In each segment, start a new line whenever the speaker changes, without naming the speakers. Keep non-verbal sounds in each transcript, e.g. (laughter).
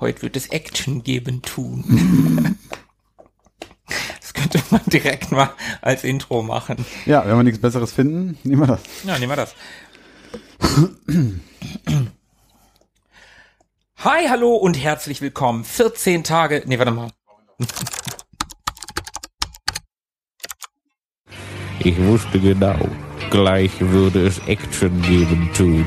Heute wird es Action geben tun. (laughs) Das könnte man direkt mal als Intro machen.
Ja, wenn wir nichts Besseres finden, nehmen wir das.
Ja, nehmen wir das. (clears throat) Hi, hallo und herzlich willkommen. 14 Tage, nee, warte mal.
Ich wusste genau, gleich würde es Action geben tun.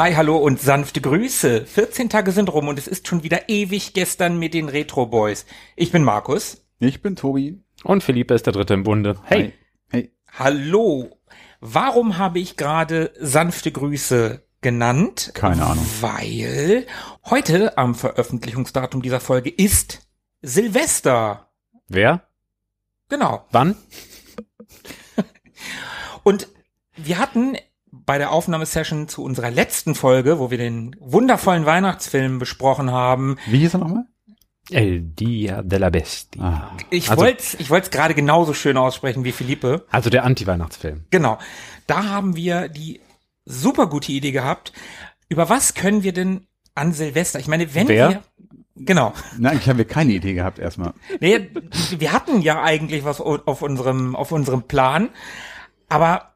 Hi, hallo und sanfte Grüße. 14 Tage sind rum und es ist schon wieder ewig gestern mit den Retro Boys. Ich bin Markus.
Ich bin Tobi.
Und Philippe ist der Dritte im Bunde. Hey.
Hey.
Hallo. Warum habe ich gerade sanfte Grüße genannt?
Keine Ahnung.
Weil heute am Veröffentlichungsdatum dieser Folge ist Silvester.
Wer?
Genau.
Wann?
Und wir hatten bei der Aufnahmesession zu unserer letzten Folge, wo wir den wundervollen Weihnachtsfilm besprochen haben,
Wie hieß er nochmal?
El Dia de Bestia.
Ah.
ich
Also-
wollte ich wollte es gerade genauso schön aussprechen wie Philippe.
Also der Anti-Weihnachtsfilm.
Genau. Da haben wir die super gute Idee gehabt. Über was können wir denn an Silvester? Ich meine, wenn
Wer?
wir Genau.
Nein, haben wir keine Idee gehabt erstmal.
Nee, wir hatten ja eigentlich was auf unserem, auf unserem Plan, aber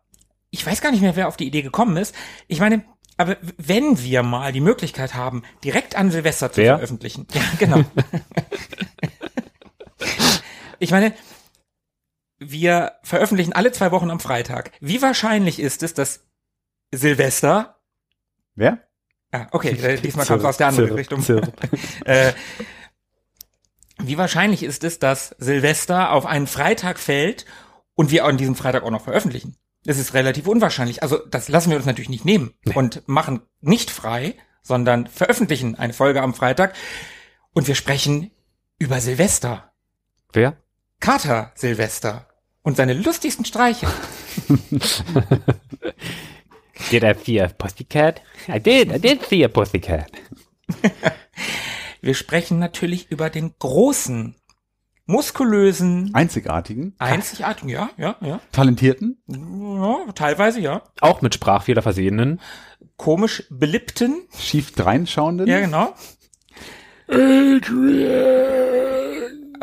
ich weiß gar nicht mehr, wer auf die Idee gekommen ist. Ich meine, aber wenn wir mal die Möglichkeit haben, direkt an Silvester zu
Wer?
veröffentlichen. Ja, genau. (laughs) ich meine, wir veröffentlichen alle zwei Wochen am Freitag. Wie wahrscheinlich ist es, dass Silvester,
Wer?
ah, okay, (laughs) äh, diesmal kam es aus der anderen
Zirp,
Richtung.
Zirp. (laughs)
Äh, wie wahrscheinlich ist es, dass Silvester auf einen Freitag fällt und wir an diesem Freitag auch noch veröffentlichen? Das ist relativ unwahrscheinlich. Also das lassen wir uns natürlich nicht nehmen und machen nicht frei, sondern veröffentlichen eine Folge am Freitag und wir sprechen über Silvester.
Wer?
Kater Silvester und seine lustigsten Streiche. (laughs)
Did I see a pussycat? I did, I did see a pussycat. (laughs)
Wir sprechen natürlich über den großen, muskulösen,
Einzigartigen,
einzigartigen, ja, ja, ja,
talentierten,
ja, teilweise ja,
Auch mit Sprachfehler versehenen.
komisch beliebten,
schief dreinschauenden.
Ja, genau.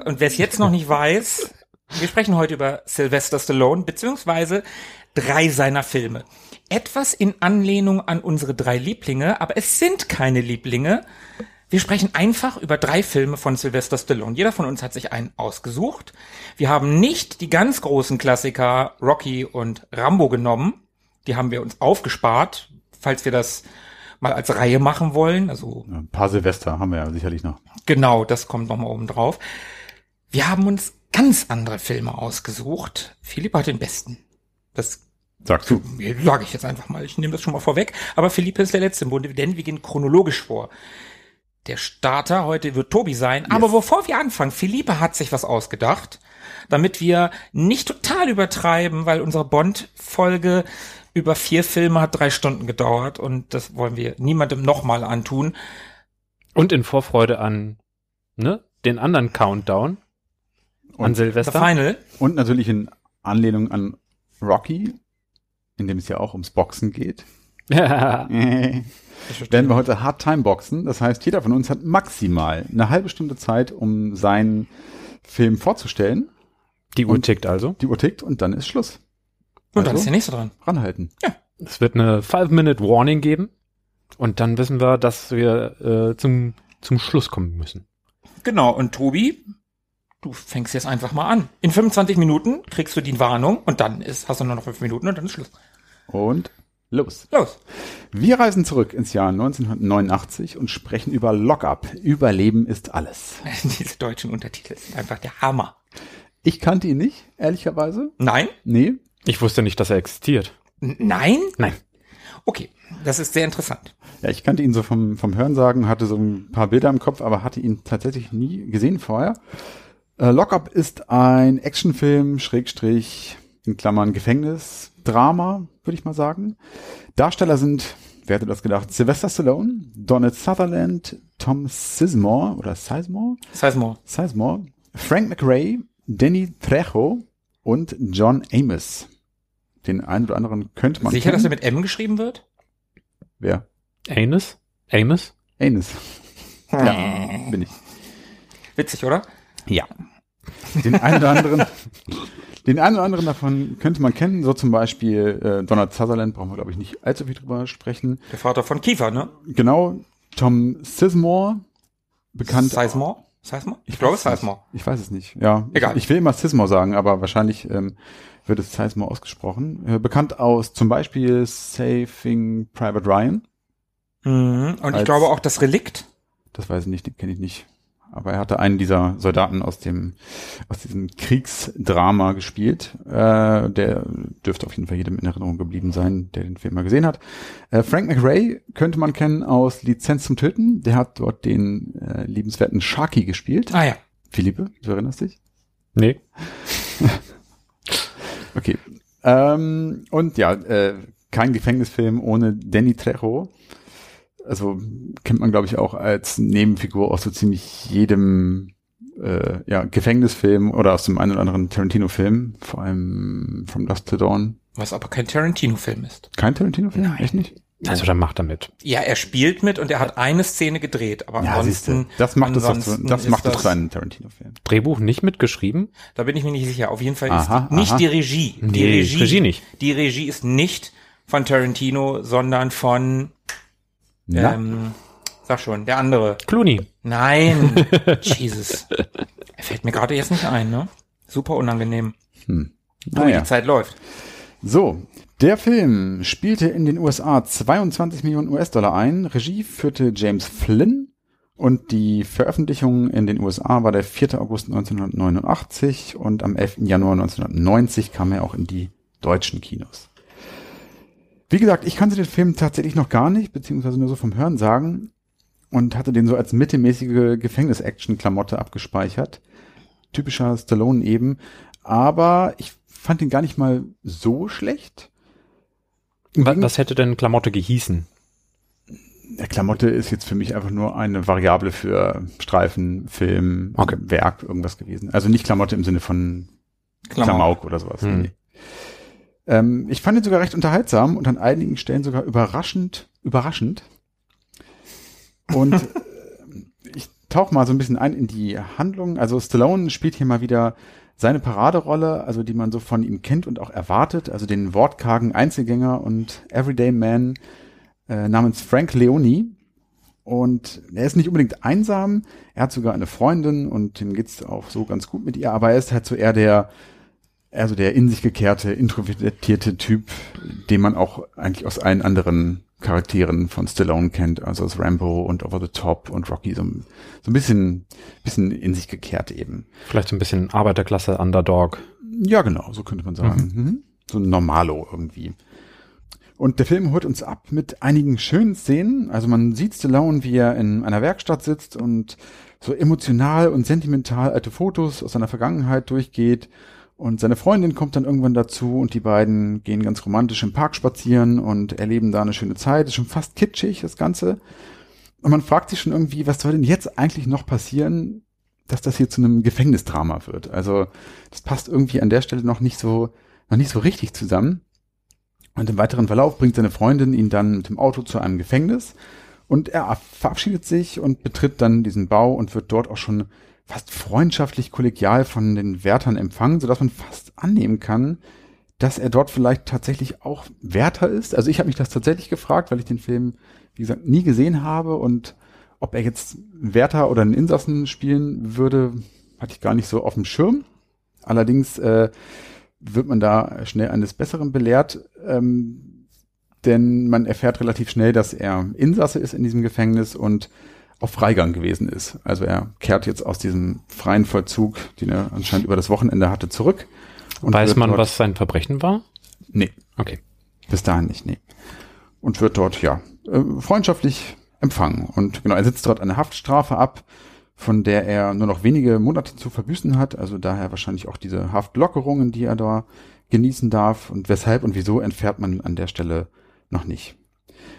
Und wer es jetzt noch nicht weiß, wir sprechen heute über Sylvester Stallone, beziehungsweise drei seiner Filme. Etwas in Anlehnung an unsere drei Lieblinge, aber es sind keine Lieblinge. Wir sprechen einfach über drei Filme von Sylvester Stallone. Jeder von uns hat sich einen ausgesucht. Wir haben nicht die ganz großen Klassiker Rocky und Rambo genommen. Die haben wir uns aufgespart, falls wir das mal als Reihe machen wollen. Also
Ein paar Silvester haben wir ja sicherlich noch.
Genau, das kommt nochmal oben drauf. Wir haben uns ganz andere Filme ausgesucht. Philipp hat den besten. Das
Sagst du.
sage ich jetzt einfach mal. Ich nehme das schon mal vorweg. Aber Philippe ist der Letzte im Bunde, denn wir gehen chronologisch vor. Der Starter heute wird Tobi sein. Aber bevor wir anfangen, Philippe hat sich was ausgedacht, damit wir nicht total übertreiben, weil unsere Bond-Folge über vier Filme hat drei Stunden gedauert und das wollen wir niemandem nochmal antun.
Und in Vorfreude an ne, den anderen Countdown an
Und
The
Silvester.
Final.
Und natürlich in Anlehnung an Rocky, in dem es ja auch ums Boxen geht. (laughs) (laughs) (laughs) Werden wir heute Hard Time boxen. Das heißt, jeder von uns hat maximal eine halbe Stunde Zeit, um seinen Film vorzustellen.
Die Uhr
Und-
tickt also.
Die Uhr tickt und dann ist Schluss.
Und dann
Also?
ist der nächste dran.
Ranhalten.
Es wird eine Five-Minute-Warning geben. Und dann wissen wir, dass wir äh, zum, zum Schluss kommen müssen.
Genau, und Tobi, du fängst jetzt einfach mal an. In 25 Minuten kriegst du die Warnung und dann ist, hast du nur noch fünf Minuten und dann ist Schluss.
Und los.
Los.
Wir reisen zurück ins Jahr 1989 und sprechen über Lockup. Überleben ist alles. (laughs)
Diese deutschen Untertitel sind einfach der Hammer.
Ich kannte ihn nicht, ehrlicherweise.
Nein?
Nee.
Ich wusste nicht, dass er existiert.
N nein?
Nein.
Okay, das ist sehr interessant.
Ja, ich kannte ihn so vom, vom Hörensagen, hatte so ein paar Bilder im Kopf, aber hatte ihn tatsächlich nie gesehen vorher. Äh, Lockup ist ein Actionfilm, Schrägstrich, in Klammern Gefängnis, Drama, würde ich mal sagen. Darsteller sind, wer hätte das gedacht, Sylvester Stallone, Donald Sutherland, Tom Sizemore oder Sizemore?
Sizemore.
Sizemore, Frank McRae, Danny Trejo und John Amos. Den einen oder anderen könnte man
Sicher,
kennen.
dass er mit M geschrieben wird?
Wer?
Anus? Amos?
Amos. Ja, bin ich.
Witzig, oder?
Ja. Den einen oder anderen, den einen oder anderen davon könnte man kennen, so zum Beispiel äh, Donald Sutherland, brauchen wir glaube ich nicht allzu viel drüber sprechen.
Der Vater von Kiefer, ne?
Genau, Tom Sizemore, bekannt.
Sizemore? Sizemore? Ich glaube Sizemore.
Ich weiß es nicht. Ja,
Egal.
Ich, ich will immer Sizemore sagen, aber wahrscheinlich ähm, wird es Sizemore ausgesprochen. Äh, bekannt aus zum Beispiel Saving Private Ryan.
Mhm. Und ich glaube auch das Relikt.
Das weiß ich nicht, den kenne ich nicht. Aber er hatte einen dieser Soldaten aus dem aus diesem Kriegsdrama gespielt. Äh, der dürfte auf jeden Fall jedem in Erinnerung geblieben sein, der den Film mal gesehen hat. Äh, Frank McRae könnte man kennen aus Lizenz zum Töten. Der hat dort den äh, liebenswerten Sharky gespielt.
Ah ja.
Philippe, du erinnerst dich?
Nee. (laughs)
Okay. Ähm, und ja, äh, kein Gefängnisfilm ohne Danny Trejo. Also kennt man, glaube ich, auch als Nebenfigur aus so ziemlich jedem äh, ja, Gefängnisfilm oder aus dem einen oder anderen Tarantino-Film, vor allem From Dusk to Dawn.
Was aber kein Tarantino-Film ist.
Kein Tarantino-Film?
Nein.
Echt nicht?
Also dann macht er mit.
Ja, er spielt mit und er hat eine Szene gedreht, aber
Ja,
ansonsten,
das macht es doch zu,
ansonsten
das
ist
macht es
das-
zu einem Tarantino-Film.
Drehbuch nicht mitgeschrieben?
Da bin ich mir nicht sicher. Auf jeden Fall
Aha,
ist die, nicht
aha.
die Regie. Die
Nee,
Regie,
Regie nicht.
Die Regie ist nicht von Tarantino, sondern von,
Na,
ähm, sag schon, der andere.
Clooney.
Nein, (laughs) Jesus. Er fällt mir gerade jetzt nicht ein, ne? Super unangenehm.
hm.
Aber
naja.
die Zeit läuft.
So, der Film spielte in den USA 22 Millionen US-Dollar ein. Regie führte James Flynn und die Veröffentlichung in den USA war der 4. August 1989 und am 11. Januar 1990 kam er auch in die deutschen Kinos. Wie gesagt, ich kannte den Film tatsächlich noch gar nicht, beziehungsweise nur so vom Hören sagen und hatte den so als mittelmäßige Gefängnis-Action-Klamotte abgespeichert. Typischer Stallone eben. Aber ich fand ihn gar nicht mal so schlecht.
Was, was hätte denn Klamotte gehießen?
Der Klamotte ist jetzt für mich einfach nur eine Variable für Streifen, Film,
Okay.
Werk, irgendwas gewesen. Also nicht Klamotte im Sinne von
Klamauk.
Klamauk oder sowas.
Hm.
Nee. Ähm, ich fand ihn sogar recht unterhaltsam und an einigen Stellen sogar überraschend, überraschend. Und (laughs) äh, ich tauche mal so ein bisschen ein in die Handlung. Also Stallone spielt hier mal wieder seine Paraderolle, also die man so von ihm kennt und auch erwartet, also den wortkargen Einzelgänger und Everyday Man äh, namens Frank Leoni. Und er ist nicht unbedingt einsam, er hat sogar eine Freundin und dem geht's auch so ganz gut mit ihr, aber er ist halt so eher der, eher so der in sich gekehrte, introvertierte Typ, den man auch eigentlich aus allen anderen Charakteren von Stallone kennt, also aus Rambo und Over the Top und Rocky, so, ein- so ein bisschen, bisschen in sich gekehrt eben.
Vielleicht so ein bisschen Arbeiterklasse, Underdog.
Ja, genau, so könnte man sagen. Mhm. So ein Normalo irgendwie. Und der Film holt uns ab mit einigen schönen Szenen. Also man sieht Stallone, wie er in einer Werkstatt sitzt und so emotional und sentimental alte Fotos aus seiner Vergangenheit durchgeht. Und seine Freundin kommt dann irgendwann dazu und die beiden gehen ganz romantisch im Park spazieren und erleben da eine schöne Zeit. Ist schon fast kitschig, das Ganze. Und man fragt sich schon irgendwie, was soll denn jetzt eigentlich noch passieren, dass das hier zu einem Gefängnisdrama wird? Also, das passt irgendwie an der Stelle noch nicht so, noch nicht so richtig zusammen. Und im weiteren Verlauf bringt seine Freundin ihn dann mit dem Auto zu einem Gefängnis und er verabschiedet sich und betritt dann diesen Bau und wird dort auch schon fast freundschaftlich kollegial von den Wärtern empfangen, sodass man fast annehmen kann, dass er dort vielleicht tatsächlich auch Wärter ist. Also ich habe mich das tatsächlich gefragt, weil ich den Film, wie gesagt, nie gesehen habe und ob er jetzt Wärter oder einen Insassen spielen würde, hatte ich gar nicht so auf dem Schirm. Allerdings äh, wird man da schnell eines Besseren belehrt, ähm, denn man erfährt relativ schnell, dass er Insasse ist in diesem Gefängnis und auf Freigang gewesen ist. Also er kehrt jetzt aus diesem freien Vollzug, den er anscheinend über das Wochenende hatte, zurück.
Weiß man, was sein Verbrechen war?
Nee. Okay. Bis dahin nicht, nee. Und wird dort, ja, äh, freundschaftlich empfangen. Und genau, er sitzt dort eine Haftstrafe ab, von der er nur noch wenige Monate zu verbüßen hat. Also daher wahrscheinlich auch diese Haftlockerungen, die er da genießen darf. Und weshalb und wieso entfährt man an der Stelle noch nicht.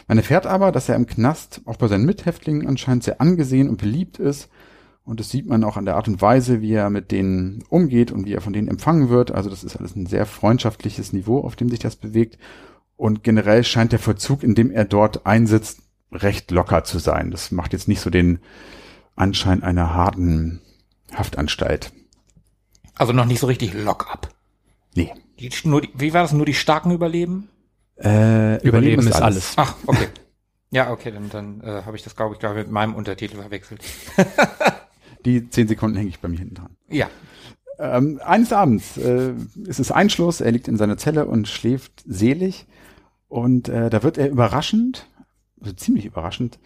Man erfährt aber, dass er im Knast auch bei seinen Mithäftlingen anscheinend sehr angesehen und beliebt ist. Und das sieht man auch an der Art und Weise, wie er mit denen umgeht und wie er von denen empfangen wird. Also das ist alles ein sehr freundschaftliches Niveau, auf dem sich das bewegt. Und generell scheint der Vollzug, in dem er dort einsitzt, recht locker zu sein. Das macht jetzt nicht so den Anschein einer harten Haftanstalt.
Also noch nicht so richtig lock up.
Nee.
Die, nur die, wie war das? Nur die Starken überleben?
Äh, Überleben, Überleben ist, alles. alles.
Ach, okay. Ja, okay, dann, dann äh, habe ich das, glaube ich, glaube mit meinem Untertitel verwechselt. (laughs)
Die zehn Sekunden hänge ich bei mir hinten dran.
Ja.
Ähm, eines Abends äh, ist es Einschluss, er liegt in seiner Zelle und schläft selig. Und äh, da wird er überraschend, also ziemlich überraschend,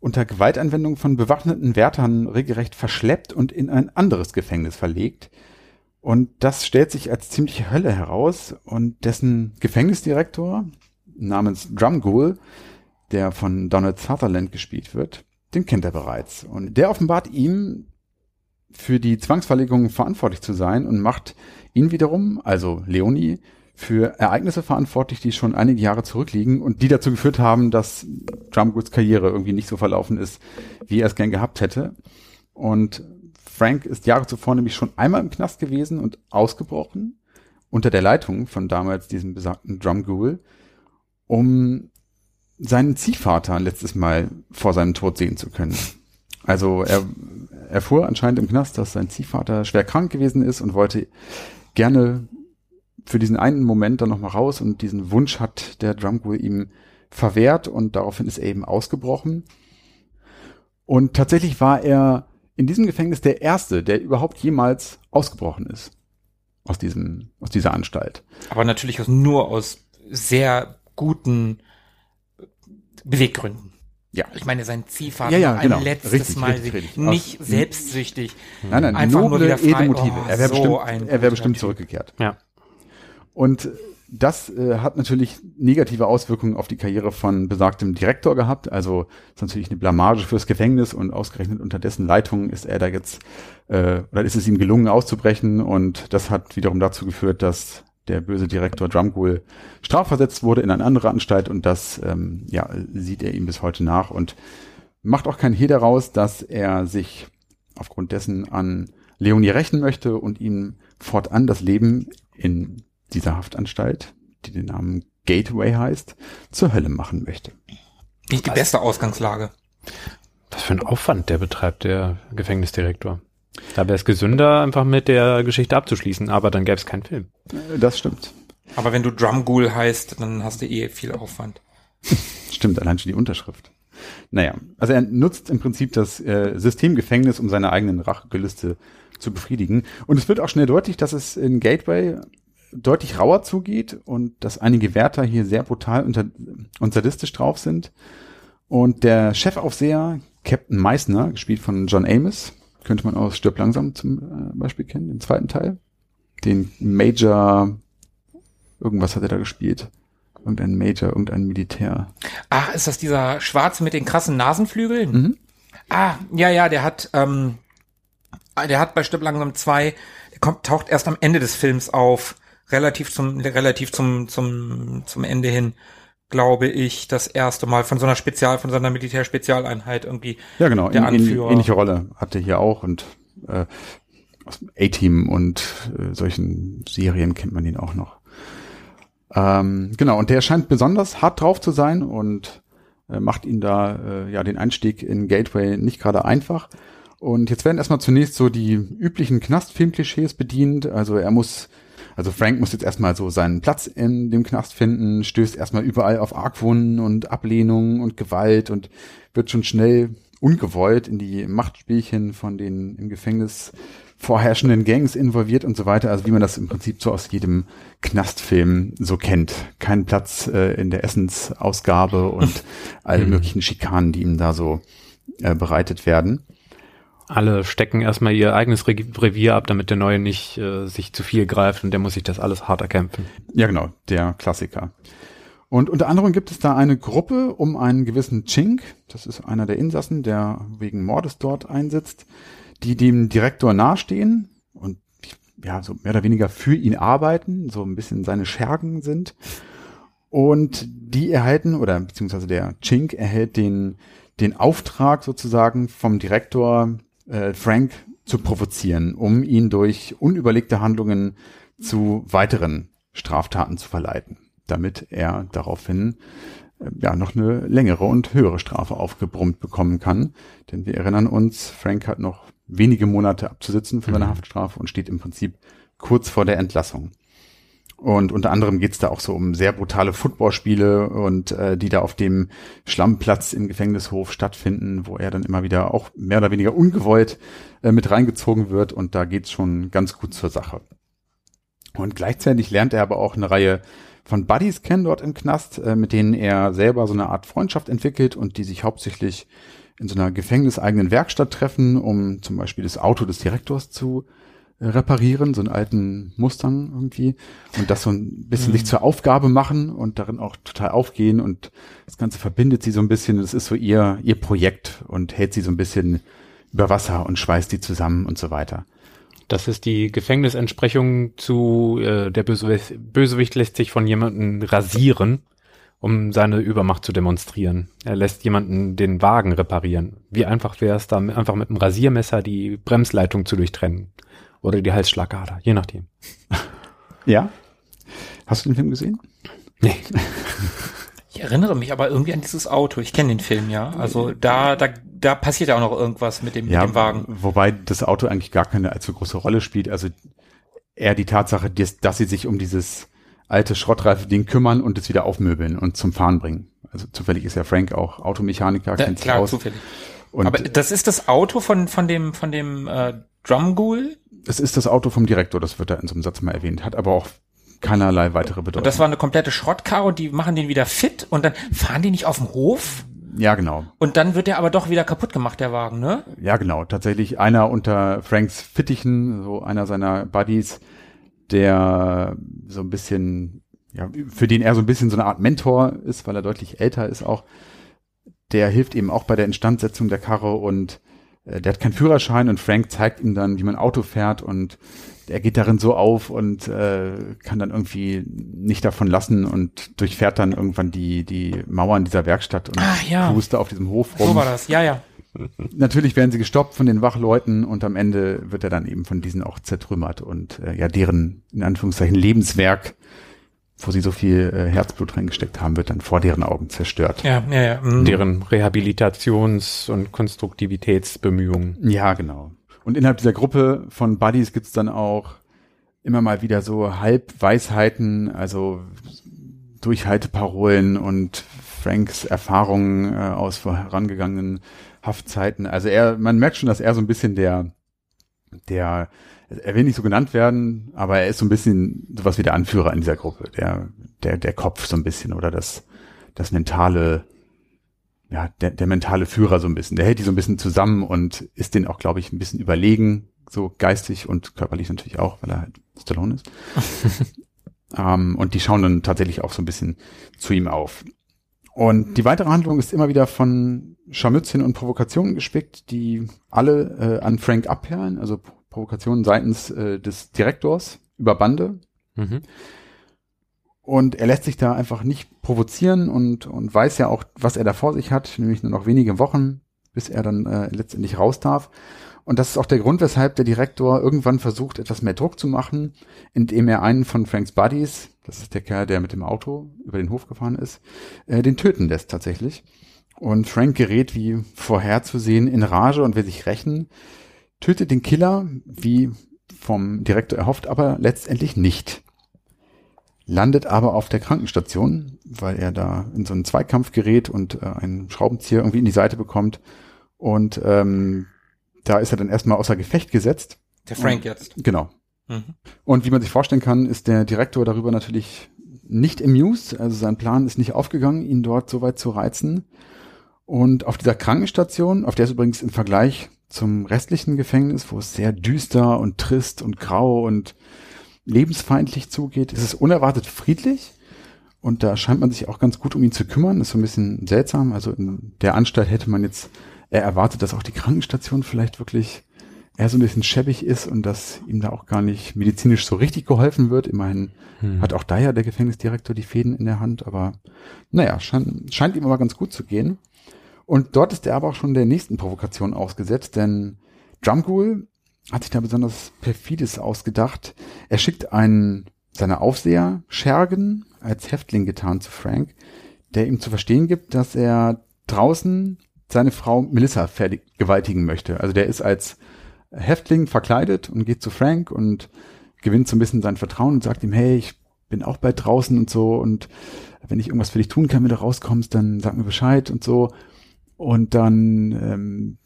unter Gewaltanwendung von bewaffneten Wärtern regelrecht verschleppt und in ein anderes Gefängnis verlegt. Und das stellt sich als ziemliche Hölle heraus und dessen Gefängnisdirektor namens Drumgool, der von Donald Sutherland gespielt wird, den kennt er bereits. Und der offenbart ihm, für die Zwangsverlegung verantwortlich zu sein und macht ihn wiederum, also Leonie, für Ereignisse verantwortlich, die schon einige Jahre zurückliegen und die dazu geführt haben, dass Drumgoods Karriere irgendwie nicht so verlaufen ist, wie er es gern gehabt hätte. Und Frank ist Jahre zuvor nämlich schon einmal im Knast gewesen und ausgebrochen, unter der Leitung von damals diesem besagten Drumgool, um seinen Ziehvater letztes Mal vor seinem Tod sehen zu können. Also er erfuhr anscheinend im Knast, dass sein Ziehvater schwer krank gewesen ist und wollte gerne für diesen einen Moment dann nochmal raus und diesen Wunsch hat der Drumgool ihm verwehrt und daraufhin ist er eben ausgebrochen. Und tatsächlich war er in diesem Gefängnis der erste, der überhaupt jemals ausgebrochen ist. Aus diesem, aus dieser Anstalt.
Aber natürlich aus, nur aus sehr guten Beweggründen. Ja. Ich meine, sein Ziehvater
ja, ja, genau.
ein letztes richtig, Mal richtig, richtig. nicht aus, selbstsüchtig.
Nein, nein, einfach noble, nur wieder frei. edle Motive. Oh, er wäre so bestimmt, er wäre bestimmt zurückgekehrt.
Ja.
Und das äh, hat natürlich negative Auswirkungen auf die Karriere von besagtem Direktor gehabt. Also ist natürlich eine Blamage fürs Gefängnis und ausgerechnet unter dessen Leitung ist er da jetzt, äh, oder ist es ihm gelungen auszubrechen und das hat wiederum dazu geführt, dass der böse Direktor Drumgool strafversetzt wurde in eine andere Anstalt und das ähm, ja, sieht er ihm bis heute nach und macht auch kein Hehl daraus, dass er sich aufgrund dessen an Leonie rächen möchte und ihm fortan das Leben in dieser Haftanstalt, die den Namen Gateway heißt, zur Hölle machen möchte.
Nicht die beste Ausgangslage.
Was für ein Aufwand der betreibt, der Gefängnisdirektor. Da wäre es gesünder, einfach mit der Geschichte abzuschließen, aber dann gäbe es keinen Film.
Das stimmt.
Aber wenn du Drumghoul heißt, dann hast du eh viel Aufwand. (laughs)
stimmt, allein schon die Unterschrift. Naja, also er nutzt im Prinzip das äh, Systemgefängnis, um seine eigenen Rachegelüste zu befriedigen. Und es wird auch schnell deutlich, dass es in Gateway deutlich rauer zugeht und dass einige Wärter hier sehr brutal und, und sadistisch drauf sind. Und der Chefaufseher, Captain Meissner, gespielt von John Amos, könnte man aus Stirb langsam zum äh, Beispiel kennen, den zweiten Teil. Den Major, irgendwas hat er da gespielt. Irgendein Major, irgendein Militär.
Ach, ist das dieser Schwarze mit den krassen Nasenflügeln? Mhm. Ah, ja, ja, der hat, ähm, der hat bei Stirb langsam zwei, der kommt, taucht erst am Ende des Films auf relativ zum, relativ zum, zum, zum Ende hin, glaube ich, das erste Mal von so einer Spezial, von so einer Militärspezialeinheit irgendwie.
Ja, genau. Der in, in, ähnliche Rolle hatte hier auch und äh, aus dem A-Team und äh, solchen Serien kennt man ihn auch noch. Ähm, genau, und der scheint besonders hart drauf zu sein und äh, macht ihn da äh, ja den Einstieg in Gateway nicht gerade einfach. Und jetzt werden erstmal zunächst so die üblichen Knastfilmklischees bedient. Also er muss also Frank muss jetzt erstmal so seinen Platz in dem Knast finden, stößt erstmal überall auf Argwohnen und Ablehnung und Gewalt und wird schon schnell ungewollt in die Machtspielchen von den im Gefängnis vorherrschenden Gangs involviert und so weiter. Also wie man das im Prinzip so aus jedem Knastfilm so kennt. Kein Platz äh, in der Essensausgabe und (laughs) alle möglichen Schikanen, die ihm da so äh, bereitet werden.
Alle stecken erstmal ihr eigenes Revier ab, damit der Neue nicht äh, sich zu viel greift und der muss sich das alles hart erkämpfen.
Ja, genau, der Klassiker. Und unter anderem gibt es da eine Gruppe um einen gewissen Chink, das ist einer der Insassen, der wegen Mordes dort einsitzt, die dem Direktor nahestehen und ja, so mehr oder weniger für ihn arbeiten, so ein bisschen seine Schergen sind. Und die erhalten, oder beziehungsweise der Chink erhält den, den Auftrag sozusagen vom Direktor äh, Frank zu provozieren, um ihn durch unüberlegte Handlungen zu weiteren Straftaten zu verleiten, damit er daraufhin äh, ja noch eine längere und höhere Strafe aufgebrummt bekommen kann. Denn wir erinnern uns, Frank hat noch wenige Monate abzusitzen für seine mhm. Haftstrafe und steht im Prinzip kurz vor der Entlassung. Und unter anderem geht's da auch so um sehr brutale Footballspiele und äh, die da auf dem Schlammplatz im Gefängnishof stattfinden, wo er dann immer wieder auch mehr oder weniger ungewollt äh, mit reingezogen wird und da geht's schon ganz gut zur Sache. Und gleichzeitig lernt er aber auch eine Reihe von Buddies kennen dort im Knast, äh, mit denen er selber so eine Art Freundschaft entwickelt und die sich hauptsächlich in so einer gefängniseigenen Werkstatt treffen, um zum Beispiel das Auto des Direktors zu reparieren, so einen alten Mustang irgendwie und das so ein bisschen mhm. sich zur Aufgabe machen und darin auch total aufgehen und das Ganze verbindet sie so ein bisschen, das ist so ihr, ihr Projekt und hält sie so ein bisschen über Wasser und schweißt die zusammen und so weiter.
Das ist die Gefängnisentsprechung zu, äh, der Bösewicht, Bösewicht lässt sich von jemandem rasieren, um seine Übermacht zu demonstrieren. Er lässt jemanden den Wagen reparieren. Wie einfach wäre es da, einfach mit einem Rasiermesser die Bremsleitung zu durchtrennen. Oder die Halsschlagader, je nachdem. (laughs)
Ja. Hast du den Film gesehen?
Nee. (laughs)
Ich erinnere mich aber irgendwie an dieses Auto. Ich kenne den Film, ja. Also da, da, da passiert ja auch noch irgendwas mit dem, ja, mit dem Wagen.
Wobei das Auto eigentlich gar keine allzu große Rolle spielt. Also eher die Tatsache, dass, dass sie sich um dieses alte Schrottreife-Ding kümmern und es wieder aufmöbeln und zum Fahren bringen. Also zufällig ist ja Frank auch Automechaniker,
ja, kennt klar, aus. zufällig. Und aber das ist das Auto von, von dem, von dem äh, Drumghoul?
Es ist das Auto vom Direktor, das wird da in so einem Satz mal erwähnt, hat aber auch keinerlei weitere Bedeutung. Und
das war eine komplette Schrottkarre und die machen den wieder fit und dann fahren die nicht auf dem Hof?
Ja, genau.
Und dann wird der aber doch wieder kaputt gemacht, der Wagen, ne?
Ja, genau. Tatsächlich einer unter Franks Fittichen, so einer seiner Buddies, der so ein bisschen, ja, für den er so ein bisschen so eine Art Mentor ist, weil er deutlich älter ist auch. Der hilft eben auch bei der Instandsetzung der Karre und der hat keinen Führerschein und Frank zeigt ihm dann, wie man Auto fährt und er geht darin so auf und äh, kann dann irgendwie nicht davon lassen und durchfährt dann irgendwann die, die Mauern dieser Werkstatt und
Ach, ja.
puste auf diesem Hof rum.
So war das, ja, ja. (laughs)
Natürlich werden sie gestoppt von den Wachleuten und am Ende wird er dann eben von diesen auch zertrümmert und äh, ja, deren in Anführungszeichen Lebenswerk wo sie so viel äh, Herzblut reingesteckt haben, wird dann vor deren Augen zerstört.
Ja, ja, ja. Mhm. Deren Rehabilitations- und Konstruktivitätsbemühungen.
Ja, genau. Und innerhalb dieser Gruppe von Buddies gibt's dann auch immer mal wieder so Halbweisheiten, also Durchhalteparolen und Franks Erfahrungen äh, aus vorangegangenen Haftzeiten. Also er, man merkt schon, dass er so ein bisschen der, der er will nicht so genannt werden, aber er ist so ein bisschen sowas wie der Anführer in dieser Gruppe, der, der, der Kopf so ein bisschen oder das, das mentale, ja, der, der mentale Führer so ein bisschen. Der hält die so ein bisschen zusammen und ist denen auch, glaube ich, ein bisschen überlegen, so geistig und körperlich natürlich auch, weil er halt Stallone ist. (laughs) ähm, und die schauen dann tatsächlich auch so ein bisschen zu ihm auf. Und die weitere Handlung ist immer wieder von Scharmützchen und Provokationen gespickt, die alle äh, an Frank abperlen, also Provokationen seitens äh, des Direktors über Bande. Mhm. Und er lässt sich da einfach nicht provozieren und, und weiß ja auch, was er da vor sich hat, nämlich nur noch wenige Wochen, bis er dann äh, letztendlich raus darf. Und das ist auch der Grund, weshalb der Direktor irgendwann versucht, etwas mehr Druck zu machen, indem er einen von Franks Buddies, das ist der Kerl, der mit dem Auto über den Hof gefahren ist, äh, den töten lässt tatsächlich. Und Frank gerät, wie vorherzusehen, in Rage und will sich rächen, tötet den Killer, wie vom Direktor erhofft, aber letztendlich nicht. Landet aber auf der Krankenstation, weil er da in so einen Zweikampf gerät und äh, einen Schraubenzieher irgendwie in die Seite bekommt. Und ähm, da ist er dann erstmal außer Gefecht gesetzt.
Der Frank jetzt.
Genau. Mhm. Und wie man sich vorstellen kann, ist der Direktor darüber natürlich nicht amused. Also sein Plan ist nicht aufgegangen, ihn dort so weit zu reizen. Und auf dieser Krankenstation, auf der es übrigens im Vergleich zum restlichen Gefängnis, wo es sehr düster und trist und grau und lebensfeindlich zugeht, ist es unerwartet friedlich. Und da scheint man sich auch ganz gut um ihn zu kümmern. Das ist so ein bisschen seltsam. Also in der Anstalt hätte man jetzt er erwartet, dass auch die Krankenstation vielleicht wirklich er so ein bisschen schäbig ist und dass ihm da auch gar nicht medizinisch so richtig geholfen wird. Immerhin hm. hat auch da ja der Gefängnisdirektor die Fäden in der Hand, aber naja, scheint, scheint ihm aber ganz gut zu gehen. Und dort ist er aber auch schon der nächsten Provokation ausgesetzt, denn Drumgool hat sich da besonders perfides ausgedacht. Er schickt einen seiner Aufseher, Schergen, als Häftling getan zu Frank, der ihm zu verstehen gibt, dass er draußen seine Frau Melissa vergewaltigen möchte. Also der ist als Häftling verkleidet und geht zu Frank und gewinnt so ein bisschen sein Vertrauen und sagt ihm, hey, ich bin auch bald draußen und so und wenn ich irgendwas für dich tun kann, wenn du rauskommst, dann sag mir Bescheid und so. Und dann ähm,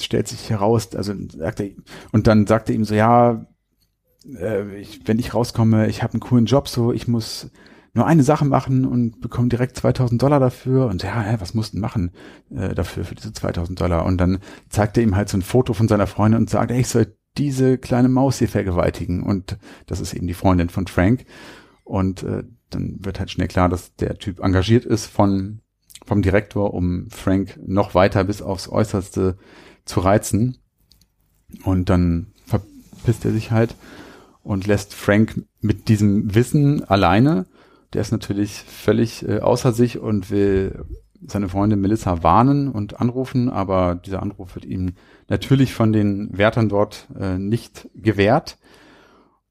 stellt sich heraus, also sagt er, und dann sagt er ihm so, ja, äh, ich, wenn ich rauskomme, ich habe einen coolen Job, so ich muss nur eine Sache machen und bekomme direkt 2000 Dollar dafür. Und ja, hä, was mussten machen äh, dafür, für diese 2000 Dollar? Und dann zeigt er ihm halt so ein Foto von seiner Freundin und sagt, ey, ich soll diese kleine Maus hier vergewaltigen. Und das ist eben die Freundin von Frank. Und äh, dann wird halt schnell klar, dass der Typ engagiert ist von vom Direktor, um Frank noch weiter bis aufs Äußerste zu reizen. Und dann verpisst er sich halt und lässt Frank mit diesem Wissen alleine der ist natürlich völlig äh, außer sich und will seine Freundin Melissa warnen und anrufen, aber dieser Anruf wird ihm natürlich von den Wärtern dort äh, nicht gewährt.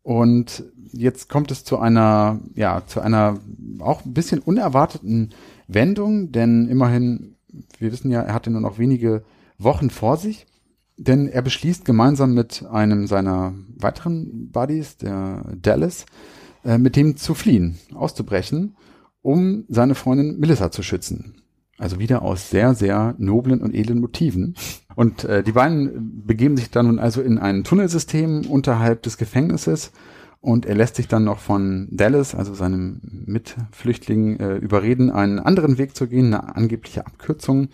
Und jetzt kommt es zu einer, ja, zu einer auch ein bisschen unerwarteten Wendung, denn immerhin, wir wissen ja, er hatte nur noch wenige Wochen vor sich, denn er beschließt gemeinsam mit einem seiner weiteren Buddies, der Dallas, äh, mit dem zu fliehen, auszubrechen, um seine Freundin Melissa zu schützen. Also wieder aus sehr, sehr noblen und edlen Motiven. Und äh, die beiden begeben sich dann nun also in ein Tunnelsystem unterhalb des Gefängnisses und er lässt sich dann noch von Dallas, also seinem Mitflüchtling, äh, überreden, einen anderen Weg zu gehen, eine angebliche Abkürzung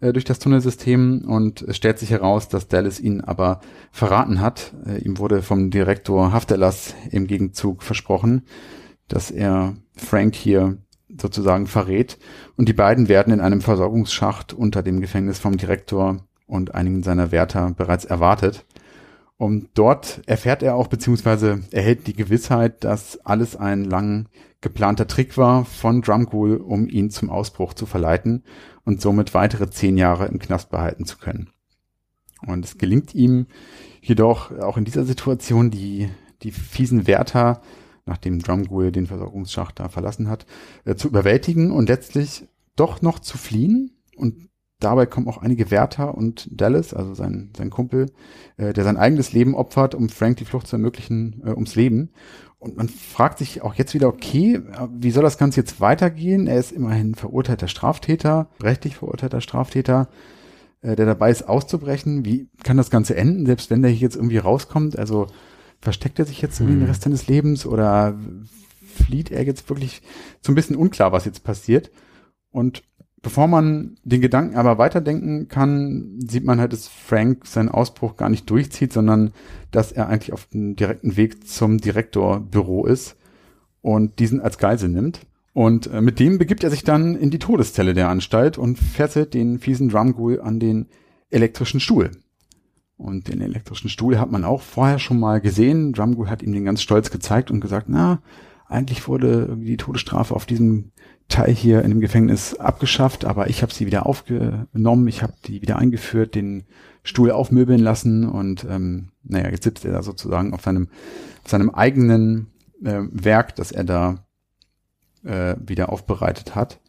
äh, durch das Tunnelsystem und es stellt sich heraus, dass Dallas ihn aber verraten hat. Äh, ihm wurde vom Direktor Hafterlass im Gegenzug versprochen, dass er Frank hier sozusagen verrät und die beiden werden in einem Versorgungsschacht unter dem Gefängnis vom Direktor und einigen seiner Wärter bereits erwartet. Und dort erfährt er auch, beziehungsweise erhält die Gewissheit, dass alles ein lang geplanter Trick war von Drumgool, um ihn zum Ausbruch zu verleiten und somit weitere zehn Jahre im Knast behalten zu können. Und es gelingt ihm jedoch auch in dieser Situation die, die fiesen Wärter, nachdem Drumgool den Versorgungsschacht da verlassen hat, äh, zu überwältigen und letztlich doch noch zu fliehen. Und dabei kommen auch einige Wärter und Dallas, also sein, sein Kumpel, äh, der sein eigenes Leben opfert, um Frank die Flucht zu ermöglichen, äh, ums Leben. Und man fragt sich auch jetzt wieder, okay, wie soll das Ganze jetzt weitergehen? Er ist immerhin verurteilter Straftäter, rechtlich verurteilter Straftäter, äh, der dabei ist auszubrechen. Wie kann das Ganze enden, selbst wenn der hier jetzt irgendwie rauskommt? Also versteckt er sich jetzt irgendwie hm. den Rest seines Lebens oder flieht er jetzt wirklich so ein bisschen unklar, was jetzt passiert? Und Bevor man den Gedanken aber weiterdenken kann, sieht man halt, dass Frank seinen Ausbruch gar nicht durchzieht, sondern dass er eigentlich auf dem direkten Weg zum Direktorbüro ist und diesen als Geisel nimmt. Und äh, mit dem begibt er sich dann in die Todeszelle der Anstalt und fesselt den fiesen Drumghoul an den elektrischen Stuhl. Und den elektrischen Stuhl hat man auch vorher schon mal gesehen. Drumghoul hat ihm den ganz stolz gezeigt und gesagt, na, eigentlich wurde irgendwie die Todesstrafe auf diesem Teil hier in dem Gefängnis abgeschafft, aber ich habe sie wieder aufgenommen, ich habe die wieder eingeführt, den Stuhl aufmöbeln lassen und ähm, naja, jetzt sitzt er da sozusagen auf seinem, auf seinem eigenen äh, Werk, das er da äh, wieder aufbereitet hat.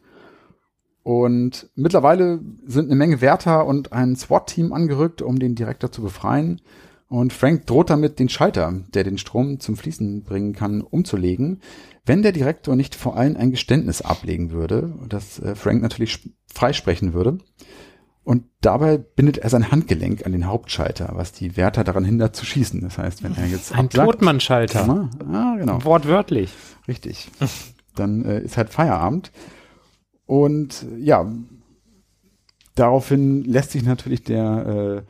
Und mittlerweile sind eine Menge Wärter und ein SWAT-Team angerückt, um den Direktor zu befreien. Und Frank droht damit, den Schalter, der den Strom zum Fließen bringen kann, umzulegen, wenn der Direktor nicht vor allem ein Geständnis ablegen würde, das äh, Frank natürlich freisprechen würde. Und dabei bindet er sein Handgelenk an den Hauptschalter, was die Wärter daran hindert zu schießen. Das heißt, wenn er jetzt
ein Totmannschalter.
Ah, genau.
Wortwörtlich.
Richtig. Dann äh, ist halt Feierabend. Und ja, Daraufhin lässt sich natürlich der äh, äh,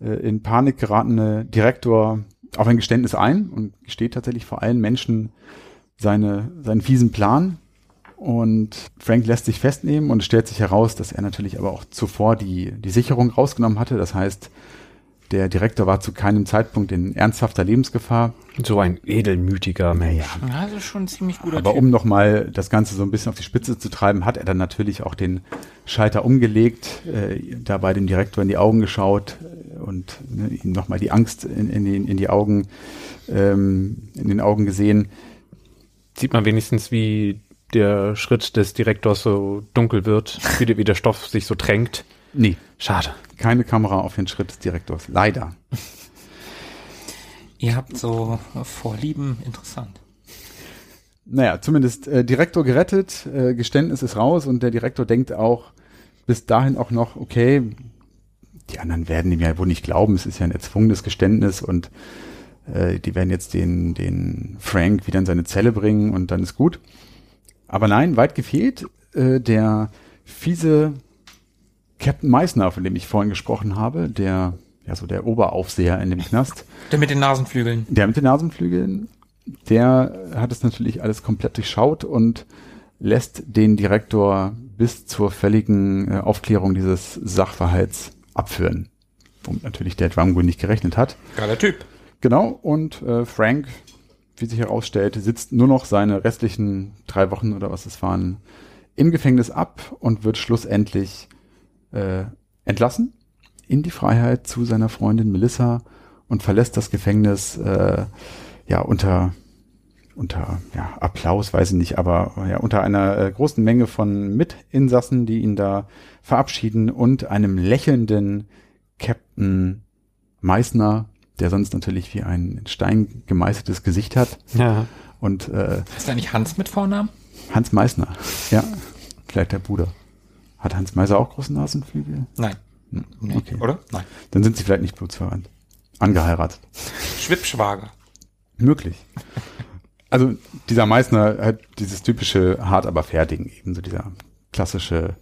in Panik geratene Direktor auf ein Geständnis ein und gesteht tatsächlich vor allen Menschen seine, seinen fiesen Plan. Und Frank lässt sich festnehmen und es stellt sich heraus, dass er natürlich aber auch zuvor die, die Sicherung rausgenommen hatte. Das heißt, der Direktor war zu keinem Zeitpunkt in ernsthafter Lebensgefahr.
So ein edelmütiger Mensch.
Ja, das ist schon ein ziemlich guter
Aber
Typ.
um nochmal das Ganze so ein bisschen auf die Spitze zu treiben, hat er dann natürlich auch den Schalter umgelegt, äh, dabei dem Direktor in die Augen geschaut und ne, ihm nochmal die Angst in, in, die, in die Augen, ähm, in den Augen gesehen.
Sieht man wenigstens, wie der Schritt des Direktors so dunkel wird, wie, wie der Stoff sich so drängt.
Nee,
Schade.
keine Kamera auf den Schritt des Direktors. Leider. (laughs)
Ihr habt so Vorlieben, interessant.
Naja, zumindest äh, Direktor gerettet, äh, Geständnis ist raus und der Direktor denkt auch bis dahin auch noch, okay, die anderen werden ihm ja wohl nicht glauben, es ist ja ein erzwungenes Geständnis und äh, die werden jetzt den, den Frank wieder in seine Zelle bringen und dann ist gut. Aber nein, weit gefehlt, äh, der fiese Captain Meissner, von dem ich vorhin gesprochen habe, der, ja so der Oberaufseher in dem Knast,
Der mit den Nasenflügeln.
der mit den Nasenflügeln, der hat es natürlich alles komplett durchschaut und lässt den Direktor bis zur völligen äh, Aufklärung dieses Sachverhalts abführen. Womit natürlich der Drumgoon nicht gerechnet hat.
Geiler Typ.
Genau, und äh, Frank, wie sich herausstellt, sitzt nur noch seine restlichen drei Wochen oder was es waren im Gefängnis ab und wird schlussendlich äh, entlassen in die Freiheit zu seiner Freundin Melissa und verlässt das Gefängnis äh, ja unter unter ja, Applaus, weiß ich nicht, aber ja, unter einer äh, großen Menge von Mitinsassen, die ihn da verabschieden und einem lächelnden Captain Meissner, der sonst natürlich wie ein in Stein gemeißeltes Gesicht hat.
Ja.
Und äh,
Ist da nicht Hans mit Vornamen?
Hans Meissner, ja, vielleicht der Bruder. Hat Hans Meiser auch große Nasenflügel?
Nein.
Hm,
Nee,
Okay.
Oder? Nein.
Dann sind sie vielleicht nicht blutsverwandt. Angeheiratet.
Schwippschwager.
Möglich. Also dieser Meißner hat dieses typische hart aber Ding, eben so dieser klassische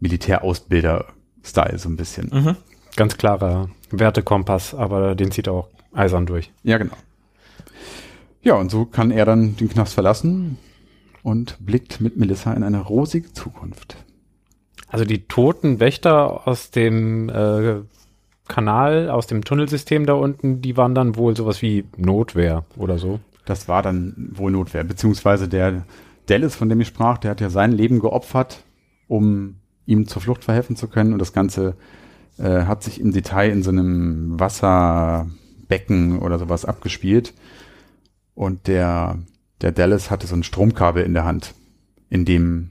Militärausbilder-Style so ein bisschen.
Mhm.
Ganz klarer Wertekompass, aber den zieht er auch eisern durch.
Ja, genau. Ja, und so kann er dann den Knast verlassen und blickt mit Melissa in eine rosige Zukunft.
Also die toten Wächter aus dem äh, Kanal, aus dem Tunnelsystem da unten, die waren dann wohl sowas wie Notwehr oder so.
Das war dann wohl Notwehr. Beziehungsweise der Dallas, von dem ich sprach, der hat ja sein Leben geopfert, um ihm zur Flucht verhelfen zu können. Und das Ganze äh, hat sich im Detail in so einem Wasserbecken oder sowas abgespielt. Und der, der Dallas hatte so ein Stromkabel in der Hand, in dem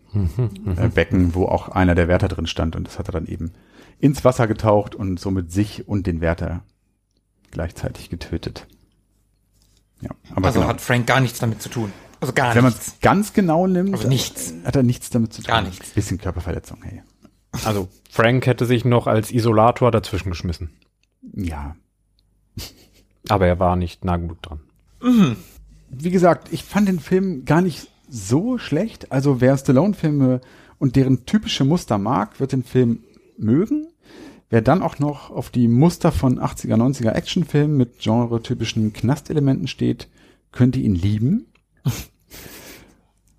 äh, Becken, wo auch einer der Wärter drin stand. Und das hat er dann eben ins Wasser getaucht und somit sich und den Wärter gleichzeitig getötet. Ja, aber
also
genau.
hat Frank gar nichts damit zu tun. Also gar
Wenn man
nichts.
es ganz genau nimmt,
Also nichts.
hat er nichts damit zu tun.
Gar nichts.
Bisschen Körperverletzung, hey.
Also Frank hätte sich noch als Isolator dazwischen geschmissen.
Ja.
Aber er war nicht nah genug dran.
Wie gesagt, ich fand den Film gar nicht so schlecht. Also wer Stallone-Filme und deren typische Muster mag, wird den Film mögen. Wer dann auch noch auf die Muster von 80er, 90er Actionfilmen mit genre-typischen Knastelementen steht, könnte ihn lieben.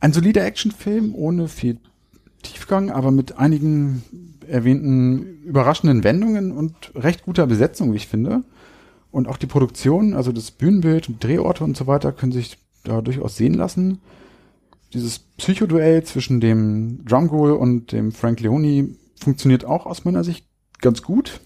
Ein solider Actionfilm ohne viel Tiefgang, aber mit einigen erwähnten überraschenden Wendungen und recht guter Besetzung, wie ich finde. Und auch die Produktion, also das Bühnenbild, Drehorte und so weiter, können sich da durchaus sehen lassen. Dieses Psychoduell zwischen dem Drumgoal und dem Frank Leone funktioniert auch aus meiner Sicht ganz gut.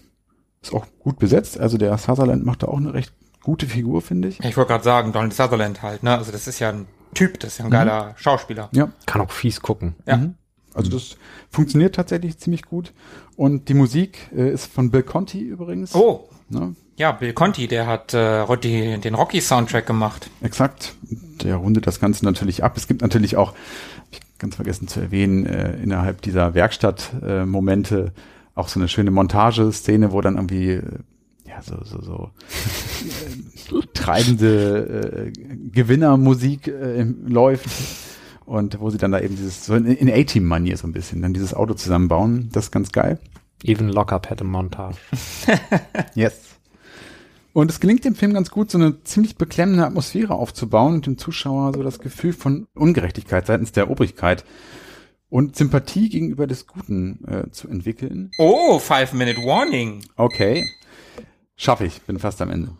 Ist auch gut besetzt. Also der Sutherland macht da auch eine recht gute Figur, finde ich.
Ich wollte gerade sagen, Donald Sutherland halt, ne? Also das ist ja ein Typ, das ist ja ein geiler Schauspieler.
Ja.
Kann auch fies gucken.
Ja.
Mhm. Also das funktioniert tatsächlich ziemlich gut. Und die Musik äh, ist von Bill Conti übrigens.
Oh,
Ne?
ja, Bill Conti, der hat äh, die, den Rocky-Soundtrack gemacht.
Exakt. Der rundet das Ganze natürlich ab. Es gibt natürlich auch, hab ich ganz vergessen zu erwähnen, äh, innerhalb dieser Werkstatt-Momente äh, Momente auch so eine schöne Montageszene, wo dann irgendwie äh, ja so so so äh, treibende äh, Gewinnermusik äh, läuft und wo sie dann da eben dieses so in, in A-Team-Manier so ein bisschen dann dieses Auto zusammenbauen. Das ist ganz geil.
Even Lockup had a montage. (laughs)
yes. Und es gelingt dem Film ganz gut, so eine ziemlich beklemmende Atmosphäre aufzubauen und dem Zuschauer so das Gefühl von Ungerechtigkeit seitens der Obrigkeit und Sympathie gegenüber des Guten äh, zu entwickeln.
Oh, Five Minute Warning.
Okay. Schaffe ich, bin fast am Ende.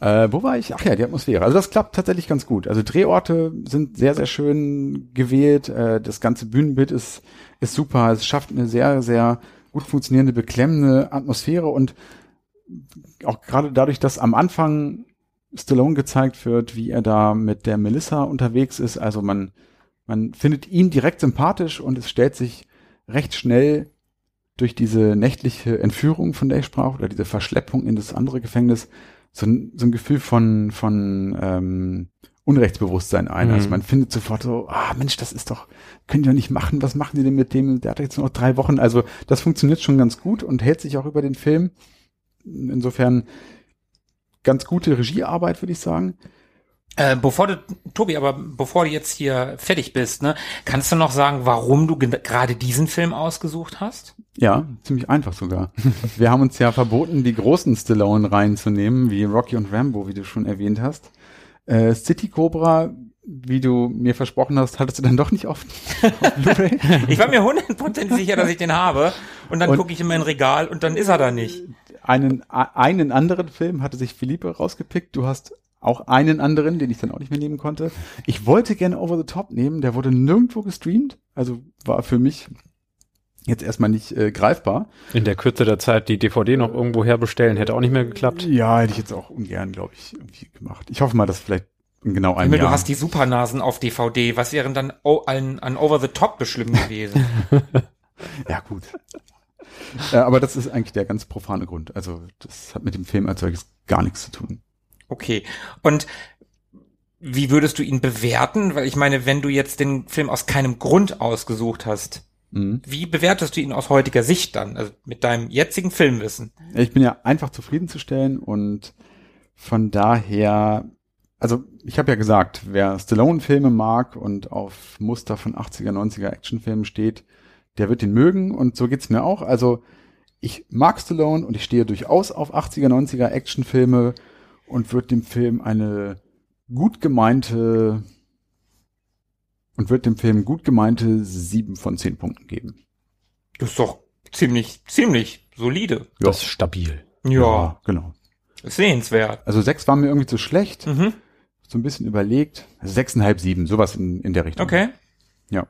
Äh, wo war ich? Ach ja, die Atmosphäre. Also das klappt tatsächlich ganz gut. Also Drehorte sind sehr, sehr schön gewählt. Äh, das ganze Bühnenbild ist, ist super. Es schafft eine sehr, sehr gut funktionierende, beklemmende Atmosphäre und auch gerade dadurch, dass am Anfang Stallone gezeigt wird, wie er da mit der Melissa unterwegs ist. Also man, man findet ihn direkt sympathisch und es stellt sich recht schnell durch diese nächtliche Entführung, von der ich sprach, oder diese Verschleppung in das andere Gefängnis, so ein, so ein Gefühl von, von ähm, Unrechtsbewusstsein ein. Also mhm. Also man findet sofort so, ah Mensch, das ist doch, können die doch nicht machen, was machen die denn mit dem? Der hat jetzt nur noch drei Wochen. Also das funktioniert schon ganz gut und hält sich auch über den Film. Insofern ganz gute Regiearbeit, würde ich sagen.
Äh, bevor du, Tobi, aber bevor du jetzt hier fertig bist, ne, kannst du noch sagen, warum du gerade diesen Film ausgesucht hast?
Ja, ziemlich einfach sogar. (laughs) Wir haben uns ja verboten, die großen Stallone reinzunehmen, wie Rocky und Rambo, wie du schon erwähnt hast. Äh, City Cobra, wie du mir versprochen hast, hattest du dann doch nicht auf, auf (laughs)
Blu-ray? ich war mir hundertprozentig sicher, dass ich den habe. Und dann gucke ich in mein Regal und dann ist er da nicht.
Einen, einen anderen Film hatte sich Philippe rausgepickt. Du hast auch einen anderen, den ich dann auch nicht mehr nehmen konnte. Ich wollte gerne Over the Top nehmen, der wurde nirgendwo gestreamt, also war für mich jetzt erstmal nicht äh, greifbar.
In der Kürze der Zeit die DVD noch irgendwo herbestellen, hätte auch nicht mehr geklappt.
Ja, hätte ich jetzt auch ungern, glaube ich, irgendwie gemacht. Ich hoffe mal, dass vielleicht genau ein
Jahr. Du hast die Supernasen auf DVD. Was wären dann an, an Over the Top beschlimm gewesen? (laughs)
ja, gut. äh, aber das ist eigentlich der ganz profane Grund. Also das hat mit dem Film als solches gar nichts zu tun.
Okay. Und wie würdest du ihn bewerten? Weil ich meine, wenn du jetzt den Film aus keinem Grund ausgesucht hast, mhm. wie bewertest du ihn aus heutiger Sicht dann, also mit deinem jetzigen Filmwissen?
Ich bin ja einfach zufriedenzustellen und von daher, also ich habe ja gesagt, wer Stallone-Filme mag und auf Muster von 80er, 90er Actionfilmen steht, der wird den mögen und so geht's mir auch. Also ich mag Stallone und ich stehe durchaus auf 80er, 90er Actionfilme und wird dem Film eine gut gemeinte und wird dem Film gut gemeinte sieben von zehn Punkten geben.
Das ist doch ziemlich, ziemlich solide.
Ja. Das ist stabil.
Ja. ja
genau.
Sehenswert.
Also sechs war mir irgendwie zu schlecht. Mhm. So ein bisschen überlegt. Also sechseinhalb, sieben, sowas in, in der Richtung.
Okay.
Ja.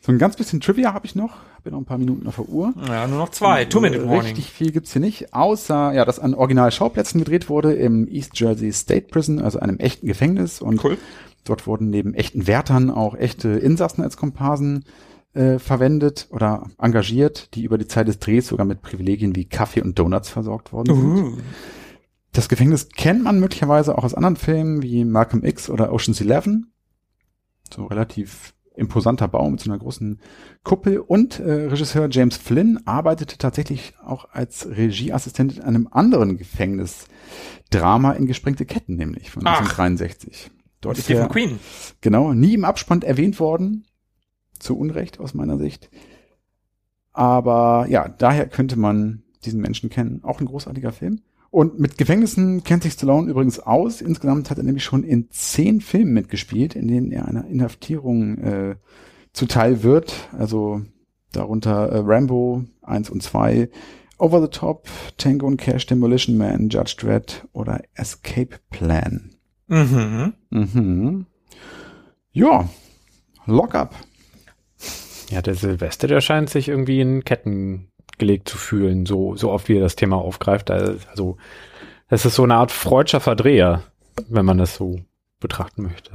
So ein ganz bisschen Trivia habe ich noch bin noch ein paar Minuten auf der Uhr.
Ja, nur noch zwei. Two Minute
Warning. Richtig viel gibt's hier nicht, außer, ja, dass an Original-Schauplätzen gedreht wurde im East Jersey State Prison, also einem echten Gefängnis. Und cool. dort wurden neben echten Wärtern auch echte Insassen als Komparsen äh, verwendet oder engagiert, die über die Zeit des Drehs sogar mit Privilegien wie Kaffee und Donuts versorgt worden sind. Uh. Das Gefängnis kennt man möglicherweise auch aus anderen Filmen wie Malcolm X oder Ocean's Eleven. So relativ imposanter Bau mit so einer großen Kuppel. Und äh, Regisseur James Flynn arbeitete tatsächlich auch als Regieassistent in einem anderen Gefängnisdrama in Gesprengte Ketten, nämlich von 1963.
Dort ist er, Queen.
Genau, nie im Abspann erwähnt worden. Zu Unrecht aus meiner Sicht. Aber ja, daher könnte man diesen Menschen kennen. Auch ein großartiger Film. Und mit Gefängnissen kennt sich Stallone übrigens aus. Insgesamt hat er nämlich schon in zehn Filmen mitgespielt, in denen er einer Inhaftierung äh, zuteil wird. Also darunter äh, Rambo 1 und 2, Over the Top, Tango und Cash, Demolition Man, Judge Dredd oder Escape Plan. Mhm. Mhm. Ja, Lock Up.
Ja, der Silvester, der scheint sich irgendwie in Ketten gelegt zu fühlen, so, so oft wie er das Thema aufgreift. Also, das ist so eine Art freudscher Verdreher, wenn man das so betrachten möchte.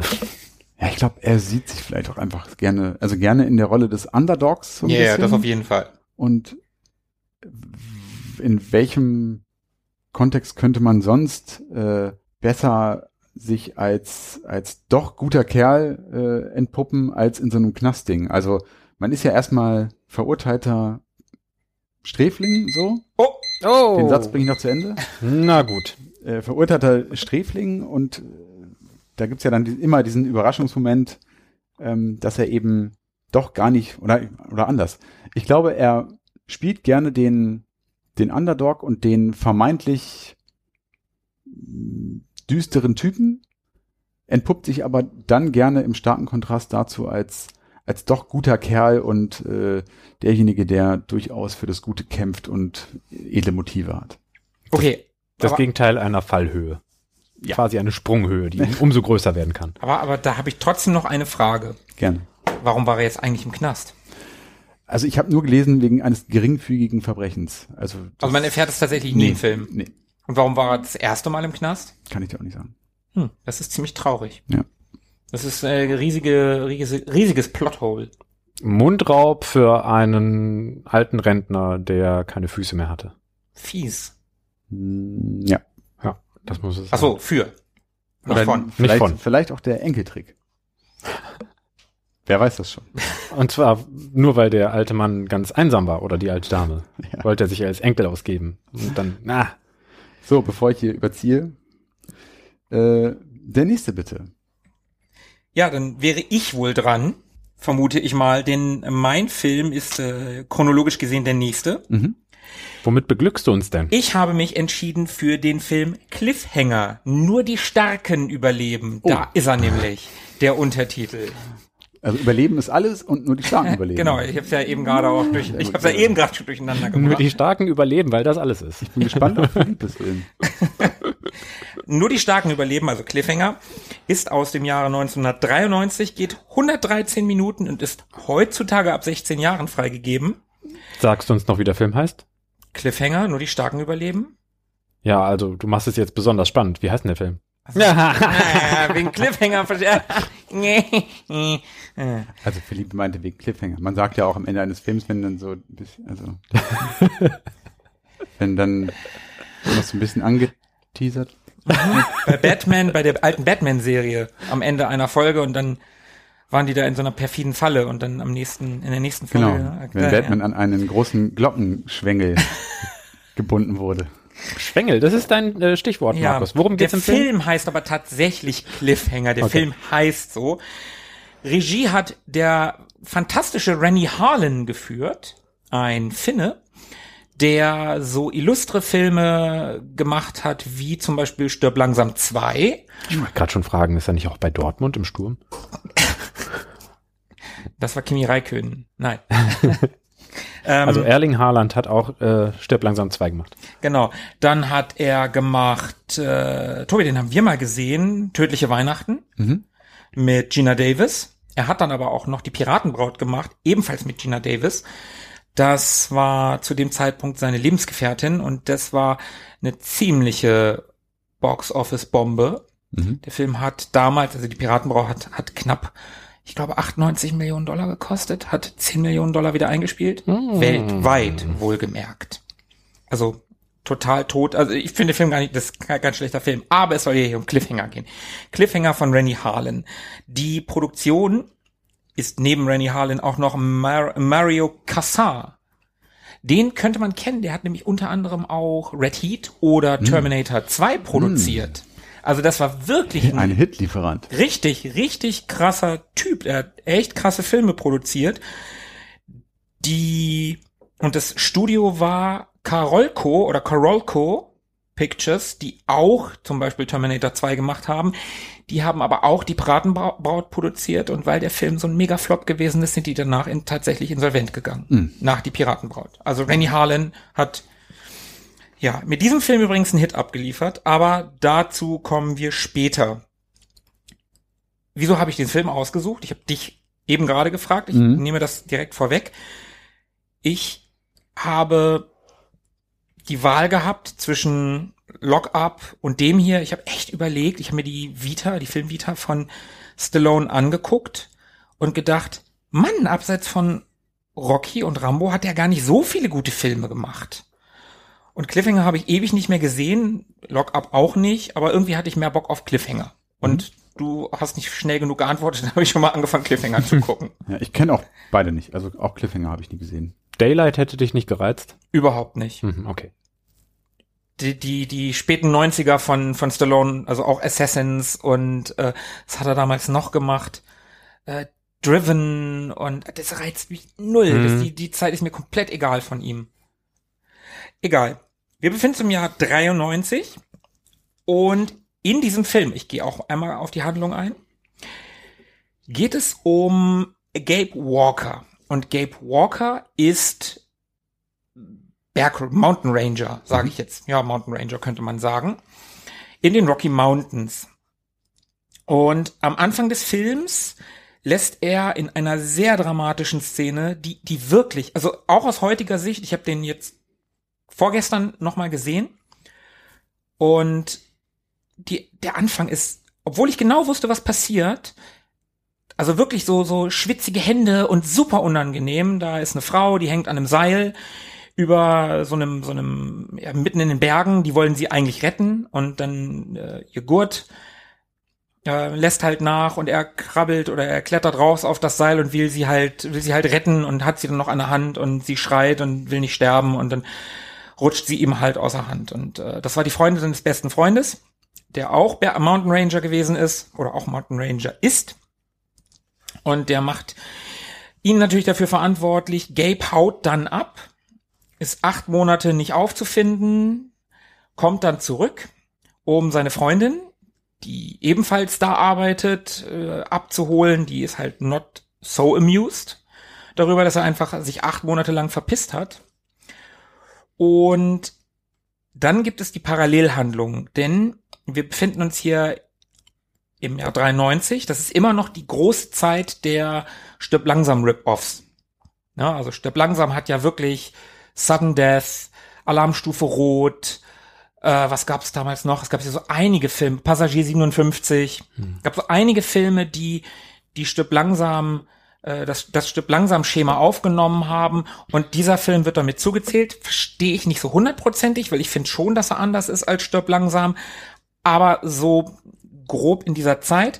Ja, ich glaube, er sieht sich vielleicht auch einfach gerne, also gerne in der Rolle des Underdogs.
So ja, yeah, das auf jeden Fall.
Und in welchem Kontext könnte man sonst äh, besser sich als als doch guter Kerl äh, entpuppen als in so einem Knastding? Also man ist ja erstmal verurteilter Sträfling, so.
Oh, oh.
Den Satz bringe ich noch zu Ende. (laughs)
Na gut.
Äh, verurteilter Sträfling und äh, da gibt's ja dann die, immer diesen Überraschungsmoment, ähm, dass er eben doch gar nicht, oder, oder anders. Ich glaube, er spielt gerne den, den Underdog und den vermeintlich düsteren Typen, entpuppt sich aber dann gerne im starken Kontrast dazu als als doch guter Kerl und äh, derjenige, der durchaus für das Gute kämpft und edle Motive hat.
Okay. Das, das Gegenteil einer Fallhöhe. Ja. Quasi eine Sprunghöhe, die umso größer werden kann.
Aber, aber da habe ich trotzdem noch eine Frage.
Gerne.
Warum war er jetzt eigentlich im Knast?
Also ich habe nur gelesen wegen eines geringfügigen Verbrechens. Also,
also man erfährt es tatsächlich nie nee, im Film. Nee. Und warum war er das erste Mal im Knast?
Kann ich dir auch nicht sagen.
Hm, das ist ziemlich traurig.
Ja.
Das ist ein riesige, riesige, riesiges Plothole.
Mundraub für einen alten Rentner, der keine Füße mehr hatte.
Fies.
Hm, ja.
Ja, das muss es sein.
Ach so, für.
Oder von. Vielleicht, Nicht von. vielleicht auch der Enkeltrick. Wer weiß das schon.
Und zwar nur, weil der alte Mann ganz einsam war oder die alte Dame. (laughs) Ja. Wollte er sich als Enkel ausgeben. Und dann, na.
So, bevor ich hier überziehe, äh, der nächste bitte.
Ja, dann wäre ich wohl dran, vermute ich mal, denn mein Film ist äh, chronologisch gesehen der nächste. Mhm.
Womit beglückst du uns denn?
Ich habe mich entschieden für den Film Cliffhanger. Nur die Starken überleben. Oh. Da ist er nämlich, der Untertitel.
Also Überleben ist alles und nur die Starken (laughs) überleben.
genau, ich habe es ja eben gerade auch durch, ich habe es ja eben gerade schon durcheinander gemacht.
Nur die Starken überleben, weil das alles ist.
Ich bin gespannt auf Philippes Film. (laughs)
nur die Starken überleben, also Cliffhanger, ist aus dem Jahre 1993, geht 113 Minuten und ist heutzutage ab 16 Jahren freigegeben.
Sagst du uns noch, wie der Film heißt?
Cliffhanger, nur die Starken überleben.
Ja, also du machst es jetzt besonders spannend. Wie heißt denn der Film?
Also, (laughs) ja, wegen Cliffhanger. (laughs) (laughs)
also Philippe meinte wegen Cliffhanger. Man sagt ja auch am Ende eines Films, wenn dann so ein bisschen, also wenn dann noch so ein bisschen angeteasert.
bei Batman, bei der alten Batman-Serie am Ende einer Folge und dann waren die da in so einer perfiden Falle und dann am nächsten, in der nächsten Folge.
Genau, wenn Batman ja. an einen großen Glockenschwengel gebunden wurde.
Schwengel, das ist dein äh, Stichwort, ja, Markus. Worum geht's
im Film? Der Film heißt aber tatsächlich Cliffhanger. Der okay. Film heißt so. Regie hat der fantastische Rennie Harlan geführt, ein Finne, der so illustre Filme gemacht hat, wie zum Beispiel Stirb langsam 2.
Ich wollte gerade schon fragen, ist er nicht auch bei Dortmund im Sturm?
Das war Kimi Raikön. Nein. (laughs)
Ähm, also Erling Haaland hat auch äh, Stirb langsam 2 gemacht.
Genau. Dann hat er gemacht, äh, Tobi, den haben wir mal gesehen, Tödliche Weihnachten mhm. mit Gina Davis. Er hat dann aber auch noch die Piratenbraut gemacht, ebenfalls mit Gina Davis. Das war zu dem Zeitpunkt seine Lebensgefährtin und das war eine ziemliche Box-Office-Bombe. Mhm. Der Film hat damals, also die Piratenbraut hat, hat knapp ich glaube, 98 Millionen Dollar gekostet, hat 10 Millionen Dollar wieder eingespielt. Mm. Weltweit, wohlgemerkt. Also total tot. Also ich finde den Film gar nicht, das ist kein ganz schlechter Film, aber es soll hier um Cliffhanger gehen. Cliffhanger von Rennie Harlan. Die Produktion ist neben Rennie Harlan auch noch Mar Mario Cassar. Den könnte man kennen, der hat nämlich unter anderem auch Red Heat oder hm. Terminator mm. 2 produziert. Mm. Also das war wirklich
ein, ein Hitlieferant.
Richtig, richtig krasser Typ. Er hat echt krasse Filme produziert. Die und das Studio war Karolko oder Karolko Pictures, die auch zum Beispiel Terminator 2 gemacht haben. Die haben aber auch die Bratenbraut produziert und weil der Film so ein Mega-Flop gewesen ist, sind die danach in, tatsächlich insolvent gegangen. Mhm. Nach die Piratenbraut. Also Rennie Harlan hat ja, mit diesem Film übrigens ein Hit abgeliefert, aber dazu kommen wir später. Wieso habe ich den Film ausgesucht? Ich habe dich eben gerade gefragt. Ich mhm. nehme das direkt vorweg. Ich habe die Wahl gehabt zwischen Lock-up und dem hier. Ich habe echt überlegt. Ich habe mir die Vita, die Filmvita von Stallone angeguckt und gedacht, Mann, abseits von Rocky und Rambo hat er gar nicht so viele gute Filme gemacht. Und Cliffhanger habe ich ewig nicht mehr gesehen, Lockup auch nicht, aber irgendwie hatte ich mehr Bock auf Cliffhanger. Und mhm. du hast nicht schnell genug geantwortet, (laughs) dann habe ich schon mal angefangen, Cliffhanger zu gucken. (laughs)
Ja, ich kenne auch beide nicht, also auch Cliffhanger habe ich nie gesehen.
Daylight hätte dich nicht gereizt?
Überhaupt nicht.
Mhm, okay.
Die, die, die späten 90er von, von Stallone, also auch Assassins und äh, was hat er damals noch gemacht? Äh, driven und das reizt mich null.
Mhm.
Das, die, die Zeit ist mir komplett egal von ihm. Egal. Wir befinden uns im Jahr 93 und in diesem Film, ich gehe auch einmal auf die Handlung ein, geht es um Gabe Walker. Und Gabe Walker ist Berg Mountain Ranger, sage ich jetzt. Ja, Mountain Ranger könnte man sagen. In den Rocky Mountains. Und am Anfang des Films lässt er in einer sehr dramatischen Szene, die, die wirklich, also auch aus heutiger Sicht, ich habe den jetzt vorgestern nochmal gesehen. Und die, der Anfang ist, obwohl ich genau wusste, was passiert, also wirklich so, so schwitzige Hände und super unangenehm. Da ist eine Frau, die hängt an einem Seil über so einem, so einem, ja, mitten in den Bergen, die wollen sie eigentlich retten. Und dann äh, ihr Gurt äh, lässt halt nach und er krabbelt oder er klettert raus auf das Seil und will sie halt, will sie halt retten und hat sie dann noch an der Hand und sie schreit und will nicht sterben. Und dann rutscht sie ihm halt außer Hand. Und äh, das war die Freundin seines besten Freundes, der auch Mountain Ranger gewesen ist oder auch Mountain Ranger ist. Und der macht ihn natürlich dafür verantwortlich. Gabe haut dann ab, ist acht Monate nicht aufzufinden, kommt dann zurück, um seine Freundin, die ebenfalls da arbeitet, äh, abzuholen. Die ist halt not so amused darüber, dass er einfach sich acht Monate lang verpisst hat. Und dann gibt es die Parallelhandlung, denn wir befinden uns hier im Jahr 93. Das ist immer noch die große Zeit der Stirb langsam Rip-Offs. Ja, also Stirb langsam hat ja wirklich Sudden Death, Alarmstufe Rot, äh, was gab es damals noch? Es gab ja so einige Filme, Passagier 57, gab so einige Filme, die die Stirb langsam das, das Stück langsam Schema aufgenommen haben und dieser Film wird damit zugezählt. Verstehe ich nicht so hundertprozentig, weil ich finde schon, dass er anders ist als Stirb langsam, aber so grob in dieser Zeit.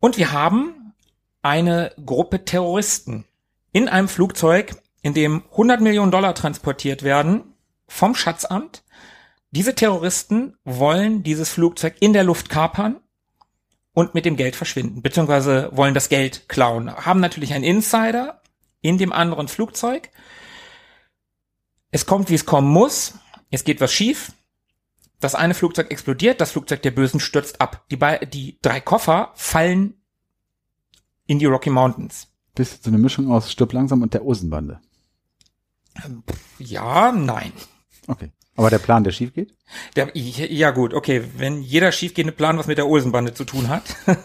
Und wir haben eine Gruppe Terroristen in einem Flugzeug, in dem 100 Millionen Dollar transportiert werden vom Schatzamt. Diese Terroristen wollen dieses Flugzeug in der Luft kapern und mit dem Geld verschwinden, beziehungsweise wollen das Geld klauen. Haben natürlich einen Insider in dem anderen Flugzeug. Es kommt, wie es kommen muss. Es geht was schief. Das eine Flugzeug explodiert, das Flugzeug der Bösen stürzt ab. Die, die drei Koffer fallen in die Rocky Mountains.
Bist so eine Mischung aus Stirb langsam und der Osenbande.
Ja, nein.
Okay. Aber der Plan, der schief geht?
Der, ja gut, okay, wenn jeder schiefgehende Plan was mit der Olsenbande zu tun hat. (laughs)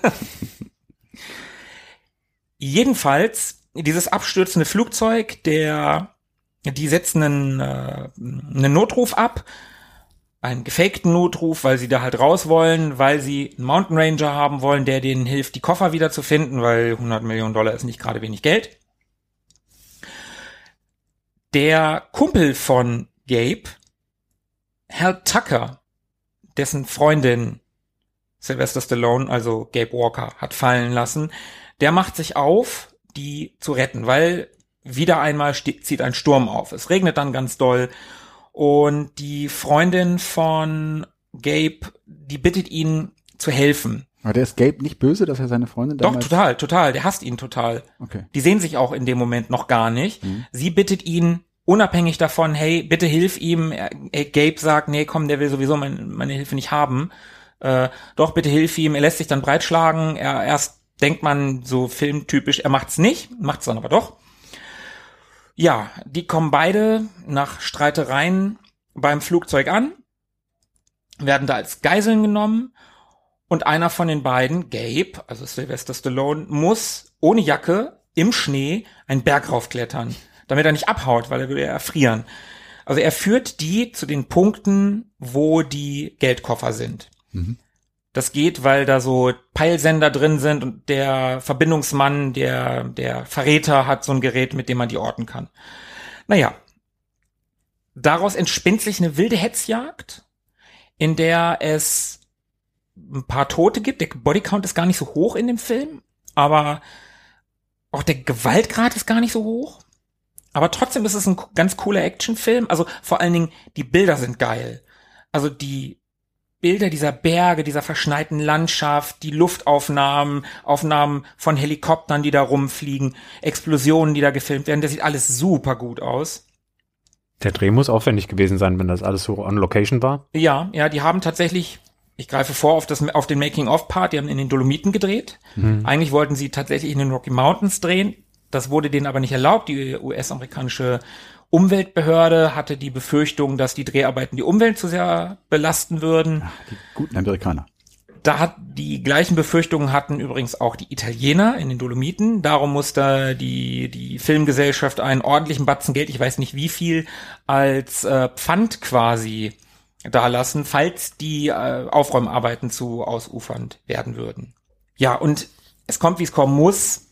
Jedenfalls, dieses abstürzende Flugzeug, der, die setzen einen, äh, einen Notruf ab, einen gefakten Notruf, weil sie da halt raus wollen, weil sie einen Mountain Ranger haben wollen, der denen hilft, die Koffer wieder zu finden, weil 100 Millionen Dollar ist nicht gerade wenig Geld. Der Kumpel von Gabe, Hal Tucker, dessen Freundin Sylvester Stallone, also Gabe Walker, hat fallen lassen, der macht sich auf, die zu retten, weil wieder einmal zieht ein Sturm auf. Es regnet dann ganz doll und die Freundin von Gabe, die bittet ihn zu helfen.
Aber der ist Gabe nicht böse, dass er seine Freundin
Doch,
damals...
total, total. Der hasst ihn total.
Okay.
Die sehen sich auch in dem Moment noch gar nicht. Sie bittet ihn, unabhängig davon, hey, bitte hilf ihm. Er, er, Gabe sagt, nee, komm, der will sowieso mein, meine Hilfe nicht haben. Äh, doch, bitte hilf ihm. Er lässt sich dann breitschlagen. Er erst denkt man so filmtypisch, er macht's nicht, macht's dann aber doch. Ja, die kommen beide nach Streitereien beim Flugzeug an, werden da als Geiseln genommen und einer von den beiden, Gabe, also Sylvester Stallone, muss ohne Jacke im Schnee einen Berg raufklettern, damit er nicht abhaut, weil er will ja erfrieren. Also er führt die zu den Punkten, wo die Geldkoffer sind. Das geht, weil da so Peilsender drin sind und der Verbindungsmann, der, der Verräter hat so ein Gerät, mit dem man die orten kann. Naja. Daraus entspinnt sich eine wilde Hetzjagd, in der es ein paar Tote gibt. Der Bodycount ist gar nicht so hoch in dem Film, aber auch der Gewaltgrad ist gar nicht so hoch. Aber trotzdem ist es ein ganz cooler Actionfilm. Also vor allen Dingen, die Bilder sind geil. Also die Bilder dieser Berge, dieser verschneiten Landschaft, die Luftaufnahmen, Aufnahmen von Helikoptern, die da rumfliegen, Explosionen, die da gefilmt werden, das sieht alles super gut aus.
Der Dreh muss aufwendig gewesen sein, wenn das alles so on Location war.
Ja, ja, die haben tatsächlich, ich greife vor auf, das, auf den Making-of-Part, die haben in den Dolomiten gedreht. Mhm. Eigentlich wollten sie tatsächlich in den Rocky Mountains drehen. Das wurde denen aber nicht erlaubt. Die US-amerikanische Umweltbehörde hatte die Befürchtung, dass die Dreharbeiten die Umwelt zu sehr belasten würden.
Ach, die guten Amerikaner.
Da hat die gleichen Befürchtungen hatten übrigens auch die Italiener in den Dolomiten. Darum musste die die Filmgesellschaft einen ordentlichen Batzen Geld, ich weiß nicht wie viel, als äh, Pfand quasi da lassen, falls die äh, Aufräumarbeiten zu ausufernd werden würden. Ja, und es kommt, wie es kommen muss.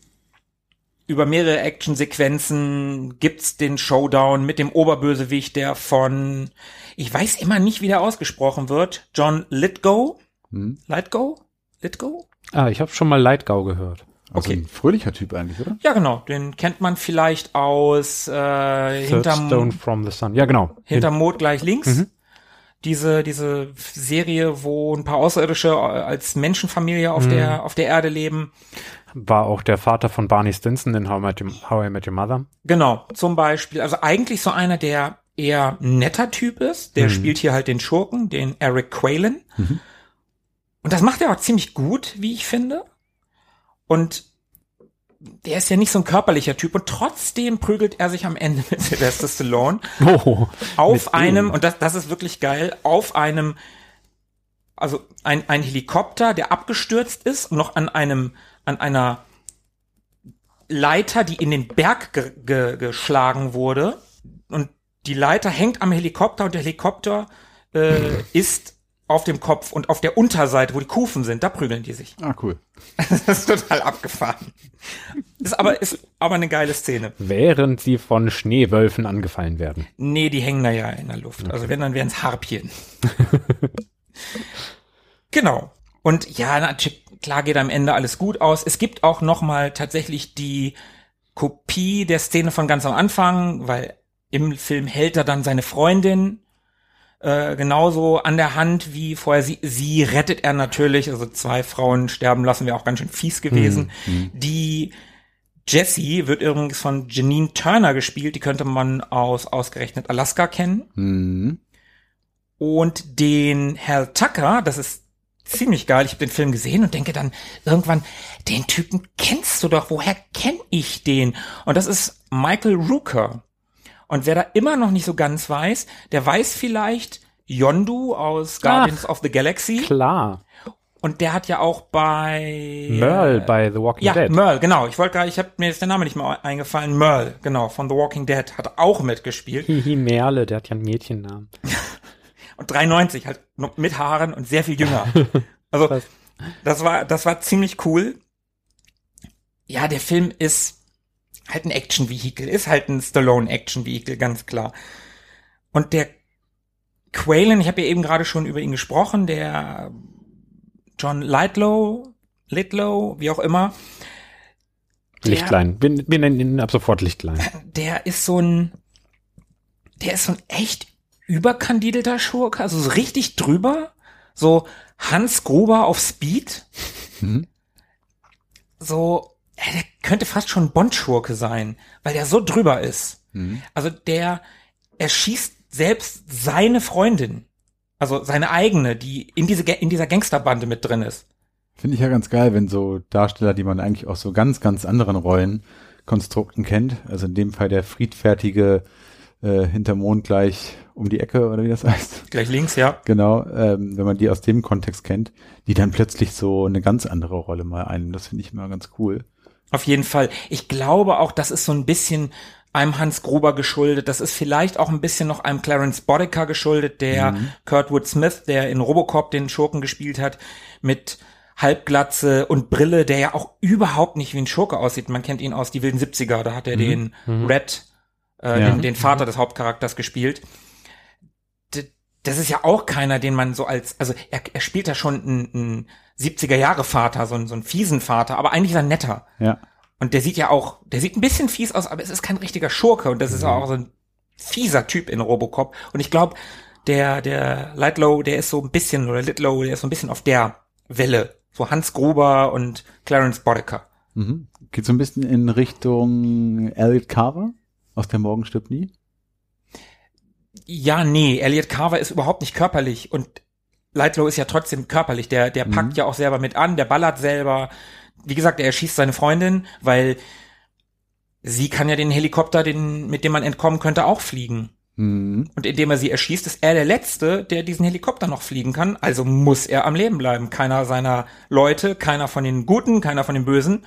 Über mehrere Actionsequenzen gibt's den Showdown mit dem Oberbösewicht, der von, ich weiß immer nicht, wie der ausgesprochen wird, John Lithgow. Hm? Lithgow? Lithgow?
Ah, ich habe schon mal Lightgau gehört.
Also okay. ein fröhlicher Typ eigentlich, oder?
Ja, genau. Den kennt man vielleicht aus äh, hinterm
Stone from the Sun. Ja, genau.
Hinterm Mond gleich links. Mhm diese, diese Serie, wo ein paar Außerirdische als Menschenfamilie auf mhm. der, auf der Erde leben.
War auch der Vater von Barney Stinson in How I, Met Your, How I Met Your Mother.
Genau, zum Beispiel. Also eigentlich so einer, der eher netter Typ ist. Der mhm. spielt hier halt den Schurken, den Eric Quaylen. Mhm. Und das macht er auch ziemlich gut, wie ich finde. Und der ist ja nicht so ein körperlicher Typ und trotzdem prügelt er sich am Ende (laughs) mit Sylvester Stallone oh, auf einem, und das, das ist wirklich geil, auf einem, also ein, ein Helikopter, der abgestürzt ist und noch an einem, an einer Leiter, die in den Berg ge ge geschlagen wurde und die Leiter hängt am Helikopter und der Helikopter äh, ist auf dem Kopf und auf der Unterseite, wo die Kufen sind, da prügeln die sich.
Ah, cool. (laughs)
das ist total abgefahren. Ist aber, ist aber eine geile Szene.
Während sie von Schneewölfen angefallen werden.
Nee, die hängen da ja in der Luft. Okay. Also wenn, dann wären es Harpien. (laughs) genau. Und ja, natürlich, klar geht am Ende alles gut aus. Es gibt auch noch mal tatsächlich die Kopie der Szene von ganz am Anfang, weil im Film hält er dann seine Freundin äh, genauso an der Hand wie vorher. Sie, sie rettet er natürlich. Also zwei Frauen sterben lassen, wäre auch ganz schön fies gewesen. Mhm. Die Jessie wird übrigens von Janine Turner gespielt. Die könnte man aus ausgerechnet Alaska kennen. Mhm. Und den Hal Tucker, das ist ziemlich geil. Ich habe den Film gesehen und denke dann irgendwann, den Typen kennst du doch. Woher kenn ich den? Und das ist Michael Rooker. Und wer da immer noch nicht so ganz weiß, der weiß vielleicht Yondu aus Guardians Ach, of the Galaxy.
Klar.
Und der hat ja auch bei
Merle bei The Walking
ja,
Dead.
Ja, Merle, genau. Ich wollte gerade, ich habe mir jetzt der Name nicht mehr eingefallen. Merle, genau, von The Walking Dead hat auch mitgespielt.
Hihi Merle, der hat ja einen Mädchennamen. (laughs)
und 93 halt mit Haaren und sehr viel jünger. (laughs) Also das war das war ziemlich cool. Ja, der Film ist halt ein Action-Vehikel, ist halt ein Stallone-Action-Vehikel, ganz klar. Und der Quaylen, ich habe ja eben gerade schon über ihn gesprochen, der John Lightlow, Litlow, wie auch immer.
Der, Lichtlein. Wir, wir nennen ihn ab sofort Lichtlein. (laughs)
Der ist so ein, der ist so ein echt überkandidelter Schurke, also so richtig drüber. So Hans Gruber auf Speed. Mhm. So der könnte fast schon Bond-Schurke sein, weil der so drüber ist. Mhm. Also der erschießt selbst seine Freundin, also seine eigene, die in, diese, in dieser Gangsterbande mit drin ist.
Finde ich ja ganz geil, wenn so Darsteller, die man eigentlich aus so ganz, ganz anderen Rollenkonstrukten kennt, also in dem Fall der friedfertige äh, hinter Mond gleich um die Ecke oder wie das heißt.
Gleich links, ja.
Genau, ähm, wenn man die aus dem Kontext kennt, die dann plötzlich so eine ganz andere Rolle mal einnehmen. Das finde ich immer ganz cool.
Auf jeden Fall. Ich glaube auch, das ist so ein bisschen einem Hans Gruber geschuldet. Das ist vielleicht auch ein bisschen noch einem Clarence Boddicker geschuldet, der mhm. Kurtwood Smith, der in Robocop den Schurken gespielt hat, mit Halbglatze und Brille, der ja auch überhaupt nicht wie ein Schurke aussieht. Man kennt ihn aus die wilden 70er, da hat er mhm. den mhm. Red, äh, ja. den, den, Vater des Hauptcharakters gespielt. das ist ja auch keiner, den man so als, also er, er spielt da schon einen, 70er Jahre Vater, so, ein, so ein fiesen Vater, aber eigentlich ist er netter.
Ja.
Und der sieht ja auch, der sieht ein bisschen fies aus, aber es ist kein richtiger Schurke und das ist mhm. auch so ein fieser Typ in Robocop. Und ich glaube, der, der Lightlow, der ist so ein bisschen, oder Litlow, der ist so ein bisschen auf der Welle. So Hans Gruber und Clarence Boddicker.
Mhm. Geht so ein bisschen in Richtung Elliot Carver aus der Morgen stirbt nie?
Ja, nee, Elliot Carver ist überhaupt nicht körperlich und Lightlow ist ja trotzdem körperlich. Der, der packt mhm. ja auch selber mit an, der ballert selber. Wie gesagt, er erschießt seine Freundin, weil sie kann ja den Helikopter, den, mit dem man entkommen könnte, auch fliegen. Mhm. Und indem er sie erschießt, ist er der Letzte, der diesen Helikopter noch fliegen kann. Also muss er am Leben bleiben. Keiner seiner Leute, keiner von den Guten, keiner von den Bösen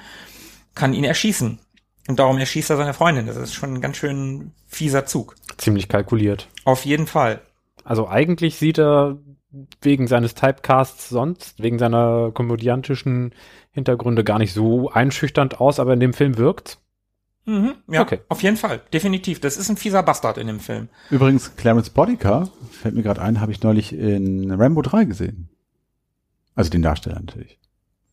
kann ihn erschießen. Und darum erschießt er seine Freundin. Das ist schon ein ganz schön fieser Zug.
Ziemlich kalkuliert.
Auf jeden Fall.
Also eigentlich sieht er wegen seines Typecasts sonst, wegen seiner komödiantischen Hintergründe gar nicht so einschüchternd aus, aber in dem Film wirkt.
Mhm, ja, okay. auf jeden Fall, definitiv. Das ist ein fieser Bastard in dem Film.
Übrigens, Clarence Bodica, fällt mir gerade ein, habe ich neulich in Rambo 3 gesehen. Also den Darsteller natürlich,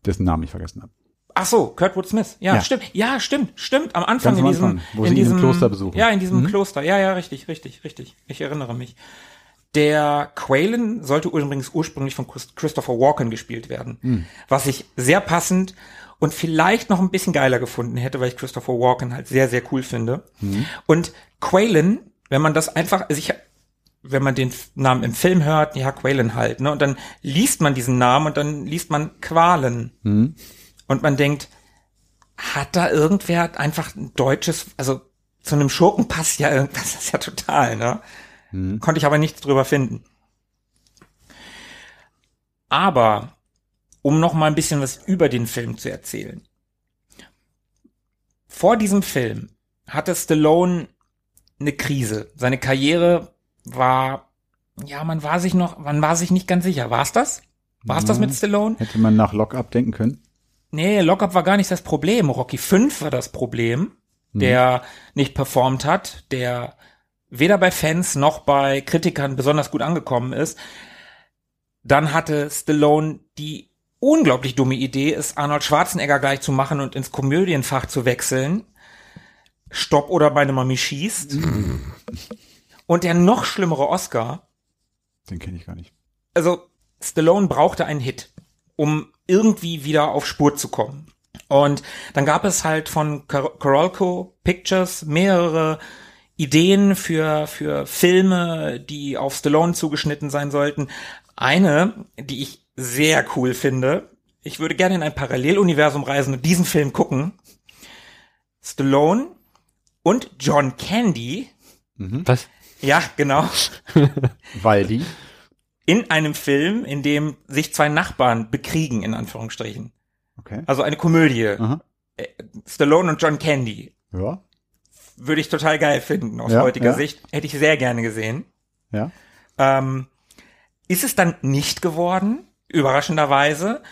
dessen Namen ich vergessen habe.
Ach so, Kurtwood Smith. Ja, ja, stimmt. Ja, stimmt, stimmt. Am Anfang Ganz in diesem, Anfang,
wo in diesem Kloster besuchen.
Ja, in diesem mhm. Kloster. Ja, ja, richtig, richtig, richtig. Ich erinnere mich. Der Quaylen sollte übrigens ursprünglich von Christopher Walken gespielt werden, mhm. was ich sehr passend und vielleicht noch ein bisschen geiler gefunden hätte, weil ich Christopher Walken halt sehr, sehr cool finde. Mhm. Und Quaylen, wenn man das einfach, also ich, wenn man den Namen im Film hört, ja, Quaylen halt, ne, und dann liest man diesen Namen und dann liest man Qualen. Mhm. Und man denkt, hat da irgendwer einfach ein deutsches, also zu einem Schurken passt ja irgendwas, (laughs) das ist ja total, ne? Mhm. Konnte ich aber nichts drüber finden. Aber, um noch mal ein bisschen was über den Film zu erzählen. Vor diesem Film hatte Stallone eine Krise. Seine Karriere war, ja, man war sich noch, man war sich nicht ganz sicher. War es das? War es das mit Stallone?
Hätte man nach Lockup denken können?
Nee, Lockup war gar nicht das Problem. Rocky 5 war das Problem, der mhm. nicht performt hat, der weder bei Fans noch bei Kritikern besonders gut angekommen ist. Dann hatte Stallone die unglaublich dumme Idee, es Arnold Schwarzenegger gleich zu machen und ins Komödienfach zu wechseln. Stopp oder meine Mami schießt. und der noch schlimmere Oscar.
Den kenne ich gar nicht.
Also Stallone brauchte einen Hit, um irgendwie wieder auf Spur zu kommen. Und dann gab es halt von Corolco Pictures mehrere Ideen für, für Filme, die auf Stallone zugeschnitten sein sollten. Eine, die ich sehr cool finde, ich würde gerne in ein Paralleluniversum reisen und diesen Film gucken. Stallone und John Candy.
Mhm. Was?
Ja, genau. (laughs)
Weil die?
In einem Film, in dem sich zwei Nachbarn bekriegen, in Anführungsstrichen.
Okay.
Also eine Komödie. Aha. Äh, Stallone und John Candy.
Ja
würde ich total geil finden aus ja, heutiger ja. Sicht. Hätte ich sehr gerne gesehen.
Ja.
Ähm, ist es dann nicht geworden, überraschenderweise.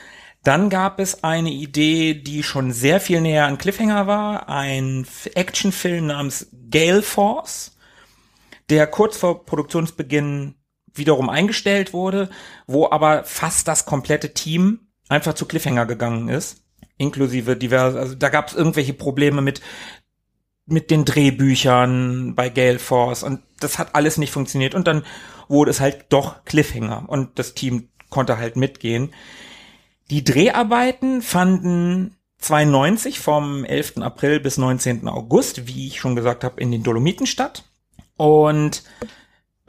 Dann gab es eine Idee, die schon sehr viel näher an Cliffhanger war, ein Actionfilm namens Gale Force, der kurz vor Produktionsbeginn wiederum eingestellt wurde, wo aber fast das komplette Team einfach zu Cliffhanger gegangen ist inklusive diverse, also da gab es irgendwelche Probleme mit mit den Drehbüchern bei Gale Force und das hat alles nicht funktioniert und dann wurde es halt doch Cliffhanger und das Team konnte halt mitgehen. Die Dreharbeiten fanden 92 vom 11. April bis 19. August, wie ich schon gesagt habe, in den Dolomiten statt und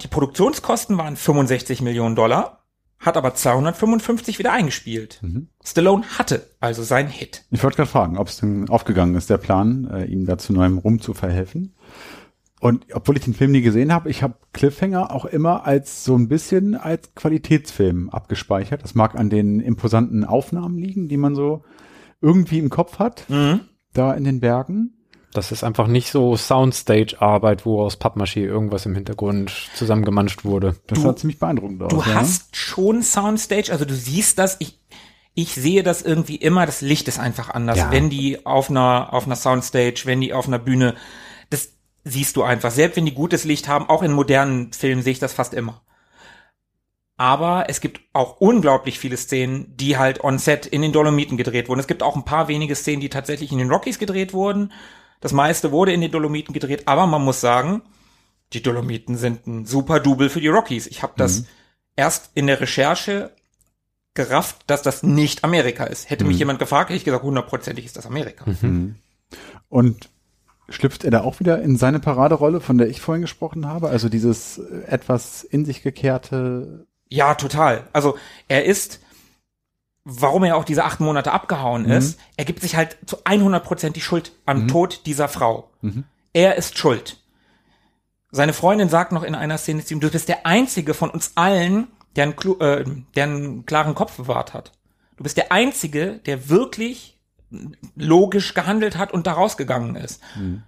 die Produktionskosten waren 65 Millionen Dollar hat aber 255 wieder eingespielt. Mhm. Stallone hatte also seinen Hit.
Ich wollte gerade fragen, ob es denn aufgegangen ist, der Plan, äh, ihm da zu neuem Ruhm zu verhelfen. Und obwohl ich den Film nie gesehen habe, ich habe Cliffhanger auch immer als so ein bisschen als Qualitätsfilm abgespeichert. Das mag an den imposanten Aufnahmen liegen, die man so irgendwie im Kopf hat, mhm. da in den Bergen.
Das ist einfach nicht so Soundstage-Arbeit, wo aus Pappmaché irgendwas im Hintergrund zusammengemanscht wurde.
Das du, sah ziemlich beeindruckend aus.
Du ja? hast schon Soundstage, also du siehst das, ich, ich sehe das irgendwie immer, das Licht ist einfach anders. Ja. Wenn die auf einer, auf einer Soundstage, wenn die auf einer Bühne, das siehst du einfach. Selbst wenn die gutes Licht haben, auch in modernen Filmen sehe ich das fast immer. Aber es gibt auch unglaublich viele Szenen, die halt on set in den Dolomiten gedreht wurden. Es gibt auch ein paar wenige Szenen, die tatsächlich in den Rockies gedreht wurden das meiste wurde in den Dolomiten gedreht, aber man muss sagen, die Dolomiten sind ein super Double für die Rockies. Ich habe das mhm. erst in der Recherche gerafft, dass das nicht Amerika ist. Hätte mhm. mich jemand gefragt, hätte ich gesagt, hundertprozentig ist das Amerika. Mhm.
mhm. Und schlüpft er da auch wieder in seine Paraderolle, von der ich vorhin gesprochen habe? Also dieses etwas in sich gekehrte.
Ja, total. Also er ist, warum er auch diese acht Monate abgehauen mhm. ist, er gibt sich halt zu 100 Prozent die Schuld am mhm. Tod dieser Frau. Mhm. Er ist schuld. Seine Freundin sagt noch in einer Szene zu ihm, du bist der einzige von uns allen, der einen, äh, der einen klaren Kopf bewahrt hat. Du bist der einzige, der wirklich logisch gehandelt hat und da rausgegangen ist. Mhm.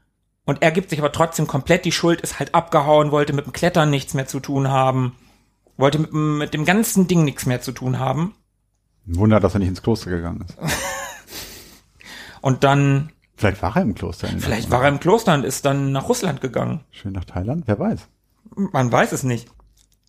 Und er gibt sich aber trotzdem komplett die Schuld, ist halt abgehauen, wollte mit dem Klettern nichts mehr zu tun haben, wollte mit, mit dem ganzen Ding nichts mehr zu tun haben.
Wunder, dass er nicht ins Kloster gegangen ist. (laughs)
und dann.
Vielleicht war er im Kloster.
Vielleicht war er im Kloster und ist dann nach Russland gegangen.
Schön nach Thailand, wer weiß.
Man weiß es nicht.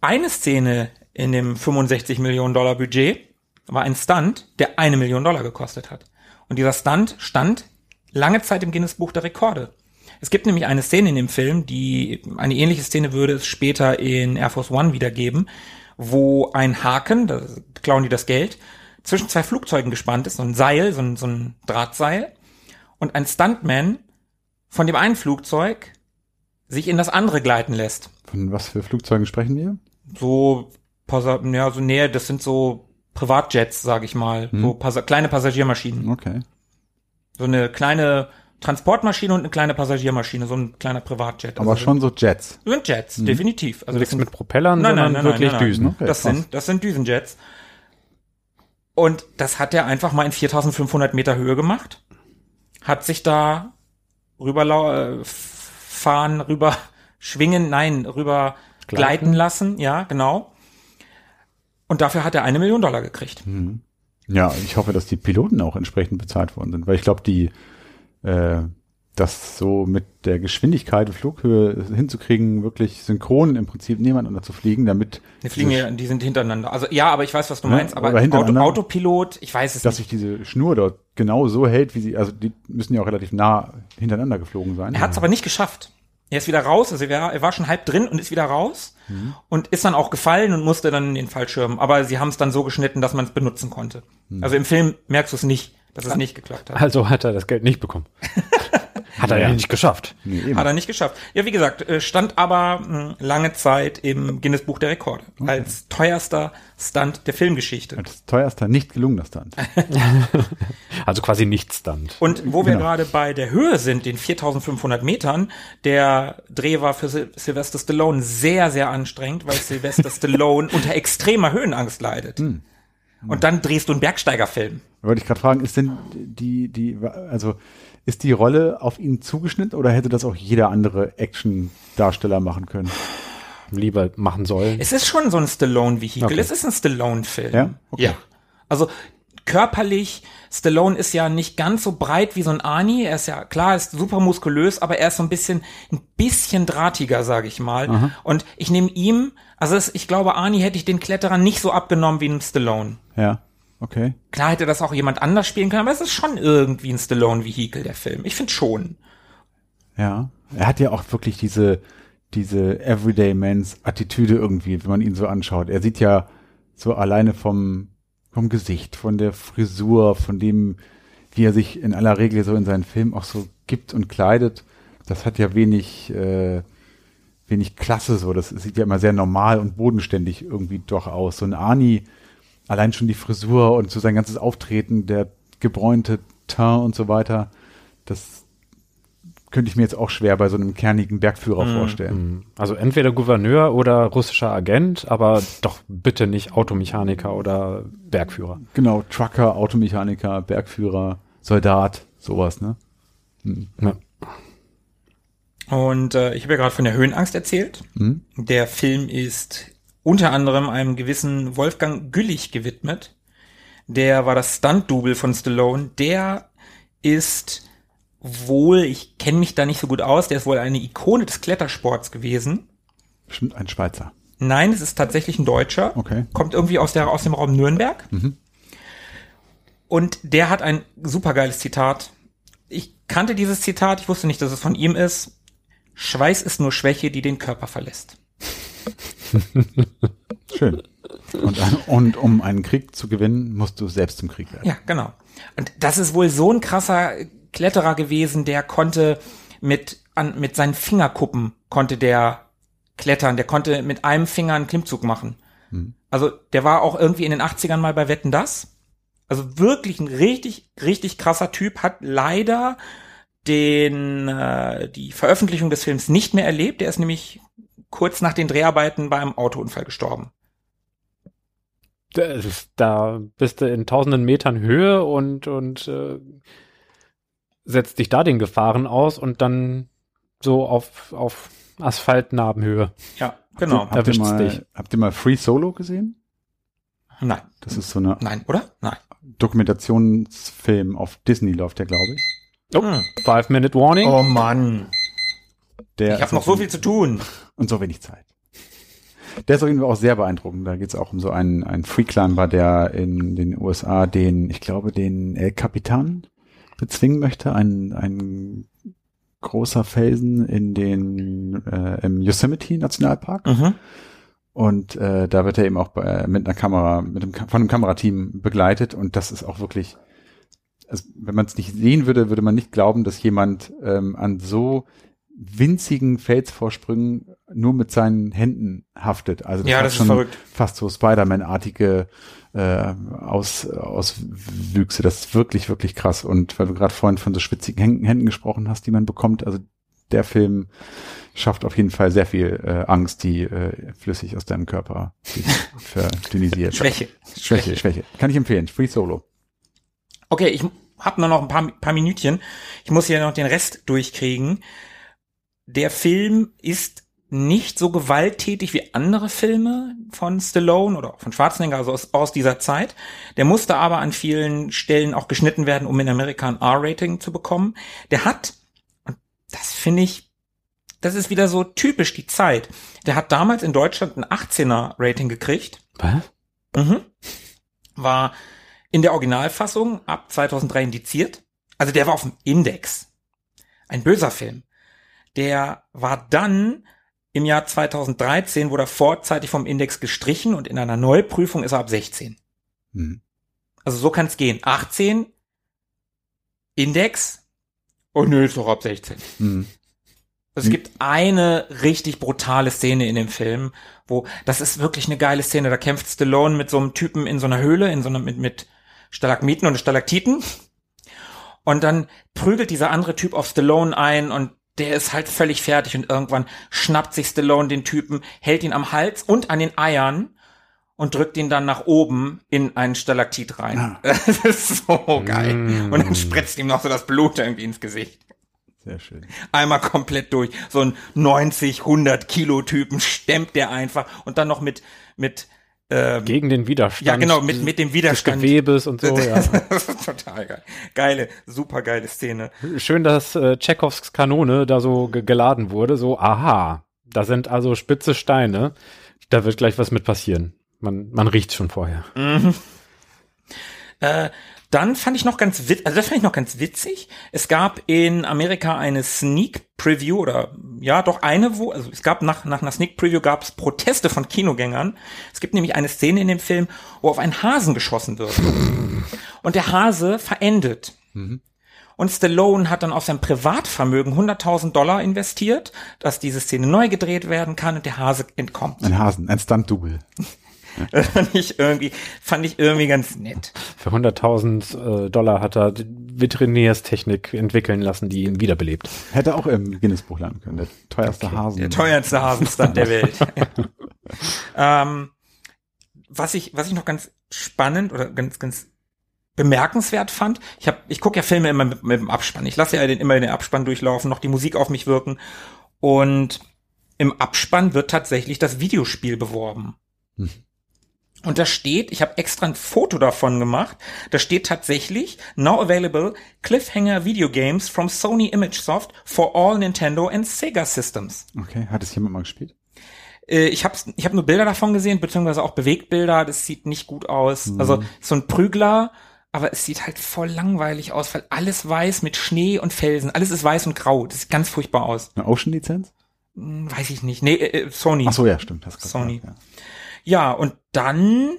Eine Szene in dem 65 Millionen Dollar Budget war ein Stunt, der eine Million Dollar gekostet hat. Und dieser Stunt stand lange Zeit im Guinness Buch der Rekorde. Es gibt nämlich eine Szene in dem Film, die eine ähnliche Szene würde es später in Air Force One wiedergeben, wo ein Haken, da klauen die das Geld, zwischen zwei Flugzeugen gespannt ist, so ein Seil, so ein, so ein Drahtseil, und ein Stuntman von dem einen Flugzeug sich in das andere gleiten lässt.
Von was für Flugzeugen sprechen wir?
So, ja, so näher, das sind so Privatjets, sage ich mal, hm. so Pas kleine Passagiermaschinen.
Okay.
So eine kleine Transportmaschine und eine kleine Passagiermaschine, so ein kleiner Privatjet.
Aber also schon so Jets.
Sind Jets, hm. definitiv.
Also nichts mit Propellern, nein, sondern nein, nein, wirklich Düsen.
Okay, das sind das sind Düsenjets. Und das hat er einfach mal in 4500 Meter Höhe gemacht. Hat sich da rüber äh, fahren, rüber (laughs) schwingen, nein, rüber gleiten, gleiten lassen, ja, genau. Und dafür hat er eine Million Dollar gekriegt. Mhm.
Ja, ich hoffe, dass die Piloten auch entsprechend bezahlt worden sind, weil ich glaube, die äh, das so mit der Geschwindigkeit und Flughöhe hinzukriegen, wirklich synchron im Prinzip nebeneinander zu fliegen, damit.
Die fliegen ja, die sind hintereinander. Also ja, aber ich weiß, was du meinst, aber Auto, Autopilot, ich weiß es
dass nicht. Dass sich diese Schnur dort genau so hält, wie sie, also die müssen ja auch relativ nah hintereinander geflogen sein.
Er hat es aber nicht geschafft. Er ist wieder raus, also er war, er war schon halb drin und ist wieder raus mhm. und ist dann auch gefallen und musste dann in den Fallschirm. Aber sie haben es dann so geschnitten, dass man es benutzen konnte. Mhm. Also im Film merkst du es nicht, dass es nicht geklappt hat.
Also hat er das Geld nicht bekommen. (laughs) Hat er ja, ja nicht geschafft.
Nee, Hat er nicht geschafft. Ja, wie gesagt, äh, stand aber mh, lange Zeit im Guinness Buch der Rekorde okay. als teuerster Stunt der Filmgeschichte.
Als teuerster nicht gelungener Stunt. (laughs)
also quasi nicht Stunt.
Und wo wir genau. gerade bei der Höhe sind, den 4500 Metern, der Dreh war für Sil Sylvester Stallone sehr, sehr anstrengend, weil Sylvester (laughs) Stallone unter extremer Höhenangst leidet. Hm. Und dann drehst du einen Bergsteigerfilm.
Wollte ich gerade fragen, ist denn die, die, also ist die Rolle auf ihn zugeschnitten oder hätte das auch jeder andere Action-Darsteller machen können?
Lieber machen sollen.
Es ist schon so ein Stallone-Vehikel. Okay. Es ist ein Stallone-Film. Ja? Okay. ja. Also körperlich, Stallone ist ja nicht ganz so breit wie so ein Arnie. Er ist ja klar, ist super muskulös, aber er ist so ein bisschen, ein bisschen drahtiger, sage ich mal. Aha. Und ich nehme ihm, also es, ich glaube, Arnie hätte ich den Kletterer nicht so abgenommen wie ein Stallone.
Ja. Okay.
Klar hätte das auch jemand anders spielen können, aber es ist schon irgendwie ein Stallone-Vehikel, der Film. Ich finde schon.
Ja. Er hat ja auch wirklich diese, diese Everyday Mans Attitüde irgendwie, wenn man ihn so anschaut. Er sieht ja so alleine vom, vom Gesicht, von der Frisur, von dem, wie er sich in aller Regel so in seinen Filmen auch so gibt und kleidet. Das hat ja wenig, äh, wenig Klasse so. Das sieht ja immer sehr normal und bodenständig irgendwie doch aus. So ein Arnie, allein schon die Frisur und so sein ganzes Auftreten, der gebräunte Teint und so weiter, das könnte ich mir jetzt auch schwer bei so einem kernigen Bergführer mm, vorstellen.
Mm. Also entweder Gouverneur oder russischer Agent, aber doch bitte nicht Automechaniker oder Bergführer.
Genau, Trucker, Automechaniker, Bergführer, Soldat, sowas, ne?
Hm. Ja. Und äh, ich habe ja gerade von der Höhenangst erzählt. Hm? Der Film ist unter anderem einem gewissen Wolfgang Güllich gewidmet. Der war das Stunt-Double von Stallone. Der ist wohl, ich kenne mich da nicht so gut aus, der ist wohl eine Ikone des Klettersports gewesen.
Bestimmt ein Schweizer.
Nein, es ist tatsächlich ein Deutscher.
Okay.
Kommt irgendwie aus, der, aus dem Raum Nürnberg. Mhm. Und der hat ein supergeiles Zitat. Ich kannte dieses Zitat, ich wusste nicht, dass es von ihm ist. Schweiß ist nur Schwäche, die den Körper verlässt. (laughs)
Schön. Und, und um einen Krieg zu gewinnen, musst du selbst zum Krieg werden.
Ja, genau. Und das ist wohl so ein krasser Kletterer gewesen, der konnte mit, an, mit seinen Fingerkuppen konnte der klettern, der konnte mit einem Finger einen Klimmzug machen. Hm. Also der war auch irgendwie in den 80ern mal bei Wetten das. Also wirklich ein richtig, richtig krasser Typ, hat leider den äh, die Veröffentlichung des Films nicht mehr erlebt. Der ist nämlich kurz nach den Dreharbeiten bei einem Autounfall gestorben.
Da bist du in tausenden Metern Höhe und und äh, setzt dich da den Gefahren aus und dann so auf auf Asphaltnarbenhöhe.
Ja, genau.
Habt, habt, ihr mal, dich. habt ihr mal Free Solo gesehen?
Nein.
Das ist so eine
Nein, oder? Nein.
Dokumentationsfilm auf Disney läuft der, glaube ich.
Oh, hm. Five Minute Warning.
Oh Mann.
Der
ich habe noch so viel zu tun.
Und so wenig Zeit. Der ist auf jeden Fall auch sehr beeindruckend. Da geht es auch um so einen, einen Free-Climber, der in den USA den, ich glaube, den El Capitan bezwingen möchte. Ein, ein großer Felsen in den, äh, im Yosemite Nationalpark. Mhm. Und äh, da wird er eben auch bei, mit einer Kamera, mit dem, von einem Kamerateam begleitet. Und das ist auch wirklich, also wenn man es nicht sehen würde, würde man nicht glauben, dass jemand ähm, an so winzigen Felsvorsprüngen nur mit seinen Händen haftet. Also
das, ja, das ist verrückt.
fast so Spider-Man-artige äh, Aus, Auswüchse. Das ist wirklich, wirklich krass. Und weil du gerade vorhin von so schwitzigen Händen gesprochen hast, die man bekommt, also der Film schafft auf jeden Fall sehr viel äh, Angst, die äh, flüssig aus deinem Körper (laughs) verdünnisiert.
Schwäche.
Schwäche. Schwäche. Kann ich empfehlen. Free Solo.
Okay, ich habe nur noch ein paar, paar Minütchen. Ich muss hier noch den Rest durchkriegen der Film ist nicht so gewalttätig wie andere Filme von Stallone oder von Schwarzenegger, also aus, aus dieser Zeit. Der musste aber an vielen Stellen auch geschnitten werden, um in Amerika ein R-Rating zu bekommen. Der hat, und das finde ich, das ist wieder so typisch die Zeit. Der hat damals in Deutschland ein 18er Rating gekriegt.
Was?
Mhm. War in der Originalfassung ab 2003 indiziert. Also der war auf dem Index. Ein böser Film der war dann im Jahr 2013 wurde er vorzeitig vom Index gestrichen und in einer Neuprüfung ist er ab 16. Mhm. Also so kann es gehen. 18 Index und oh, nö, ist doch ab 16. Mhm. Es gibt eine richtig brutale Szene in dem Film, wo das ist wirklich eine geile Szene. Da kämpft Stallone mit so einem Typen in so einer Höhle, in so einer mit mit Stalagmiten und Stalaktiten. Und dann prügelt dieser andere Typ auf Stallone ein und der ist halt völlig fertig und irgendwann schnappt sich Stallone den Typen, hält ihn am Hals und an den Eiern und drückt ihn dann nach oben in einen Stalaktit rein. Ah. (laughs) Das ist so geil. Mm. Und dann spritzt ihm noch so das Blut irgendwie ins Gesicht.
Sehr schön.
Einmal komplett durch. So ein 90, 100 Kilo Typen stemmt der einfach und dann noch mit, mit
ähm, Gegen den Widerstand.
Ja, genau, mit, mit dem Widerstand.
Des Gewebes und so, (laughs) ja.
total geil. Geile, super geile Szene.
Schön, dass äh, Tschechows Kanone da so geladen wurde. So, aha, da sind also spitze Steine. Da wird gleich was mit passieren. Man, man riecht schon vorher. Mhm.
Äh, dann fand ich noch ganz witzig, also das fand ich noch ganz witzig. Es gab in Amerika eine Sneak Preview oder ja, doch eine, wo, also es gab nach, nach einer Sneak Preview gab es Proteste von Kinogängern. Es gibt nämlich eine Szene in dem Film, wo auf einen Hasen geschossen wird. (laughs) Und der Hase verendet. Mhm. Und Stallone hat dann auf sein Privatvermögen 100.000 Dollar investiert, dass diese Szene neu gedreht werden kann und der Hase entkommt.
Ein Hasen, ein Stunt-Double. (laughs) (laughs)
Fand ich irgendwie, fand ich irgendwie ganz nett.
Für 100.000 äh, Dollar hat er Veterinärstechnik entwickeln lassen, die ihn wiederbelebt.
Hätte auch im Guinness-Buch landen können. Der teuerste okay. Hasen.
Der teuerste Hasenstand der Welt. (laughs) ähm, was ich, was ich noch ganz spannend oder ganz, ganz bemerkenswert fand. Ich habe, ich gucke ja Filme immer mit, mit dem Abspann. Ich lasse ja den, immer den Abspann durchlaufen, noch die Musik auf mich wirken. Und im Abspann wird tatsächlich das Videospiel beworben. Hm. Und da steht, ich habe extra ein Foto davon gemacht, da steht tatsächlich, now available Cliffhanger Video Games from Sony ImageSoft for all Nintendo and Sega Systems.
Okay, hat es jemand mal gespielt?
Äh, ich habe ich hab nur Bilder davon gesehen, beziehungsweise auch Bewegtbilder, das sieht nicht gut aus. Mhm. Also so ein Prügler aber es sieht halt voll langweilig aus, weil alles weiß mit Schnee und Felsen. Alles ist weiß und grau. Das sieht ganz furchtbar aus.
Eine Ocean-Lizenz?
Hm, weiß ich nicht. Nee, äh, äh Sony.
Ach so, ja, stimmt.
Das Sony. Gesagt, ja. Ja, und dann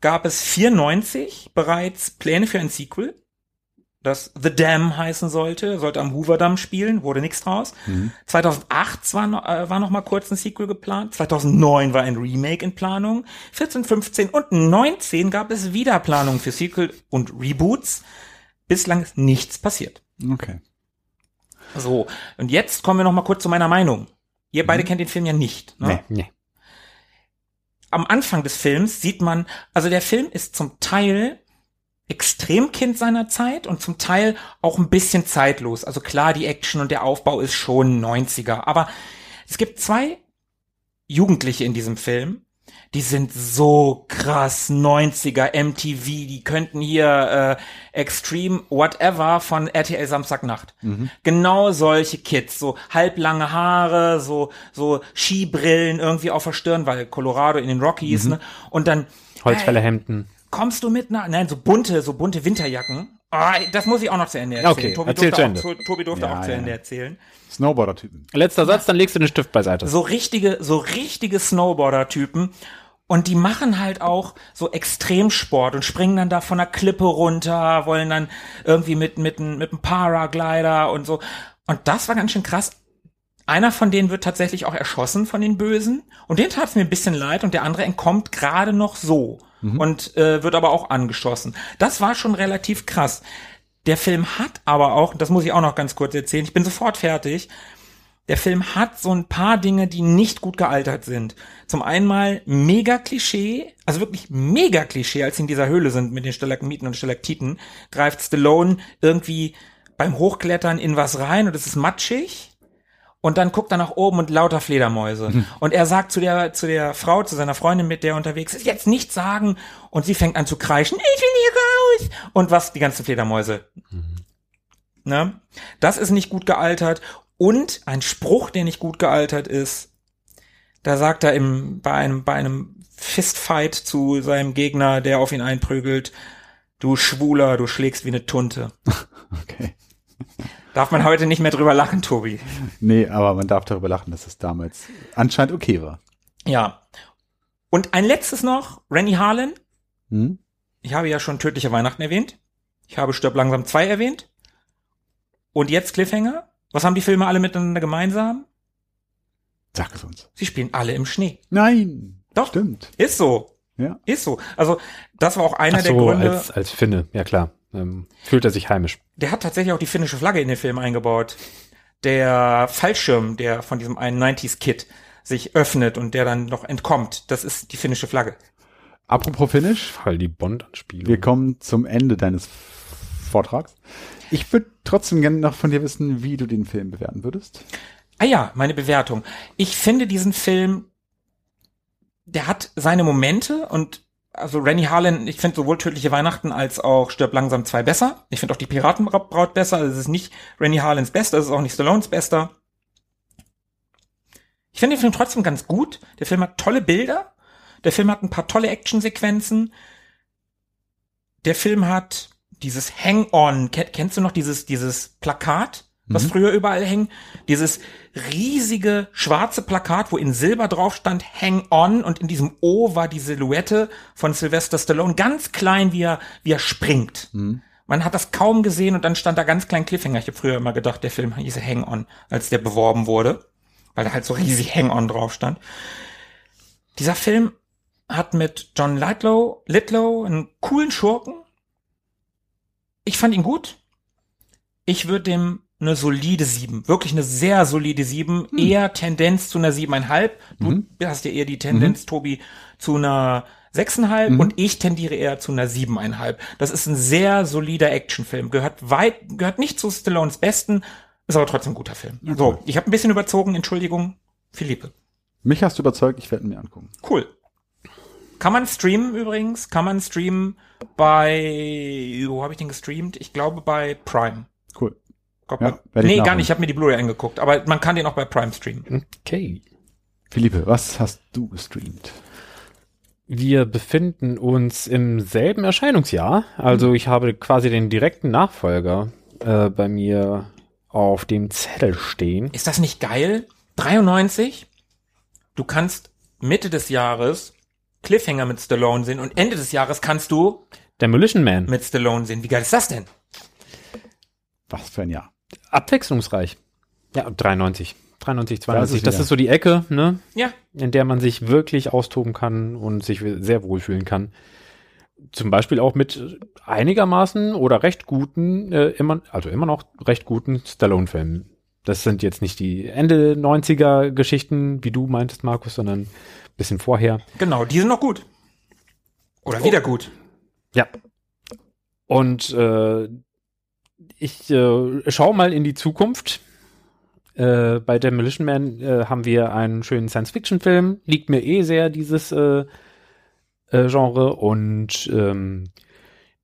gab es 94 bereits Pläne für ein Sequel das The Dam heißen sollte, sollte am Hoover Dam spielen, wurde nichts draus. Mhm. 2008 war noch, äh, war noch mal kurz ein Sequel geplant. 2009 war ein Remake in Planung. 14, 15 und 19 gab es wieder Planungen für Sequel und Reboots. Bislang ist nichts passiert.
Okay.
So, und jetzt kommen wir noch mal kurz zu meiner Meinung. Ihr beide mhm. kennt den Film ja nicht. Ne? Nee, nee. Am Anfang des Films sieht man, also der Film ist zum Teil Extremkind seiner Zeit und zum Teil auch ein bisschen zeitlos. Also klar, die Action und der Aufbau ist schon 90er, aber es gibt zwei Jugendliche in diesem Film, die sind so krass 90er MTV, die könnten hier äh, Extreme Whatever von RTL Samstagnacht. Mhm. Genau solche Kids, so halblange Haare, so so Skibrillen irgendwie auf der Stirn, weil Colorado in den Rockies, mhm. ne? Und dann
Holzfällerhemden.
Hey, kommst du mit nach, nein, so bunte, so bunte Winterjacken. Oh, das muss ich auch noch zu Ende erzählen.
Okay,
Tobi
erzähl
durfte, auch, Tobi durfte ja, auch zu Ende erzählen.
Snowboarder-Typen.
Letzter Satz, dann legst du den Stift beiseite.
So richtige, so richtige Snowboarder-Typen. Und die machen halt auch so Extremsport und springen dann da von der Klippe runter, wollen dann irgendwie mit, mit, mit einem Paraglider und so. Und das war ganz schön krass. Einer von denen wird tatsächlich auch erschossen von den Bösen. Und den tat es mir ein bisschen leid und der andere entkommt gerade noch so mhm. und äh, wird aber auch angeschossen. Das war schon relativ krass. Der Film hat aber auch, das muss ich auch noch ganz kurz erzählen, ich bin sofort fertig. Der Film hat so ein paar Dinge, die nicht gut gealtert sind. Zum einen mal mega Klischee, also wirklich mega Klischee, als sie in dieser Höhle sind mit den Stalagmiten und Stalaktiten, greift Stallone irgendwie beim Hochklettern in was rein und es ist matschig und dann guckt er nach oben und lauter Fledermäuse. Mhm. Und er sagt zu der, zu der Frau, zu seiner Freundin, mit der er unterwegs ist, jetzt nichts sagen. Und sie fängt an zu kreischen, ich will hier raus. Und was? Die ganzen Fledermäuse. Mhm. Ne? Das ist nicht gut gealtert. Und ein Spruch, der nicht gut gealtert ist, da sagt er im, bei einem, bei einem Fistfight zu seinem Gegner, der auf ihn einprügelt, du Schwuler, du schlägst wie eine Tunte. (laughs) Okay. Darf man heute nicht mehr drüber lachen, Tobi?
Nee, aber man darf darüber lachen, dass es damals anscheinend okay war.
Ja. Und ein letztes noch, Rennie Harlan. Hm? Ich habe ja schon Tödliche Weihnachten erwähnt. Ich habe Stirb langsam 2 erwähnt. Und jetzt Cliffhanger. Was haben die Filme alle miteinander gemeinsam?
Sag es uns.
Sie spielen alle im Schnee.
Nein.
Doch.
Stimmt.
Ist so. Ja. Ist so. Also, das war auch einer so, der Gründe.
Als, als Finne, ja klar ähm, fühlt er sich heimisch.
Der hat tatsächlich auch die finnische Flagge in den Film eingebaut. Der Fallschirm, der von diesem einen 90s-Kit sich öffnet und der dann noch entkommt, das ist die finnische Flagge.
Apropos Finnisch.
Fall die Bond-Anspielung.
Wir kommen zum Ende deines Vortrags. Ich würde trotzdem gerne noch von dir wissen, wie du den Film bewerten würdest.
Ah ja, meine Bewertung. Ich finde diesen Film, der hat seine Momente und also Rennie Harlan, ich finde sowohl Tödliche Weihnachten als auch Stirb langsam zwei besser. Ich finde auch die Piratenbraut besser. Also es ist nicht Rennie Harlans bester, es ist auch nicht Stallones bester. Ich finde den Film trotzdem ganz gut. Der Film hat tolle Bilder. Der Film hat ein paar tolle Actionsequenzen. Der Film hat dieses Hang-On. Kennst du noch dieses, dieses Plakat? Was mhm. früher überall hängt. Dieses riesige schwarze Plakat, wo in Silber drauf stand Hang On und in diesem O war die Silhouette von Sylvester Stallone ganz klein, wie er, wie er springt. Mhm. Man hat das kaum gesehen und dann stand da ganz klein Cliffhanger. Ich habe früher immer gedacht, der Film hieße Hang On, als der beworben wurde, weil da halt so riesig Hang On drauf stand. Dieser Film hat mit John Litlow, Litlow einen coolen Schurken. Ich fand ihn gut. Ich würde dem eine solide 7. Wirklich eine sehr solide 7. Hm. Eher Tendenz zu einer 7,5. Du mhm. hast ja eher die Tendenz, mhm. Tobi, zu einer 6,5 mhm. und ich tendiere eher zu einer 7,5. Das ist ein sehr solider Actionfilm. Gehört weit, gehört nicht zu Stallones besten, ist aber trotzdem ein guter Film. Okay. So, ich habe ein bisschen überzogen, Entschuldigung, Philippe.
Mich hast du überzeugt, ich werde ihn mir angucken.
Cool. Kann man streamen übrigens, kann man streamen bei, wo habe ich den gestreamt? Ich glaube bei Prime.
Cool.
Glaub, ja, nee, gar nicht. Ich habe mir die Blu-ray angeguckt, aber man kann den auch bei Prime streamen.
Okay. Philippe, was hast du gestreamt?
Wir befinden uns im selben Erscheinungsjahr. Also ich habe quasi den direkten Nachfolger äh, bei mir auf dem Zettel stehen.
Ist das nicht geil? 93? Du kannst Mitte des Jahres Cliffhanger mit Stallone sehen und Ende des Jahres kannst du
Demolition Man.
mit Stallone sehen. Wie geil ist das denn?
Was für ein Jahr.
Abwechslungsreich. Ja, 93. 93,
Da
92.
ist es
Das
wieder.
ist so die Ecke, ne?
Ja.
in der man sich wirklich austoben kann und sich sehr wohlfühlen kann. Zum Beispiel auch mit einigermaßen oder recht guten, äh, immer, also immer noch recht guten Stallone-Filmen. Das sind jetzt nicht die Ende 90er Geschichten, wie du meintest, Markus, sondern ein bisschen vorher.
Genau, die sind noch gut. Oder wieder gut.
Ja. Und äh, ich äh, schaue mal in die Zukunft. Äh, bei Demolition Man äh, haben wir einen schönen Science-Fiction-Film. Liegt mir eh sehr, dieses äh, äh, Genre. Und ähm,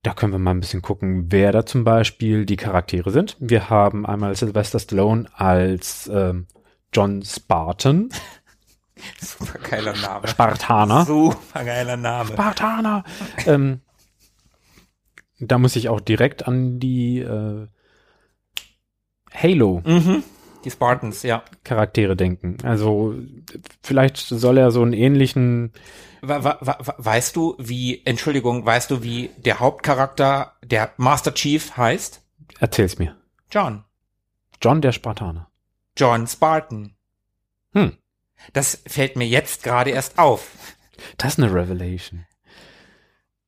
da können wir mal ein bisschen gucken, wer da zum Beispiel die Charaktere sind. Wir haben einmal Sylvester Stallone als ähm, John Spartan, (laughs)
Super geiler Name.
Spartaner.
Super geiler Name.
Spartaner. ähm, da muss ich auch direkt an die äh, Halo-Charaktere
Mhm. Die Spartans, ja.
denken. Also vielleicht soll er so einen ähnlichen
wa- wa- Weißt du, wie, Entschuldigung, weißt du, wie der Hauptcharakter, der Master Chief heißt?
Erzähl's mir.
John.
John der Spartaner.
John Spartan.
Hm.
Das fällt mir jetzt gerade erst auf.
Das ist eine Revelation.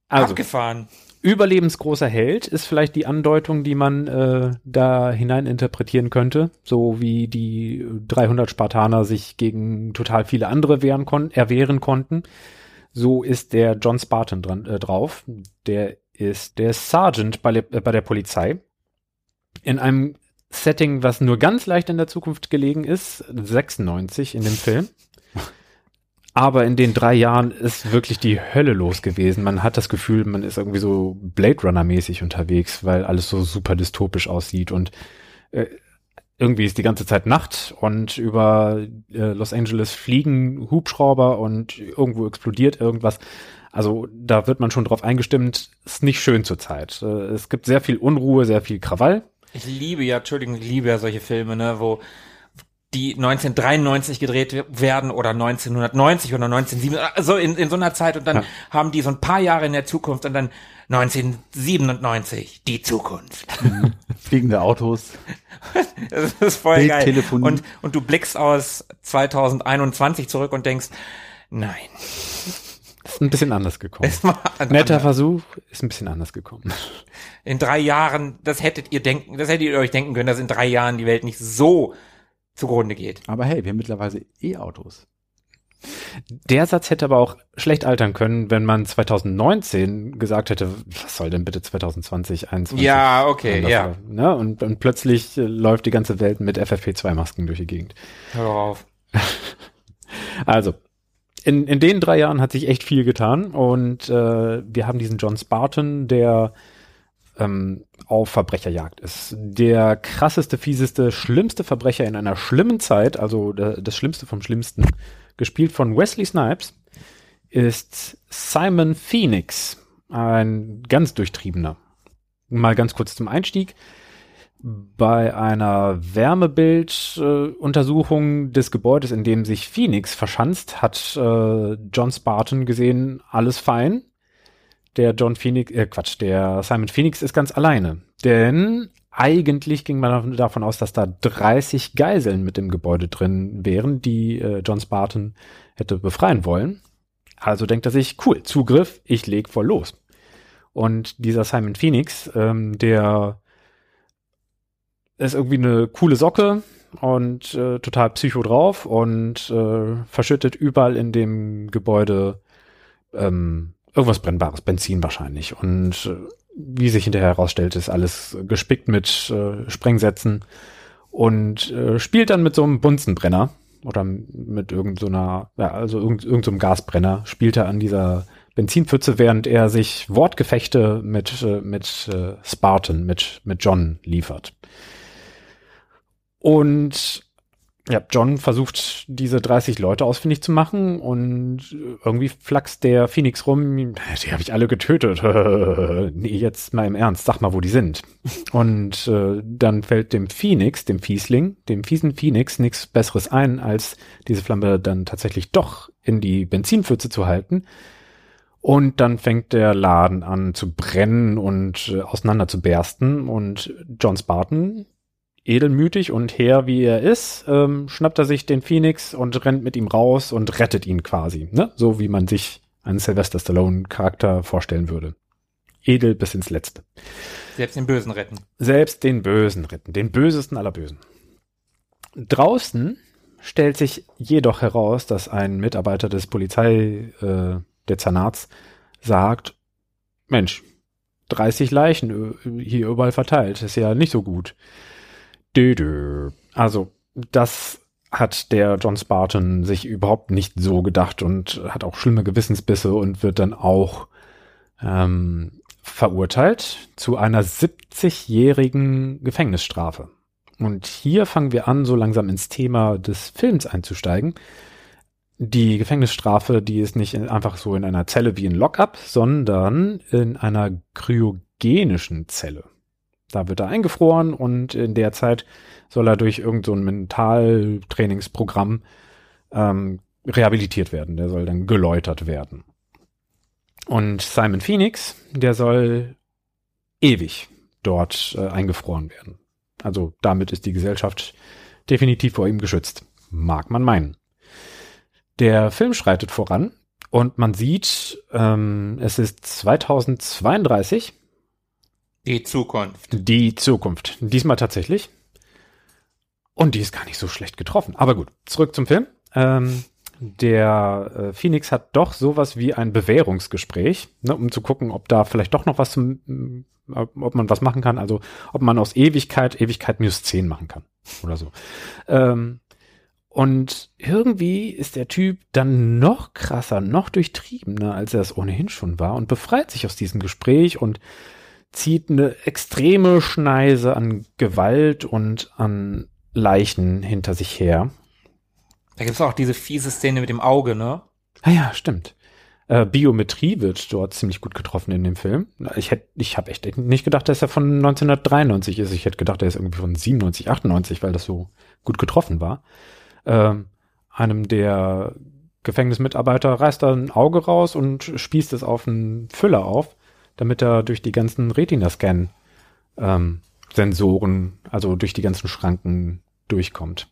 Also,
Abgefahren.
Überlebensgroßer Held ist vielleicht die Andeutung, die man äh, da hinein interpretieren könnte, so wie die 300 Spartaner sich gegen total viele andere wehren kon erwehren konnten. So ist der John Spartan dran, äh, drauf. Der ist der Sergeant bei, äh, bei der Polizei. In einem Setting, was nur ganz leicht in der Zukunft gelegen ist, 96 in dem Film. Aber in den drei Jahren ist wirklich die Hölle los gewesen. Man hat das Gefühl, man ist irgendwie so Blade Runner-mäßig unterwegs, weil alles so super dystopisch aussieht und äh, irgendwie ist die ganze Zeit Nacht und über äh, Los Angeles fliegen Hubschrauber und irgendwo explodiert irgendwas. Also da wird man schon drauf eingestimmt, ist nicht schön zurzeit. Äh, es gibt sehr viel Unruhe, sehr viel Krawall.
Ich liebe ja, Entschuldigung, ich liebe ja solche Filme, ne, wo die 1993 gedreht werden oder 1990 oder 1997, also in, in so einer Zeit und dann
Ja.
haben die so ein paar Jahre in der Zukunft und dann 1997, die Zukunft. (laughs)
Fliegende Autos. (laughs)
Das ist voll geil.
Bildtelefonie.
Und, und du blickst aus 2021 zurück und denkst, nein.
Ist ein bisschen anders gekommen.
Es war ein
Netter
anderer.
Versuch, ist ein bisschen anders gekommen.
In drei Jahren, das hättet ihr denken, das hättet ihr euch denken können, dass in drei Jahren die Welt nicht so zugrunde geht.
Aber hey, wir haben mittlerweile E-Autos.
Der Satz hätte aber auch schlecht altern können, wenn man 2019 gesagt hätte, was soll denn bitte 2020, 21?
Ja, okay,
anders
ja.
war, Ne? Und, und plötzlich äh, läuft die ganze Welt mit FFP2-Masken durch die Gegend.
Hör doch auf. (laughs)
Also, in, in den drei Jahren hat sich echt viel getan und äh, wir haben diesen John Spartan, der ähm, auf Verbrecherjagd ist. Der krasseste, fieseste, schlimmste Verbrecher in einer schlimmen Zeit, also das Schlimmste vom Schlimmsten, gespielt von Wesley Snipes, ist Simon Phoenix, ein ganz durchtriebener. Mal ganz kurz zum Einstieg. Bei einer Wärmebilduntersuchung des Gebäudes, in dem sich Phoenix verschanzt, hat äh, John Spartan gesehen, alles fein. Der John Phoenix, äh Quatsch, der Simon Phoenix ist ganz alleine. Denn eigentlich ging man davon aus, dass da 30 Geiseln mit dem Gebäude drin wären, die äh, John Spartan hätte befreien wollen. Also denkt er sich, cool, Zugriff, ich leg voll los. Und dieser Simon Phoenix, ähm, der ist irgendwie eine coole Socke und äh, total psycho drauf und äh, verschüttet überall in dem Gebäude ähm, irgendwas Brennbares, Benzin wahrscheinlich. Und äh, wie sich hinterher herausstellt, ist alles gespickt mit äh, Sprengsätzen und äh, spielt dann mit so einem Bunsenbrenner oder mit irgendeiner, so ja, also irgend, irgend so Gasbrenner, spielt er an dieser Benzinpfütze, während er sich Wortgefechte mit, äh, mit äh, Spartan, mit, mit John liefert. Und ja, John versucht, diese 30 Leute ausfindig zu machen und irgendwie flaxt der Phoenix rum. (laughs) Die habe ich alle getötet. (laughs) nee, jetzt mal im Ernst, sag mal, wo die sind. Und äh, dann fällt dem Phoenix, dem Fiesling, dem fiesen Phoenix nichts Besseres ein, als diese Flamme dann tatsächlich doch in die Benzinpfütze zu halten. Und dann fängt der Laden an zu brennen und äh, auseinander zu bersten. Und John Spartan edelmütig und her wie er ist, ähm, schnappt er sich den Phoenix und rennt mit ihm raus und rettet ihn quasi. Ne? So wie man sich einen Sylvester Stallone-Charakter vorstellen würde. Edel bis ins Letzte.
Selbst den Bösen retten.
Selbst den Bösen retten. Den bösesten aller Bösen. Draußen stellt sich jedoch heraus, dass ein Mitarbeiter des Polizei, äh, sagt, Mensch, 30 Leichen äh, hier überall verteilt, ist ja nicht so gut. Also, das hat der John Spartan sich überhaupt nicht so gedacht und hat auch schlimme Gewissensbisse und wird dann auch ähm, verurteilt zu einer 70-jährigen Gefängnisstrafe. Und hier fangen wir an, so langsam ins Thema des Films einzusteigen. Die Gefängnisstrafe, die ist nicht einfach so in einer Zelle wie in Lockup, sondern in einer kryogenischen Zelle. Da wird er eingefroren und in der Zeit soll er durch irgendein so Mentaltrainingsprogramm ähm, rehabilitiert werden. Der soll dann geläutert werden. Und Simon Phoenix, der soll ewig dort äh, eingefroren werden. Also damit ist die Gesellschaft definitiv vor ihm geschützt. Mag man meinen. Der Film schreitet voran und man sieht, ähm, es ist 2032
die Zukunft.
Die Zukunft. Diesmal tatsächlich. Und die ist gar nicht so schlecht getroffen. Aber gut, zurück zum Film. Ähm, der äh, Phoenix hat doch sowas wie ein Bewährungsgespräch, ne, um zu gucken, ob da vielleicht doch noch was zum, äh, ob man was machen kann. Also ob man aus Ewigkeit Ewigkeit minus 10 machen kann. Oder so. Ähm, und irgendwie ist der Typ dann noch krasser, noch durchtriebener, als er es ohnehin schon war und befreit sich aus diesem Gespräch und zieht eine extreme Schneise an Gewalt und an Leichen hinter sich her.
Da gibt es auch diese fiese Szene mit dem Auge, ne?
Ah ja, stimmt. Äh, Biometrie wird dort ziemlich gut getroffen in dem Film. Ich hätte, ich habe echt nicht gedacht, dass er von 1993 ist. Ich hätte gedacht, er ist irgendwie von 97, 98, weil das so gut getroffen war. Ähm, einem der Gefängnismitarbeiter reißt da ein Auge raus und spießt es auf einen Füller auf damit er durch die ganzen Retina-Scan ähm, also durch die ganzen Schranken durchkommt.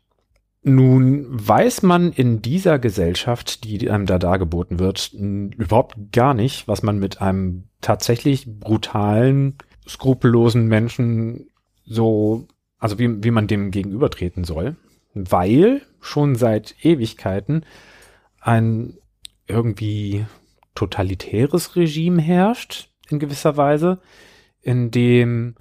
Nun weiß man in dieser Gesellschaft, die einem da dargeboten wird, überhaupt gar nicht, was man mit einem tatsächlich brutalen, skrupellosen Menschen so, also wie, wie man dem gegenübertreten soll, weil schon seit Ewigkeiten ein irgendwie totalitäres Regime herrscht, in gewisser Weise, in dem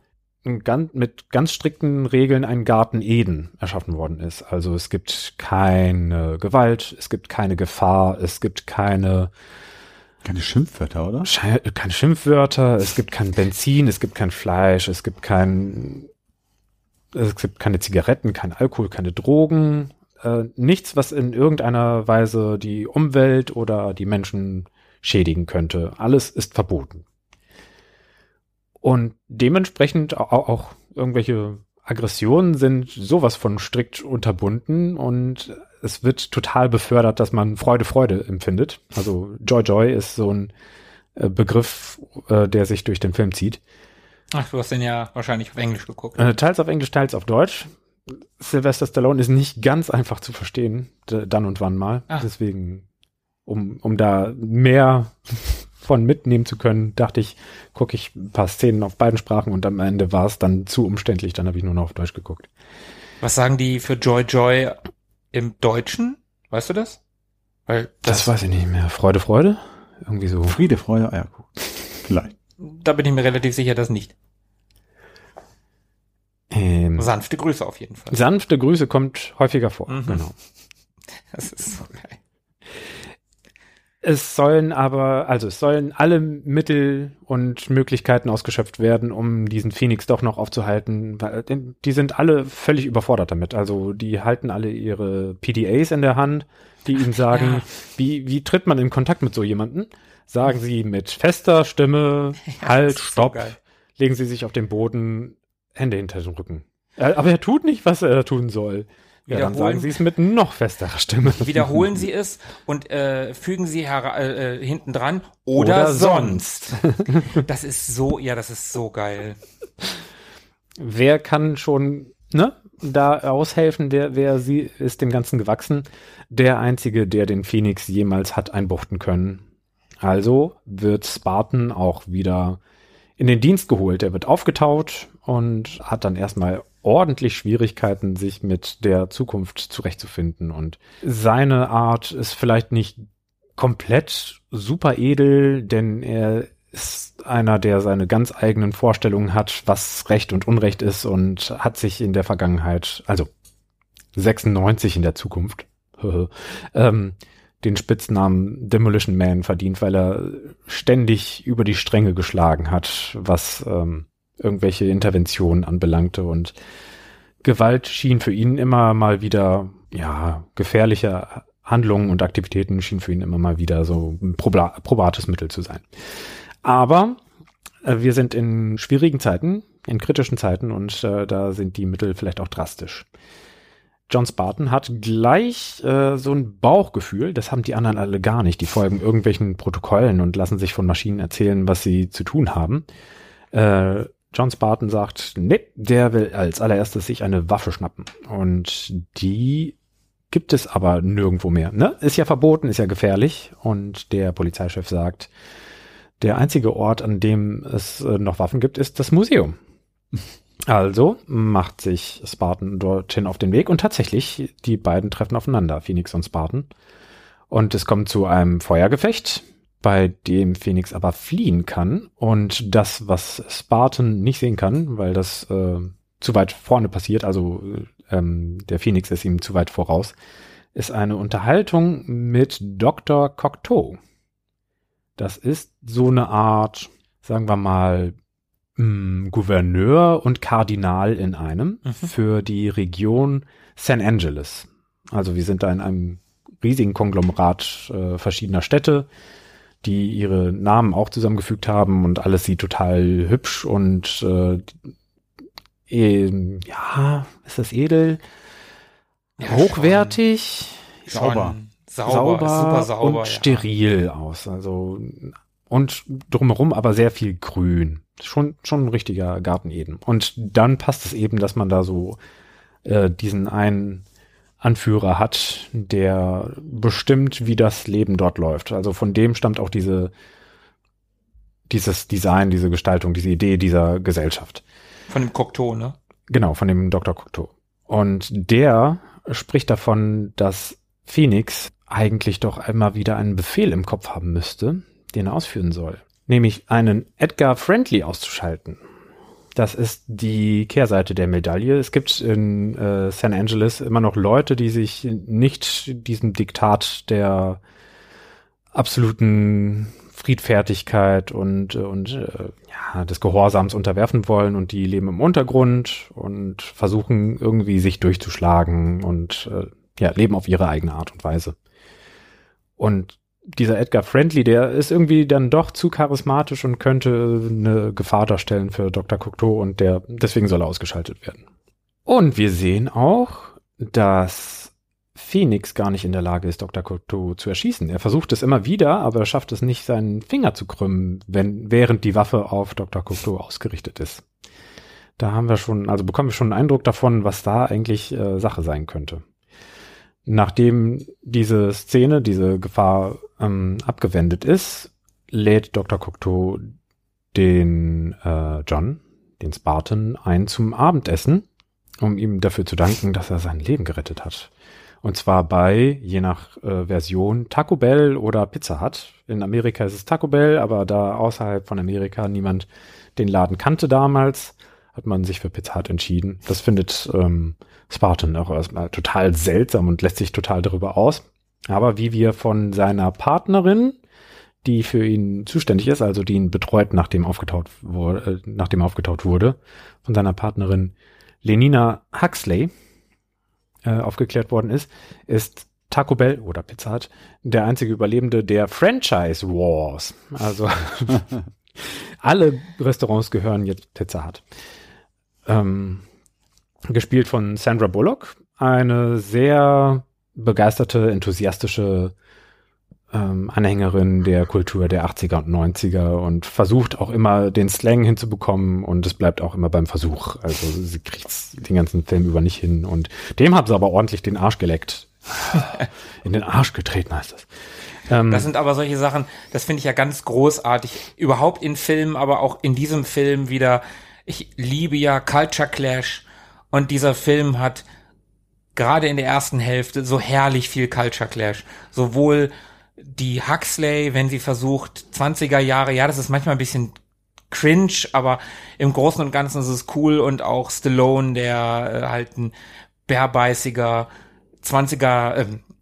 ganz, mit ganz strikten Regeln ein Garten Eden erschaffen worden ist. Also es gibt keine Gewalt, es gibt keine Gefahr, es gibt keine
keine Schimpfwörter, oder?
Keine Schimpfwörter, es gibt kein Benzin, es gibt kein Fleisch, es gibt kein es gibt keine Zigaretten, kein Alkohol, keine Drogen, äh, nichts, was in irgendeiner Weise die Umwelt oder die Menschen schädigen könnte. Alles ist verboten. Und dementsprechend auch, auch irgendwelche Aggressionen sind sowas von strikt unterbunden und es wird total befördert, dass man Freude, Freude empfindet. Also Joy Joy ist so ein äh, Begriff, äh, der sich durch den Film zieht.
Ach, du hast den ja wahrscheinlich auf Englisch geguckt.
Äh, teils auf Englisch, teils auf Deutsch. Sylvester Stallone ist nicht ganz einfach zu verstehen, dann und wann mal. Ach. Deswegen, um, um da mehr von mitnehmen zu können, dachte ich, gucke ich ein paar Szenen auf beiden Sprachen und am Ende war es dann zu umständlich, dann habe ich nur noch auf Deutsch geguckt.
Was sagen die für Joy Joy im Deutschen? Weißt du das?
Weil das, das weiß ich nicht mehr. Freude, Freude? Irgendwie so.
Friede, Freude, Eierkuchen.
Vielleicht. Da bin ich mir relativ sicher, dass nicht. Ähm, sanfte Grüße auf jeden Fall.
Sanfte Grüße kommt häufiger vor, mhm. genau.
Das ist so geil.
Es sollen aber, also es sollen alle Mittel und Möglichkeiten ausgeschöpft werden, um diesen Phoenix doch noch aufzuhalten, weil die sind alle völlig überfordert damit. Also die halten alle ihre PDAs in der Hand, die ihnen (laughs) sagen, ja. wie, wie tritt man in Kontakt mit so jemanden? Sagen sie mit fester Stimme, (laughs) ja, halt, stopp, so legen sie sich auf den Boden, Hände hinter den Rücken. Aber er tut nicht, was er tun soll. Ja, dann sagen Sie es mit noch festerer Stimme. (laughs)
Wiederholen Sie es und äh, fügen Sie äh, äh, hinten dran oder, oder sonst. (laughs) das ist so, ja, das ist so geil.
Wer kann schon ne, da aushelfen? Wer, wer sie ist dem Ganzen gewachsen? Der einzige, der den Phoenix jemals hat einbuchten können. Also wird Spartan auch wieder in den Dienst geholt. Er wird aufgetaut und hat dann erstmal ordentlich Schwierigkeiten, sich mit der Zukunft zurechtzufinden. Und seine Art ist vielleicht nicht komplett super edel, denn er ist einer, der seine ganz eigenen Vorstellungen hat, was Recht und Unrecht ist und hat sich in der Vergangenheit, also 96 in der Zukunft, (laughs) ähm, den Spitznamen Demolition Man verdient, weil er ständig über die Stränge geschlagen hat, was ähm, irgendwelche Interventionen anbelangte und Gewalt schien für ihn immer mal wieder, ja, gefährliche Handlungen und Aktivitäten schien für ihn immer mal wieder so ein probates Mittel zu sein. Aber äh, wir sind in schwierigen Zeiten, in kritischen Zeiten und äh, da sind die Mittel vielleicht auch drastisch. John Spartan hat gleich äh, so ein Bauchgefühl, das haben die anderen alle gar nicht. Die folgen irgendwelchen Protokollen und lassen sich von Maschinen erzählen, was sie zu tun haben. Äh, John Spartan sagt, nee, der will als allererstes sich eine Waffe schnappen. Und die gibt es aber nirgendwo mehr. Ne? Ist ja verboten, ist ja gefährlich. Und der Polizeichef sagt, der einzige Ort, an dem es äh, noch Waffen gibt, ist das Museum. (laughs) Also macht sich Spartan dorthin auf den Weg und tatsächlich, die beiden treffen aufeinander, Phoenix und Spartan. Und es kommt zu einem Feuergefecht bei dem Phoenix aber fliehen kann und das, was Spartan nicht sehen kann, weil das äh, zu weit vorne passiert, also ähm, der Phoenix ist ihm zu weit voraus, ist eine Unterhaltung mit Dr. Cocteau. Das ist so eine Art, sagen wir mal, mh, hm, Gouverneur und Kardinal in einem mhm. für die Region San Angeles. Also wir sind da in einem riesigen Konglomerat äh, verschiedener Städte die ihre Namen auch zusammengefügt haben und alles sieht total hübsch und äh, äh, ja, ist das edel, ja, hochwertig,
sauber.
sauber, sauber, super sauber und steril aus. Also und drumherum aber sehr viel Grün. Schon schon ein richtiger Garten Eden. Und dann passt es eben, dass man da so äh, diesen einen Anführer hat, der bestimmt, wie das Leben dort läuft. Also von dem stammt auch diese, dieses Design, diese Gestaltung, diese Idee dieser Gesellschaft.
Von dem Cocteau, ne?
Genau, von dem Dr. Cocteau. Und der spricht davon, dass Phoenix eigentlich doch einmal wieder einen Befehl im Kopf haben müsste, den er ausführen soll. Nämlich einen Edgar Friendly auszuschalten. Das ist die Kehrseite der Medaille. Es gibt in äh, San Angeles immer noch Leute, die sich nicht diesem Diktat der absoluten Friedfertigkeit und, und äh, ja, des Gehorsams unterwerfen wollen und die leben im Untergrund und versuchen irgendwie sich durchzuschlagen und äh, ja, leben auf ihre eigene Art und Weise. Und dieser Edgar Friendly, der ist irgendwie dann doch zu charismatisch und könnte eine Gefahr darstellen für Dr. Cocteau und der, deswegen soll er ausgeschaltet werden. Und wir sehen auch, dass Phoenix gar nicht in der Lage ist, Dr. Cocteau zu erschießen. Er versucht es immer wieder, aber er schafft es nicht, seinen Finger zu krümmen, wenn, während die Waffe auf Dr. Cocteau ausgerichtet ist. Da haben wir schon, also bekommen wir schon einen Eindruck davon, was da eigentlich äh, Sache sein könnte. Nachdem diese Szene, diese Gefahr ähm, abgewendet ist, lädt Dr. Cocteau den äh, John, den Spartan, ein zum Abendessen, um ihm dafür zu danken, dass er sein Leben gerettet hat. Und zwar bei, je nach äh, Version, Taco Bell oder Pizza Hut. In Amerika ist es Taco Bell, aber da außerhalb von Amerika niemand den Laden kannte damals, hat man sich für Pizza Hut entschieden. Das findet ähm, Spartan auch erstmal total seltsam und lässt sich total darüber aus. Aber wie wir von seiner Partnerin, die für ihn zuständig ist, also die ihn betreut, nachdem aufgetaut wurde, äh, nachdem aufgetaut wurde, von seiner Partnerin Lenina Huxley äh, aufgeklärt worden ist, ist Taco Bell oder Pizza Hut der einzige Überlebende der Franchise Wars. Also (laughs) alle Restaurants gehören jetzt Pizza Hut. Ähm, gespielt von Sandra Bullock, eine sehr begeisterte, enthusiastische ähm, Anhängerin der Kultur der 80er und 90er und versucht auch immer den Slang hinzubekommen und es bleibt auch immer beim Versuch. Also sie kriegt den ganzen Film über nicht hin und dem hat sie aber ordentlich den Arsch geleckt. In den Arsch getreten heißt das.
Ähm, das sind aber solche Sachen, das finde ich ja ganz großartig. Überhaupt in Filmen, aber auch in diesem Film wieder. Ich liebe ja Culture Clash und dieser Film hat gerade in der ersten Hälfte so herrlich viel Culture Clash. Sowohl die Huxley, wenn sie versucht, 20er Jahre, ja, das ist manchmal ein bisschen cringe, aber im Großen und Ganzen ist es cool und auch Stallone, der äh, halt ein bärbeißiger 20er,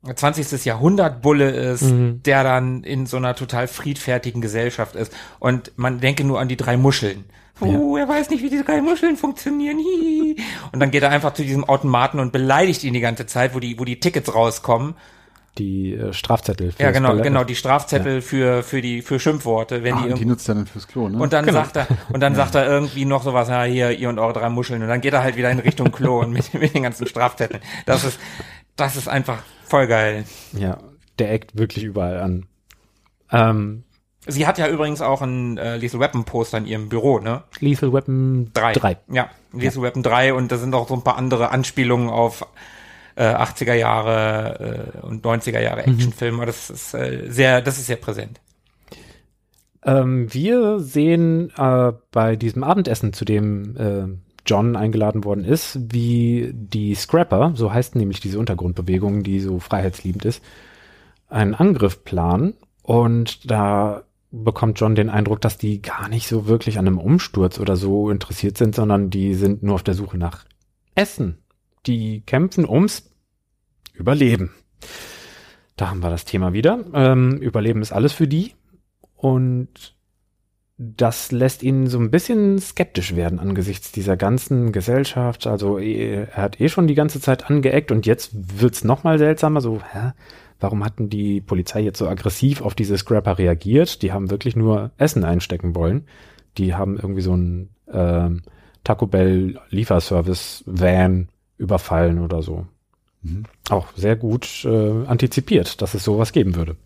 äh, 20. Jahrhundert Bulle ist, mhm. der dann in so einer total friedfertigen Gesellschaft ist. Und man denke nur an die drei Muscheln. Oh, ja. er weiß nicht, wie die drei Muscheln funktionieren. Hihi. Und dann geht er einfach zu diesem Automaten und beleidigt ihn die ganze Zeit, wo die, wo die Tickets rauskommen
die äh, Strafzettel.
Ja, genau, genau, die Strafzettel ja. für für die für Schimpfworte, wenn ah,
die die nutzt er dann fürs Klo, ne?
Und dann genau. sagt er und dann ja. sagt er irgendwie noch sowas, ja, hier ihr und eure drei Muscheln und dann geht er halt wieder in Richtung Klo und mit, (laughs) mit den ganzen Strafzetteln. Das ist das ist einfach voll geil.
Ja, der eckt wirklich überall an. Ähm,
Sie hat ja übrigens auch ein äh, Lethal Weapon Poster in ihrem Büro, ne?
Lethal Weapon 3. 3.
Ja, Lethal ja. Weapon 3 und da sind auch so ein paar andere Anspielungen auf äh, 80er Jahre äh, und 90er Jahre mhm. Actionfilme. Das ist äh, sehr, das ist sehr präsent.
Ähm, wir sehen äh, bei diesem Abendessen, zu dem äh, John eingeladen worden ist, wie die Scrapper, so heißt nämlich diese Untergrundbewegung, die so freiheitsliebend ist, einen Angriff planen. Und da bekommt John den Eindruck, dass die gar nicht so wirklich an einem Umsturz oder so interessiert sind, sondern die sind nur auf der Suche nach Essen die kämpfen ums Überleben. Da haben wir das Thema wieder. Ähm, Überleben ist alles für die. Und das lässt ihn so ein bisschen skeptisch werden angesichts dieser ganzen Gesellschaft. Also er hat eh schon die ganze Zeit angeeckt und jetzt wird's noch mal seltsamer. So, hä? Warum hatten die Polizei jetzt so aggressiv auf diese Scrapper reagiert? Die haben wirklich nur Essen einstecken wollen. Die haben irgendwie so ein ähm, Taco Bell Lieferservice Van überfallen oder so. Mhm. Auch sehr gut äh, antizipiert, dass es sowas geben würde.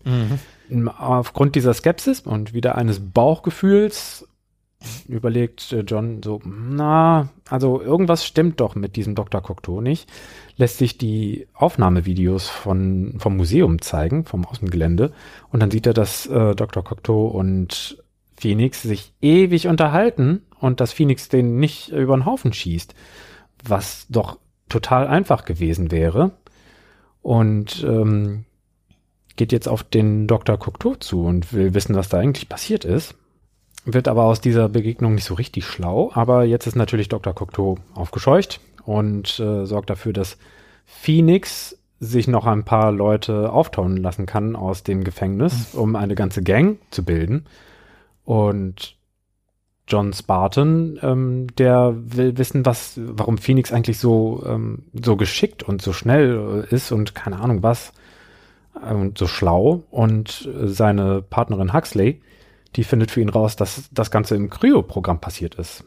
Mhm. Aufgrund dieser Skepsis und wieder eines Bauchgefühls überlegt äh, John so, na, also irgendwas stimmt doch mit diesem Dr. Cocteau nicht. Lässt sich die Aufnahmevideos von, vom Museum zeigen, vom Außengelände. Und dann sieht er, dass äh, Dr. Cocteau und Phoenix sich ewig unterhalten und dass Phoenix den nicht über den Haufen schießt. Was doch total einfach gewesen wäre. Und ähm, geht jetzt auf den Dr. Cocteau zu und will wissen, was da eigentlich passiert ist. Wird aber aus dieser Begegnung nicht so richtig schlau. Aber jetzt ist natürlich Dr. Cocteau aufgescheucht und äh, sorgt dafür, dass Phoenix sich noch ein paar Leute auftauen lassen kann aus dem Gefängnis, um eine ganze Gang zu bilden. Und John Spartan, ähm, der will wissen, was, warum Phoenix eigentlich so, ähm, so geschickt und so schnell äh, ist und keine Ahnung was äh, und so schlau. Und seine Partnerin Huxley, die findet für ihn raus, dass das Ganze im Kryo-Programm passiert ist.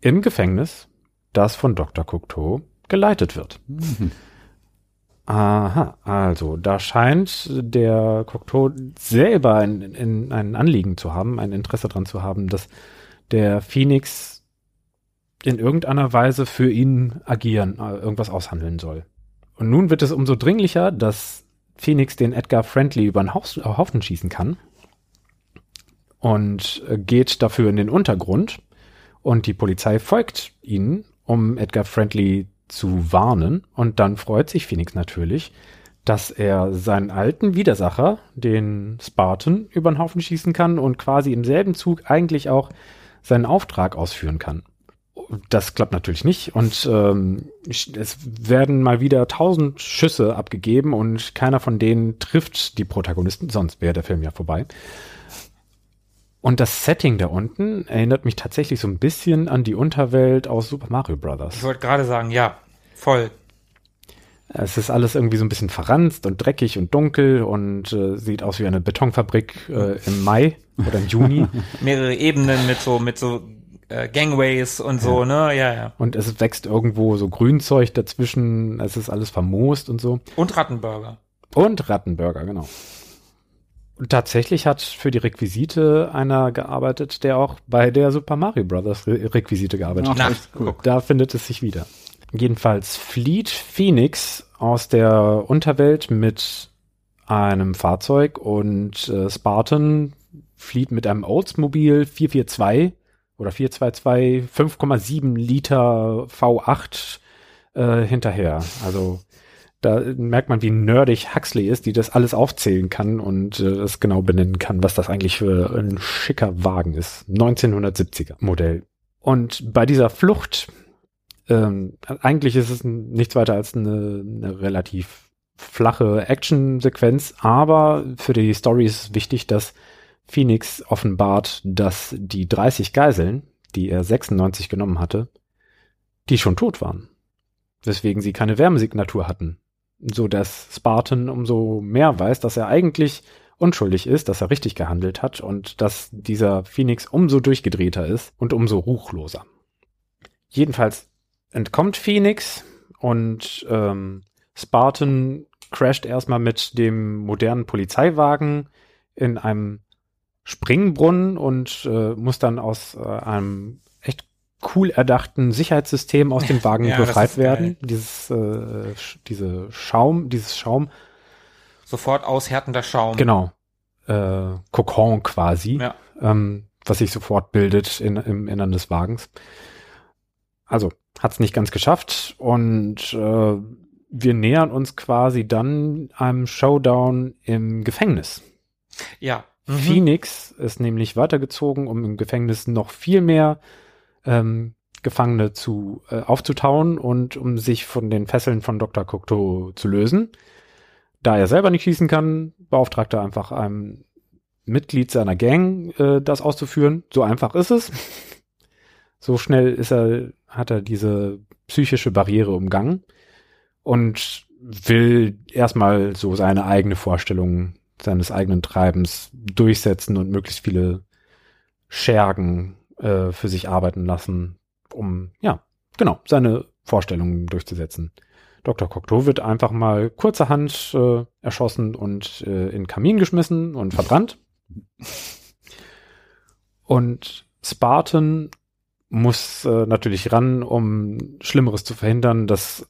Im Gefängnis, das von Dr. Cocteau geleitet wird. Mhm. (laughs) Aha, also da scheint der Cocteau selber ein, ein, ein Anliegen zu haben, ein Interesse dran zu haben, dass der Phoenix in irgendeiner Weise für ihn agieren, äh, irgendwas aushandeln soll. Und nun wird es umso dringlicher, dass Phoenix den Edgar Friendly über den Haufen schießen kann und äh, geht dafür in den Untergrund und die Polizei folgt ihnen, um Edgar Friendly zu warnen und dann freut sich Phoenix natürlich, dass er seinen alten Widersacher, den Spartan, über den Haufen schießen kann und quasi im selben Zug eigentlich auch seinen Auftrag ausführen kann. Das klappt natürlich nicht und ähm, es werden mal wieder tausend Schüsse abgegeben und keiner von denen trifft die Protagonisten, sonst wäre der Film ja vorbei. Und das Setting da unten erinnert mich tatsächlich so ein bisschen an die Unterwelt aus Super Mario Bros.
Ich wollte gerade sagen, ja, voll.
Es ist alles irgendwie so ein bisschen verranzt und dreckig und dunkel und äh, sieht aus wie eine Betonfabrik äh, im Mai oder im Juni. (laughs)
Mehrere Ebenen mit so mit so äh, Gangways und so, ja. ne? Ja, ja.
Und es wächst irgendwo so Grünzeug dazwischen. Es ist alles vermoost und so.
Und Rattenburger.
Und Rattenburger, genau. Tatsächlich hat für die Requisite einer gearbeitet, der auch bei der Super Mario Brothers Re Requisite gearbeitet
Ach,
hat.
cool.
Da findet es sich wieder. Jedenfalls flieht Phoenix aus der Unterwelt mit einem Fahrzeug und äh, Spartan flieht mit einem Oldsmobile 442 oder 422 5,7 Liter V8 äh, hinterher. Also da merkt man, wie nerdig Huxley ist, die das alles aufzählen kann und äh, das genau benennen kann, was das eigentlich für ein schicker Wagen ist. 1970er Modell. Und bei dieser Flucht, ähm, eigentlich ist es nichts weiter als eine, eine relativ flache Action-Sequenz, aber für die Story ist wichtig, dass Phoenix offenbart, dass die 30 Geiseln, die er 96 genommen hatte, die schon tot waren. Weswegen sie keine Wärmesignatur hatten. So dass Spartan umso mehr weiß, dass er eigentlich unschuldig ist, dass er richtig gehandelt hat und dass dieser Phoenix umso durchgedrehter ist und umso ruchloser. Jedenfalls entkommt Phoenix und ähm, Spartan crasht erstmal mit dem modernen Polizeiwagen in einem Springbrunnen und äh, muss dann aus äh, einem cool erdachten Sicherheitssystem aus dem Wagen
Ja,
befreit werden. Dieses, äh, diese Schaum, dieses Schaum,
Sofort aushärtender Schaum.
genau, äh, Kokon quasi,
Ja.
ähm, was sich sofort bildet in, im Innern des Wagens. Also hat's nicht ganz geschafft und äh, wir nähern uns quasi dann einem Showdown im Gefängnis.
Ja. Mhm.
Phoenix ist nämlich weitergezogen, um im Gefängnis noch viel mehr ähm, Gefangene zu äh, aufzutauen und um sich von den Fesseln von Dr. Cocteau zu lösen. Da er selber nicht schießen kann, beauftragt er einfach einem Mitglied seiner Gang, äh, das auszuführen. So einfach ist es. So schnell ist er, hat er diese psychische Barriere umgangen und will erstmal so seine eigene Vorstellung seines eigenen Treibens durchsetzen und möglichst viele Schergen äh, für sich arbeiten lassen, um, ja, genau, seine Vorstellungen durchzusetzen. Dr. Cocteau wird einfach mal kurzerhand äh, erschossen und äh, in Kamin geschmissen und verbrannt. Und Spartan muss äh, natürlich ran, um Schlimmeres zu verhindern, dass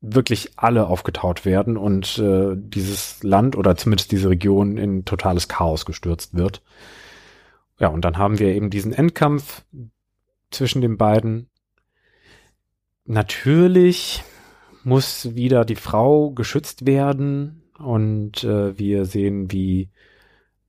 wirklich alle aufgetaut werden und äh, dieses Land oder zumindest diese Region in totales Chaos gestürzt wird. Ja, und dann haben wir eben diesen Endkampf zwischen den beiden. Natürlich muss wieder die Frau geschützt werden und äh, wir sehen, wie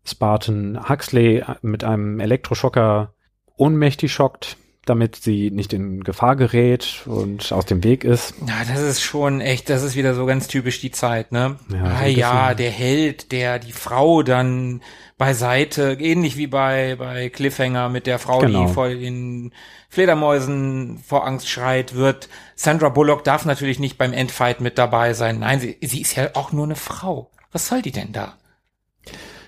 Spartan Huxley mit einem Elektroschocker ohnmächtig schockt, damit sie nicht in Gefahr gerät und aus dem Weg ist.
Ja, das ist schon echt, das ist wieder so ganz typisch die Zeit, ne?
Ja,
ah ja, der Held, der die Frau dann beiseite, ähnlich wie bei, bei Cliffhanger mit der Frau,
Genau.
die vor den Fledermäusen vor Angst schreit, wird. Sandra Bullock darf natürlich nicht beim Endfight mit dabei sein. Nein, sie, sie ist ja auch nur eine Frau. Was soll die denn da?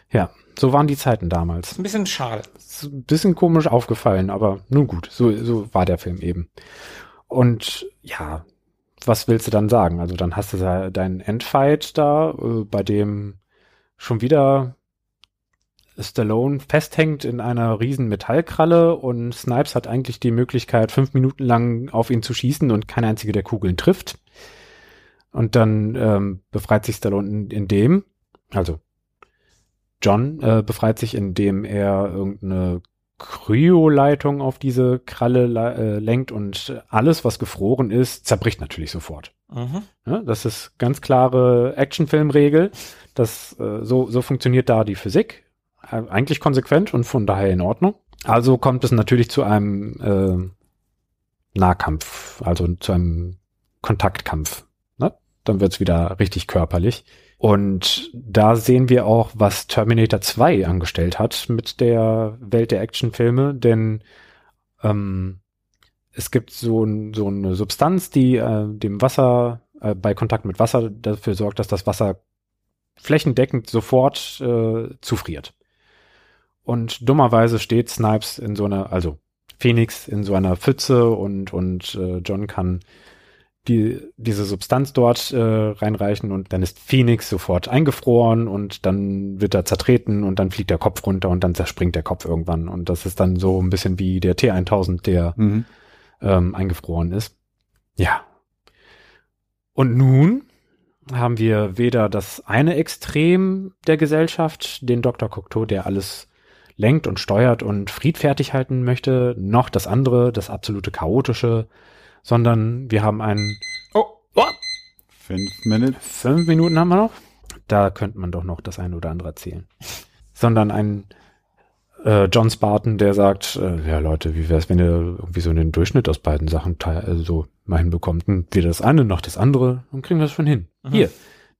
Ja, so waren die Zeiten damals.
Ein bisschen schade.
ein bisschen komisch aufgefallen, aber nun gut, so, so war der Film eben. Und ja, was willst du dann sagen? Also dann hast du da deinen Endfight da, äh, bei dem schon wieder Stallone festhängt in einer riesen Metallkralle und Snipes hat eigentlich die Möglichkeit, fünf Minuten lang auf ihn zu schießen und keine einzige der Kugeln trifft. Und dann ähm, befreit sich Stallone in, dem, also John äh, befreit sich, indem er irgendeine Kryoleitung auf diese Kralle le- äh, lenkt und alles, was gefroren ist, zerbricht natürlich sofort.
Mhm.
Ja, das ist ganz klare Actionfilmregel. Das äh, so so funktioniert da die Physik eigentlich konsequent und von daher in Ordnung. Also kommt es natürlich zu einem äh, Nahkampf, also zu einem Kontaktkampf. Ne? Dann wird's wieder richtig körperlich. Und da sehen wir auch, was Terminator 2 angestellt hat mit der Welt der Actionfilme, denn ähm, es gibt so, ein, so eine Substanz, die äh, dem Wasser, äh, bei Kontakt mit Wasser dafür sorgt, dass das Wasser flächendeckend sofort äh, zufriert. Und dummerweise steht Snipes in so einer, also Phoenix in so einer Pfütze und, und äh, John kann die, diese Substanz dort äh, reinreichen und dann ist Phoenix sofort eingefroren und dann wird er zertreten und dann fliegt der Kopf runter und dann zerspringt der Kopf irgendwann. Und das ist dann so ein bisschen wie der T1000, der mhm. ähm, eingefroren ist. Ja. Und nun haben wir weder das eine Extrem der Gesellschaft, den Dr. Cocteau, der alles lenkt und steuert und friedfertig halten möchte, noch das andere, das absolute chaotische, sondern wir haben einen. Oh, oh.
Fünf Minuten.
Fünf Minuten haben wir noch. Da könnte man doch noch das eine oder andere erzählen. sondern ein äh, John Spartan, der sagt, äh, ja Leute, wie wäre es, wenn ihr irgendwie so den Durchschnitt aus beiden Sachen teil, also so mal hinbekommt? Und weder das eine noch das andere, dann kriegen wir das schon hin. Mhm. Hier,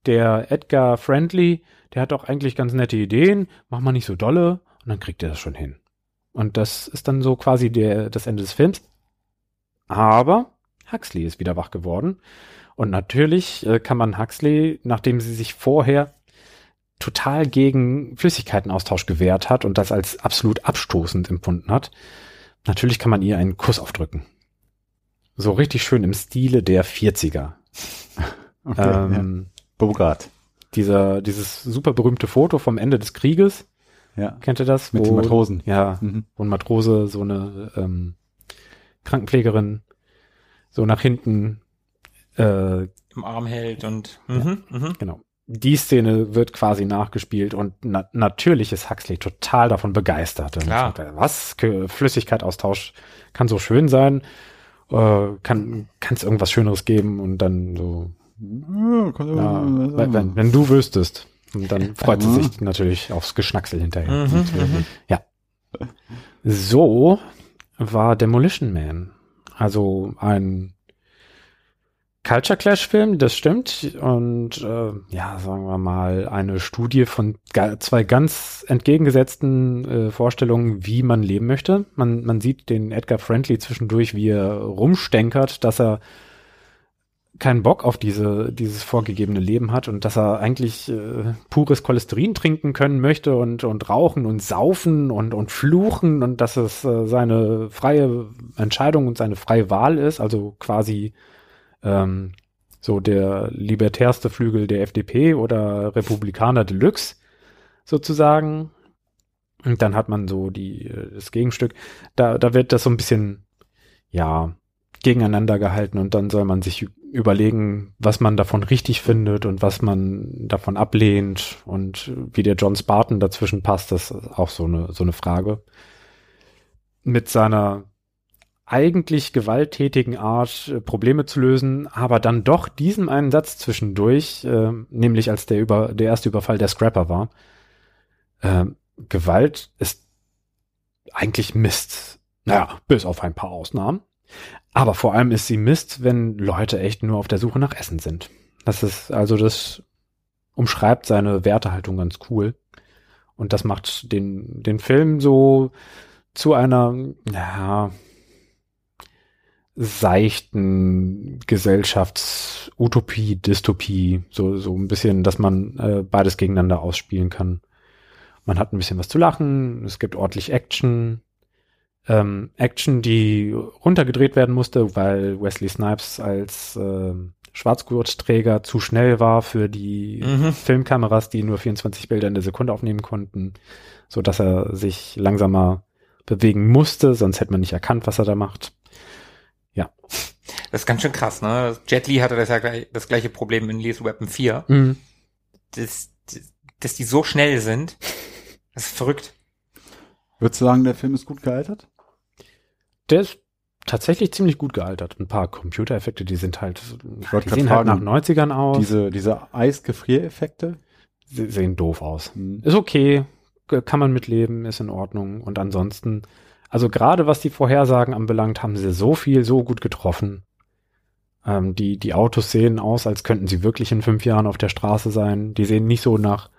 der Edgar Friendly, der hat auch eigentlich ganz nette Ideen, mach mal nicht so dolle und dann kriegt er das schon hin. Und das ist dann so quasi der, das Ende des Films. Aber Huxley ist wieder wach geworden. Und natürlich äh, kann man Huxley, nachdem sie sich vorher total gegen Flüssigkeitenaustausch gewehrt hat und das als absolut abstoßend empfunden hat, natürlich kann man ihr einen Kuss aufdrücken. So richtig schön im Stile der 40er. (laughs)
Okay, ähm, ja. Bogart.
Dieser, dieses super berühmte Foto vom Ende des Krieges.
Ja.
Kennt ihr das?
Mit wo, den Matrosen.
Ja, mhm. wo ein Matrose so eine ähm, Krankenpflegerin so nach hinten
äh, im Arm hält und
ja, mhm, mhm. genau. Die Szene wird quasi nachgespielt und na natürlich ist Huxley total davon begeistert.
Klar.
Sagt, was? Flüssigkeitaustausch kann so schön sein. Äh, kann es irgendwas Schöneres geben und dann so. Ja, ja, wenn, wenn, du wüsstest. Und dann freut sie sich natürlich aufs Geschnacksel hinterher. Mhm, mhm, ja. So war Demolition Man also ein Culture Clash Film, das stimmt. Und äh, ja, sagen wir mal, eine Studie von zwei ganz entgegengesetzten äh, Vorstellungen, wie man leben möchte. Man, man sieht den Edgar Friendly zwischendurch, wie er rumstenkert, dass er keinen Bock auf diese, dieses vorgegebene Leben hat und dass er eigentlich äh, pures Cholesterin trinken können möchte und, und rauchen und saufen und, und fluchen und dass es äh, seine freie Entscheidung und seine freie Wahl ist, also quasi ähm, so der libertärste Flügel der FDP oder Republikaner Deluxe sozusagen. Und dann hat man so die, äh, das Gegenstück. Da, da wird das so ein bisschen, ja, gegeneinander gehalten und dann soll man sich überlegen, was man davon richtig findet und was man davon ablehnt und wie der John Spartan dazwischen passt, das ist auch so eine, so eine Frage. Mit seiner eigentlich gewalttätigen Art äh, Probleme zu lösen, aber dann doch diesem einen Satz zwischendurch, äh, nämlich als der über der erste Überfall der Scrapper war. Äh, Gewalt ist eigentlich Mist. Naja, bis auf ein paar Ausnahmen. Aber vor allem ist sie Mist, wenn Leute echt nur auf der Suche nach Essen sind. Das ist, also das umschreibt seine Wertehaltung ganz cool. Und das macht den, den Film so zu einer, ja, seichten Gesellschaftsutopie, Dystopie, so, so ein bisschen, dass man äh, beides gegeneinander ausspielen kann. Man hat ein bisschen was zu lachen, es gibt ordentlich Action, ähm, Action, die runtergedreht werden musste, weil Wesley Snipes als äh, Schwarzgurtträger zu schnell war für die mhm. Filmkameras, die nur 24 Bilder in der Sekunde aufnehmen konnten, so dass er sich langsamer bewegen musste, sonst hätte man nicht erkannt, was er da macht. Ja.
Das ist ganz schön krass, ne? Jet Li hatte das ja gleich, das gleiche Problem in Lethal Weapon 4. Mhm. Das, dass die so schnell sind. Das ist verrückt.
Würdest du sagen, der Film ist gut gealtert?
Der ist tatsächlich ziemlich gut gealtert. Ein paar Computereffekte, die sind halt, die sehen halt nach 90ern aus.
Diese, diese Eisgefriereffekte?
sehen doof aus. Mhm. Ist okay, kann man mitleben, ist in Ordnung. Und ansonsten, Also gerade was die Vorhersagen anbelangt, haben sie so viel, so gut getroffen. Ähm, die, die Autos sehen aus, als könnten sie wirklich in fünf Jahren auf der Straße sein. Die sehen nicht so nach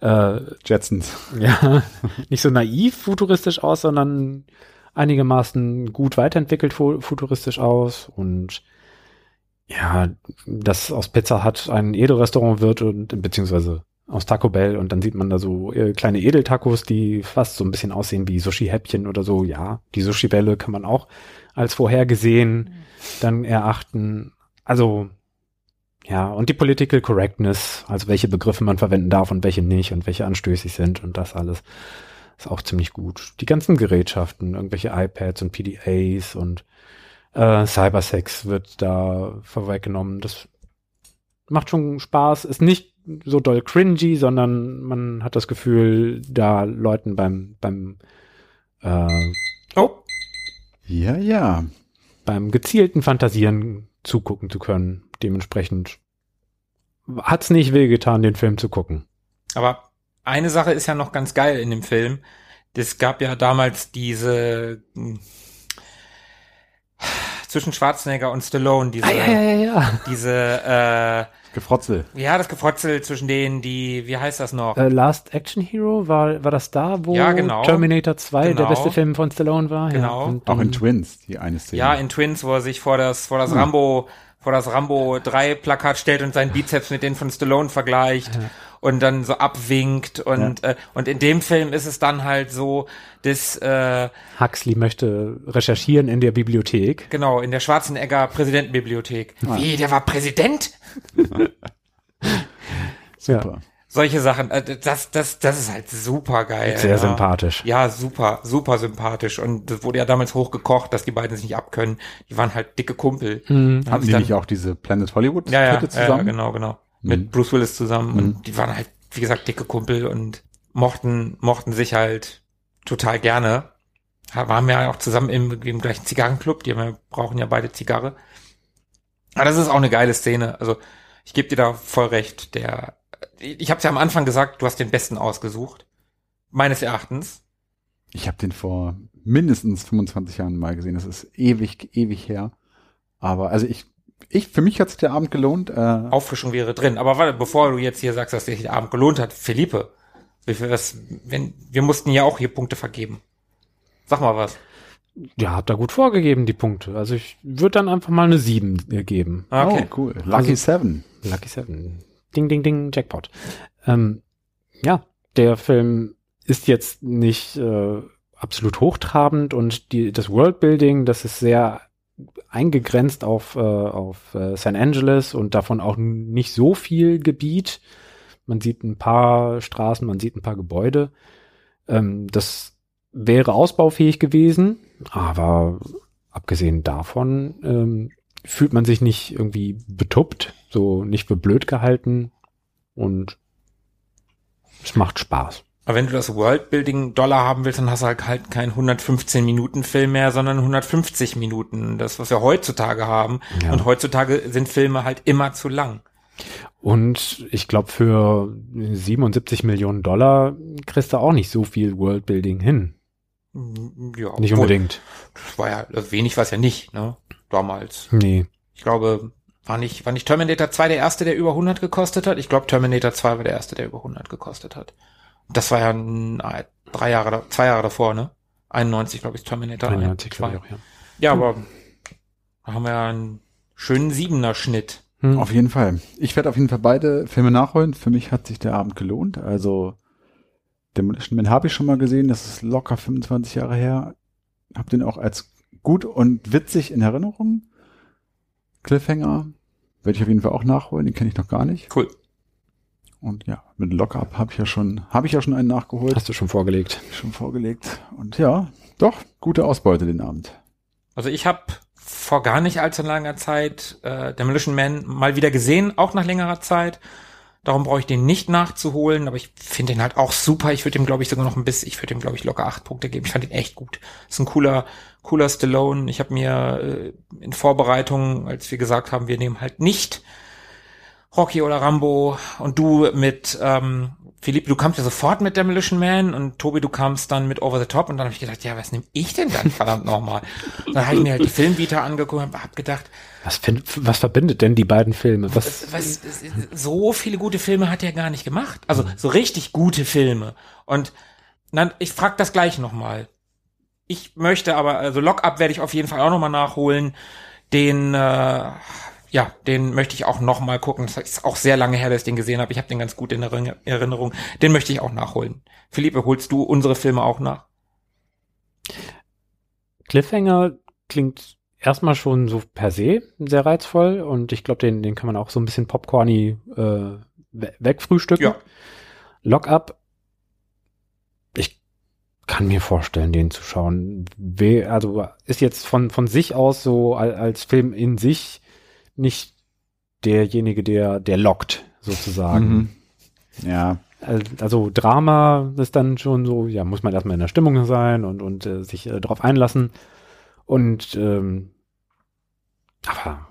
äh,
Jetsons. (laughs)
Ja, nicht so naiv futuristisch aus, sondern einigermaßen gut weiterentwickelt futuristisch aus und ja, das aus Pizza hat ein Edelrestaurant wird und beziehungsweise aus Taco Bell und dann sieht man da so äh, kleine Edeltacos, die fast so ein bisschen aussehen wie Sushi-Häppchen oder so. Ja, die Sushi-Bälle kann man auch als vorhergesehen dann erachten. Also ja, und die Political Correctness, also welche Begriffe man verwenden darf und welche nicht und welche anstößig sind und das alles ist auch ziemlich gut. Die ganzen Gerätschaften, irgendwelche iPads und PDAs und äh, Cybersex wird da vorweggenommen. Das macht schon Spaß. Ist nicht so doll cringy, sondern man hat das Gefühl, da Leuten beim, beim äh,
Oh. Ja, ja.
Beim gezielten Fantasieren zugucken zu können. Dementsprechend hat's nicht wehgetan, den Film zu gucken.
Aber eine Sache ist ja noch ganz geil in dem Film. Es gab ja damals diese hm, zwischen Schwarzenegger und Stallone, diese,
ah, ja, ja, ja.
diese äh,
Gefrotzel.
Ja, das Gefrotzel zwischen denen, die, wie heißt das noch?
Uh, Last Action Hero, war, war das da, wo
ja, genau.
Terminator 2
genau.
der beste Film von Stallone war?
Genau.
Ja, und, Auch in Twins, die eine Szene.
Ja, in Twins, wo er sich vor das, vor das hm. Rambo, vor das Rambo 3 Plakat stellt und seinen Bizeps mit denen von Stallone vergleicht. Ja und dann so abwinkt und ja. äh, und in dem Film ist es dann halt so, dass äh,
Huxley möchte recherchieren in der Bibliothek.
Genau, in der Schwarzenegger Präsidentenbibliothek. Ah. Wie, der war Präsident? (laughs)
super. Ja.
Solche Sachen, äh, das, das, das ist halt super geil.
Sehr ja. sympathisch.
Ja, super, super sympathisch. Und das wurde ja damals hochgekocht, dass die beiden sich nicht abkönnen. Die waren halt dicke Kumpel.
Mhm. Haben sie nicht auch diese Planet Hollywood
ja, ja, zusammen? Ja, genau, genau mit mhm. Bruce Willis zusammen mhm. und die waren halt, wie gesagt, dicke Kumpel und mochten, mochten sich halt total gerne. Waren wir ja auch zusammen im, im gleichen Zigarrenclub, die haben, brauchen ja beide Zigarre. Aber das ist auch eine geile Szene. Also ich gebe dir da voll recht. Der, ich habe ja am Anfang gesagt, du hast den besten ausgesucht. Meines Erachtens.
Ich habe den vor mindestens 25 Jahren mal gesehen. Das ist ewig, ewig her. Aber also ich ich, für mich hat sich der Abend gelohnt. Äh,
Auffrischung wäre drin. Aber warte, bevor du jetzt hier sagst, dass sich der Abend gelohnt hat, Philippe, viel, was, wenn, wir mussten ja auch hier Punkte vergeben. Sag mal was.
Ja, habt da gut vorgegeben, die Punkte. Also ich würde dann einfach mal eine 7 geben.
Ah, okay, oh, cool. Lucky also, 7.
Lucky 7. Ding, ding, ding, Jackpot. Ähm, ja, der Film ist jetzt nicht äh, absolut hochtrabend und die, das Worldbuilding, das ist sehr eingegrenzt auf, äh, auf äh, San Angeles und davon auch nicht so viel Gebiet. Man sieht ein paar Straßen, man sieht ein paar Gebäude. Ähm, das wäre ausbaufähig gewesen, aber abgesehen davon ähm, fühlt man sich nicht irgendwie betuppt, so nicht für blöd gehalten und es macht Spaß.
Aber wenn du das Worldbuilding Dollar haben willst, dann hast du halt, halt keinen 115 Minuten Film mehr, sondern 150 Minuten. Das, was wir heutzutage haben. Ja. Und heutzutage sind Filme halt immer zu lang.
Und ich glaube, für 77 Millionen Dollar kriegst du auch nicht so viel Worldbuilding hin.
Mm, ja,
nicht unbedingt.
Das war ja, also wenig war es ja nicht, ne? Damals.
Nee.
Ich glaube, war nicht, war nicht Terminator 2 der erste, der über 100 gekostet hat? Ich glaube, Terminator 2 war der erste, der über 100 gekostet hat. Das war ja ein, drei Jahre, zwei Jahre davor, ne? 91, glaube ich, Terminator
91, 2. Ich auch,
ja. ja, aber da haben wir ja einen schönen Siebener Schnitt.
Hm. Auf jeden Fall. Ich werde auf jeden Fall beide Filme nachholen. Für mich hat sich der Abend gelohnt. Also Demolition Man habe ich schon mal gesehen. Das ist locker 25 Jahre her. Hab den auch als gut und witzig in Erinnerung. Cliffhanger werde ich auf jeden Fall auch nachholen. Den kenne ich noch gar nicht.
Cool.
Und ja, mit Lockup habe ich ja schon, habe ich ja schon einen nachgeholt.
Hast du schon vorgelegt?
Schon vorgelegt. Und ja, doch, gute Ausbeute den Abend.
Also ich habe vor gar nicht allzu langer Zeit äh, Demolition Man mal wieder gesehen, auch nach längerer Zeit. Darum brauche ich den nicht nachzuholen, aber ich finde den halt auch super. Ich würde ihm, glaube ich, sogar noch ein bisschen, ich würde ihm, glaube ich, locker acht Punkte geben. Ich fand ihn echt gut. Ist ein cooler, cooler Stallone. Ich habe mir äh, in Vorbereitung, als wir gesagt haben, wir nehmen halt nicht Rocky oder Rambo und du mit ähm, Philipp, du kamst ja sofort mit Demolition Man und Tobi, du kamst dann mit Over the Top und dann habe ich gedacht, ja, was nehme ich denn dann verdammt nochmal? Dann habe ich mir halt die Filmvita angeguckt und habe gedacht,
was, find, was verbindet denn die beiden Filme? Was,
was, so viele gute Filme hat er gar nicht gemacht. Also so richtig gute Filme. Und dann, ich frage das gleich nochmal. Ich möchte aber, also Lock-up werde ich auf jeden Fall auch nochmal nachholen. Den, äh, ja, den möchte ich auch noch mal gucken. Das ist auch sehr lange her, dass ich den gesehen habe. Ich habe den ganz gut in Erinnerung. Den möchte ich auch nachholen. Philippe, holst du unsere Filme auch nach?
Cliffhanger klingt erstmal schon so per se sehr reizvoll und ich glaube, den, den kann man auch so ein bisschen popcorny äh, wegfrühstücken. Ja. Lockup, ich kann mir vorstellen, den zu schauen. Also ist jetzt von, von sich aus so als Film in sich nicht derjenige, der, der lockt, sozusagen. Mhm.
Ja.
Also Drama ist dann schon so, ja, muss man erstmal in der Stimmung sein und, und äh, sich äh, darauf einlassen. Und ähm, aber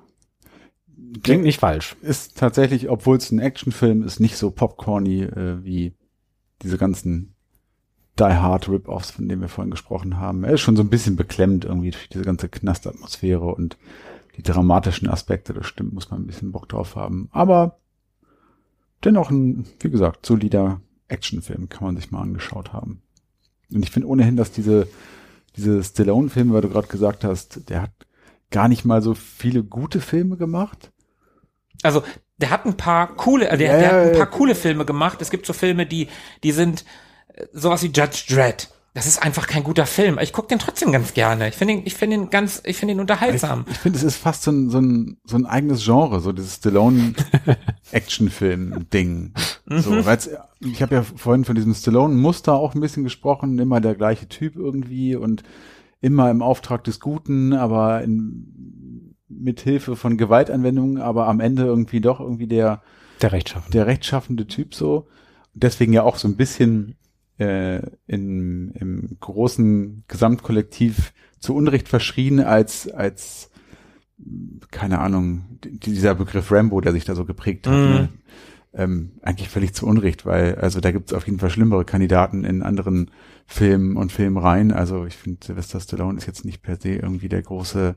klingt nicht falsch.
Ist tatsächlich, obwohl es ein Actionfilm ist, nicht so popcorny äh, wie diese ganzen Die Hard Rip-Offs, von denen wir vorhin gesprochen haben. Er ist schon so ein bisschen beklemmt irgendwie durch diese ganze Knastatmosphäre und die dramatischen Aspekte, das stimmt, muss man ein bisschen Bock drauf haben. Aber dennoch ein, wie gesagt, solider Actionfilm kann man sich mal angeschaut haben. Und ich finde ohnehin, dass diese, diese Stallone-Filme, weil du gerade gesagt hast, der hat gar nicht mal so viele gute Filme gemacht.
Also, der hat ein paar coole, äh, der, ja, der hat ein paar coole Filme gemacht. Es gibt so Filme, die, die sind äh, sowas wie Judge Dredd das ist einfach kein guter Film. Ich gucke den trotzdem ganz gerne. Ich finde ihn, ich finde ihn ganz, ich finde ihn unterhaltsam.
Ich, ich finde, es ist fast so ein, so ein, so ein eigenes Genre, so dieses Stallone-Actionfilm-Ding. (laughs) Mhm. so, ich habe ja vorhin von diesem Stallone-Muster auch ein bisschen gesprochen, immer der gleiche Typ irgendwie und immer im Auftrag des Guten, aber in, mit Hilfe von Gewaltanwendungen, aber am Ende irgendwie doch irgendwie der
der rechtschaffende,
der rechtschaffende Typ so. Deswegen ja auch so ein bisschen äh, in, im großen Gesamtkollektiv zu Unrecht verschrien als, als, keine Ahnung, dieser Begriff Rambo, der sich da so geprägt hat. Mm. Ne? Ähm, eigentlich völlig zu Unrecht, weil, also da gibt es auf jeden Fall schlimmere Kandidaten in anderen Filmen und Filmreihen. Also ich finde, Sylvester Stallone ist jetzt nicht per se irgendwie der große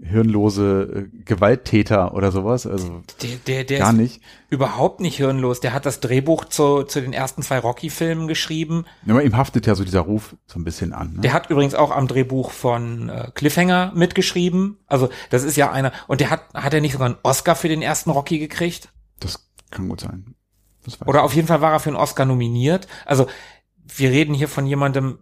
hirnlose äh, Gewalttäter oder sowas. Also
der, der, der gar nicht. Überhaupt nicht hirnlos. Der hat das Drehbuch zu, zu den ersten zwei Rocky-Filmen geschrieben.
Ja, ihm haftet ja so dieser Ruf so ein bisschen an.
Ne? Der hat übrigens auch am Drehbuch von äh, Cliffhanger mitgeschrieben. Also das ist ja einer. Und der hat, hat er nicht sogar einen Oscar für den ersten Rocky gekriegt?
Das kann gut sein.
Oder auf jeden Fall war er für einen Oscar nominiert. Also wir reden hier von jemandem,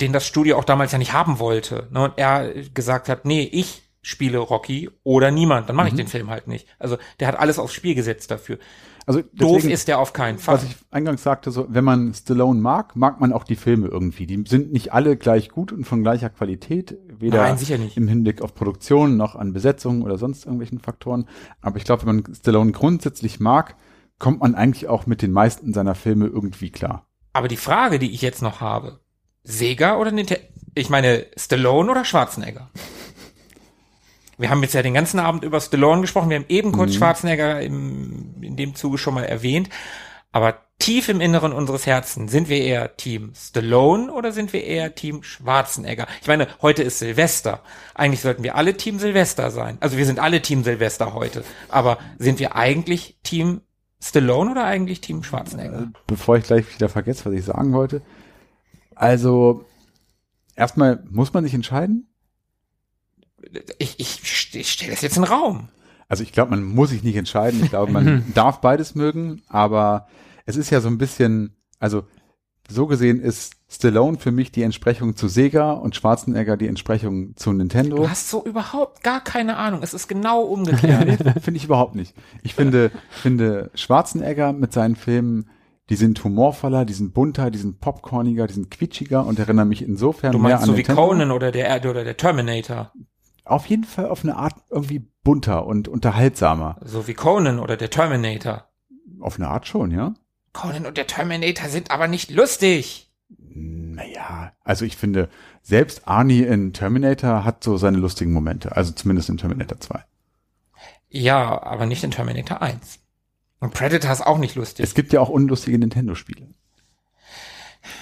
den das Studio auch damals ja nicht haben wollte. Ne? Und er gesagt hat, nee, ich spiele Rocky oder niemand, dann mache ich mhm. den Film halt nicht. Also der hat alles aufs Spiel gesetzt dafür. Also deswegen, doof ist der auf keinen Fall.
Was ich eingangs sagte, so wenn man Stallone mag, mag man auch die Filme irgendwie. Die sind nicht alle gleich gut und von gleicher Qualität, weder Nein, im Hinblick auf Produktion noch an Besetzung oder sonst irgendwelchen Faktoren. Aber ich glaube, wenn man Stallone grundsätzlich mag, kommt man eigentlich auch mit den meisten seiner Filme irgendwie klar.
Aber die Frage, die ich jetzt noch habe, Sega oder Nintendo? Ich meine, Stallone oder Schwarzenegger? Wir haben jetzt ja den ganzen Abend über Stallone gesprochen. Wir haben eben kurz mhm. Schwarzenegger im, in dem Zuge schon mal erwähnt. Aber tief im Inneren unseres Herzens sind wir eher Team Stallone oder sind wir eher Team Schwarzenegger? Ich meine, heute ist Silvester. Eigentlich sollten wir alle Team Silvester sein. Also wir sind alle Team Silvester heute. Aber sind wir eigentlich Team Stallone oder eigentlich Team Schwarzenegger? Äh,
bevor ich gleich wieder vergesse, was ich sagen wollte. Also, erstmal muss man sich entscheiden
ich, ich, ich stelle das jetzt in den Raum.
Also ich glaube, man muss sich nicht entscheiden. Ich glaube, man (laughs) darf beides mögen, aber es ist ja so ein bisschen, also so gesehen ist Stallone für mich die Entsprechung zu Sega und Schwarzenegger die Entsprechung zu Nintendo.
Du hast so überhaupt gar keine Ahnung. Es ist genau umgekehrt. (laughs)
finde ich überhaupt nicht. Ich finde, finde Schwarzenegger mit seinen Filmen, die sind humorvoller, die sind bunter, die sind popcorniger, die sind quietschiger und erinnern mich insofern
du meinst mehr an so Nintendo. wie Conan oder der oder der Terminator
auf jeden Fall auf eine Art irgendwie bunter und unterhaltsamer.
So wie Conan oder der Terminator.
Auf eine Art schon, ja.
Conan und der Terminator sind aber nicht lustig.
Naja, also ich finde, selbst Arnie in Terminator hat so seine lustigen Momente. Also zumindest in Terminator 2.
Ja, aber nicht in Terminator 1. Und Predator ist auch nicht lustig.
Es gibt ja auch unlustige Nintendo-Spiele.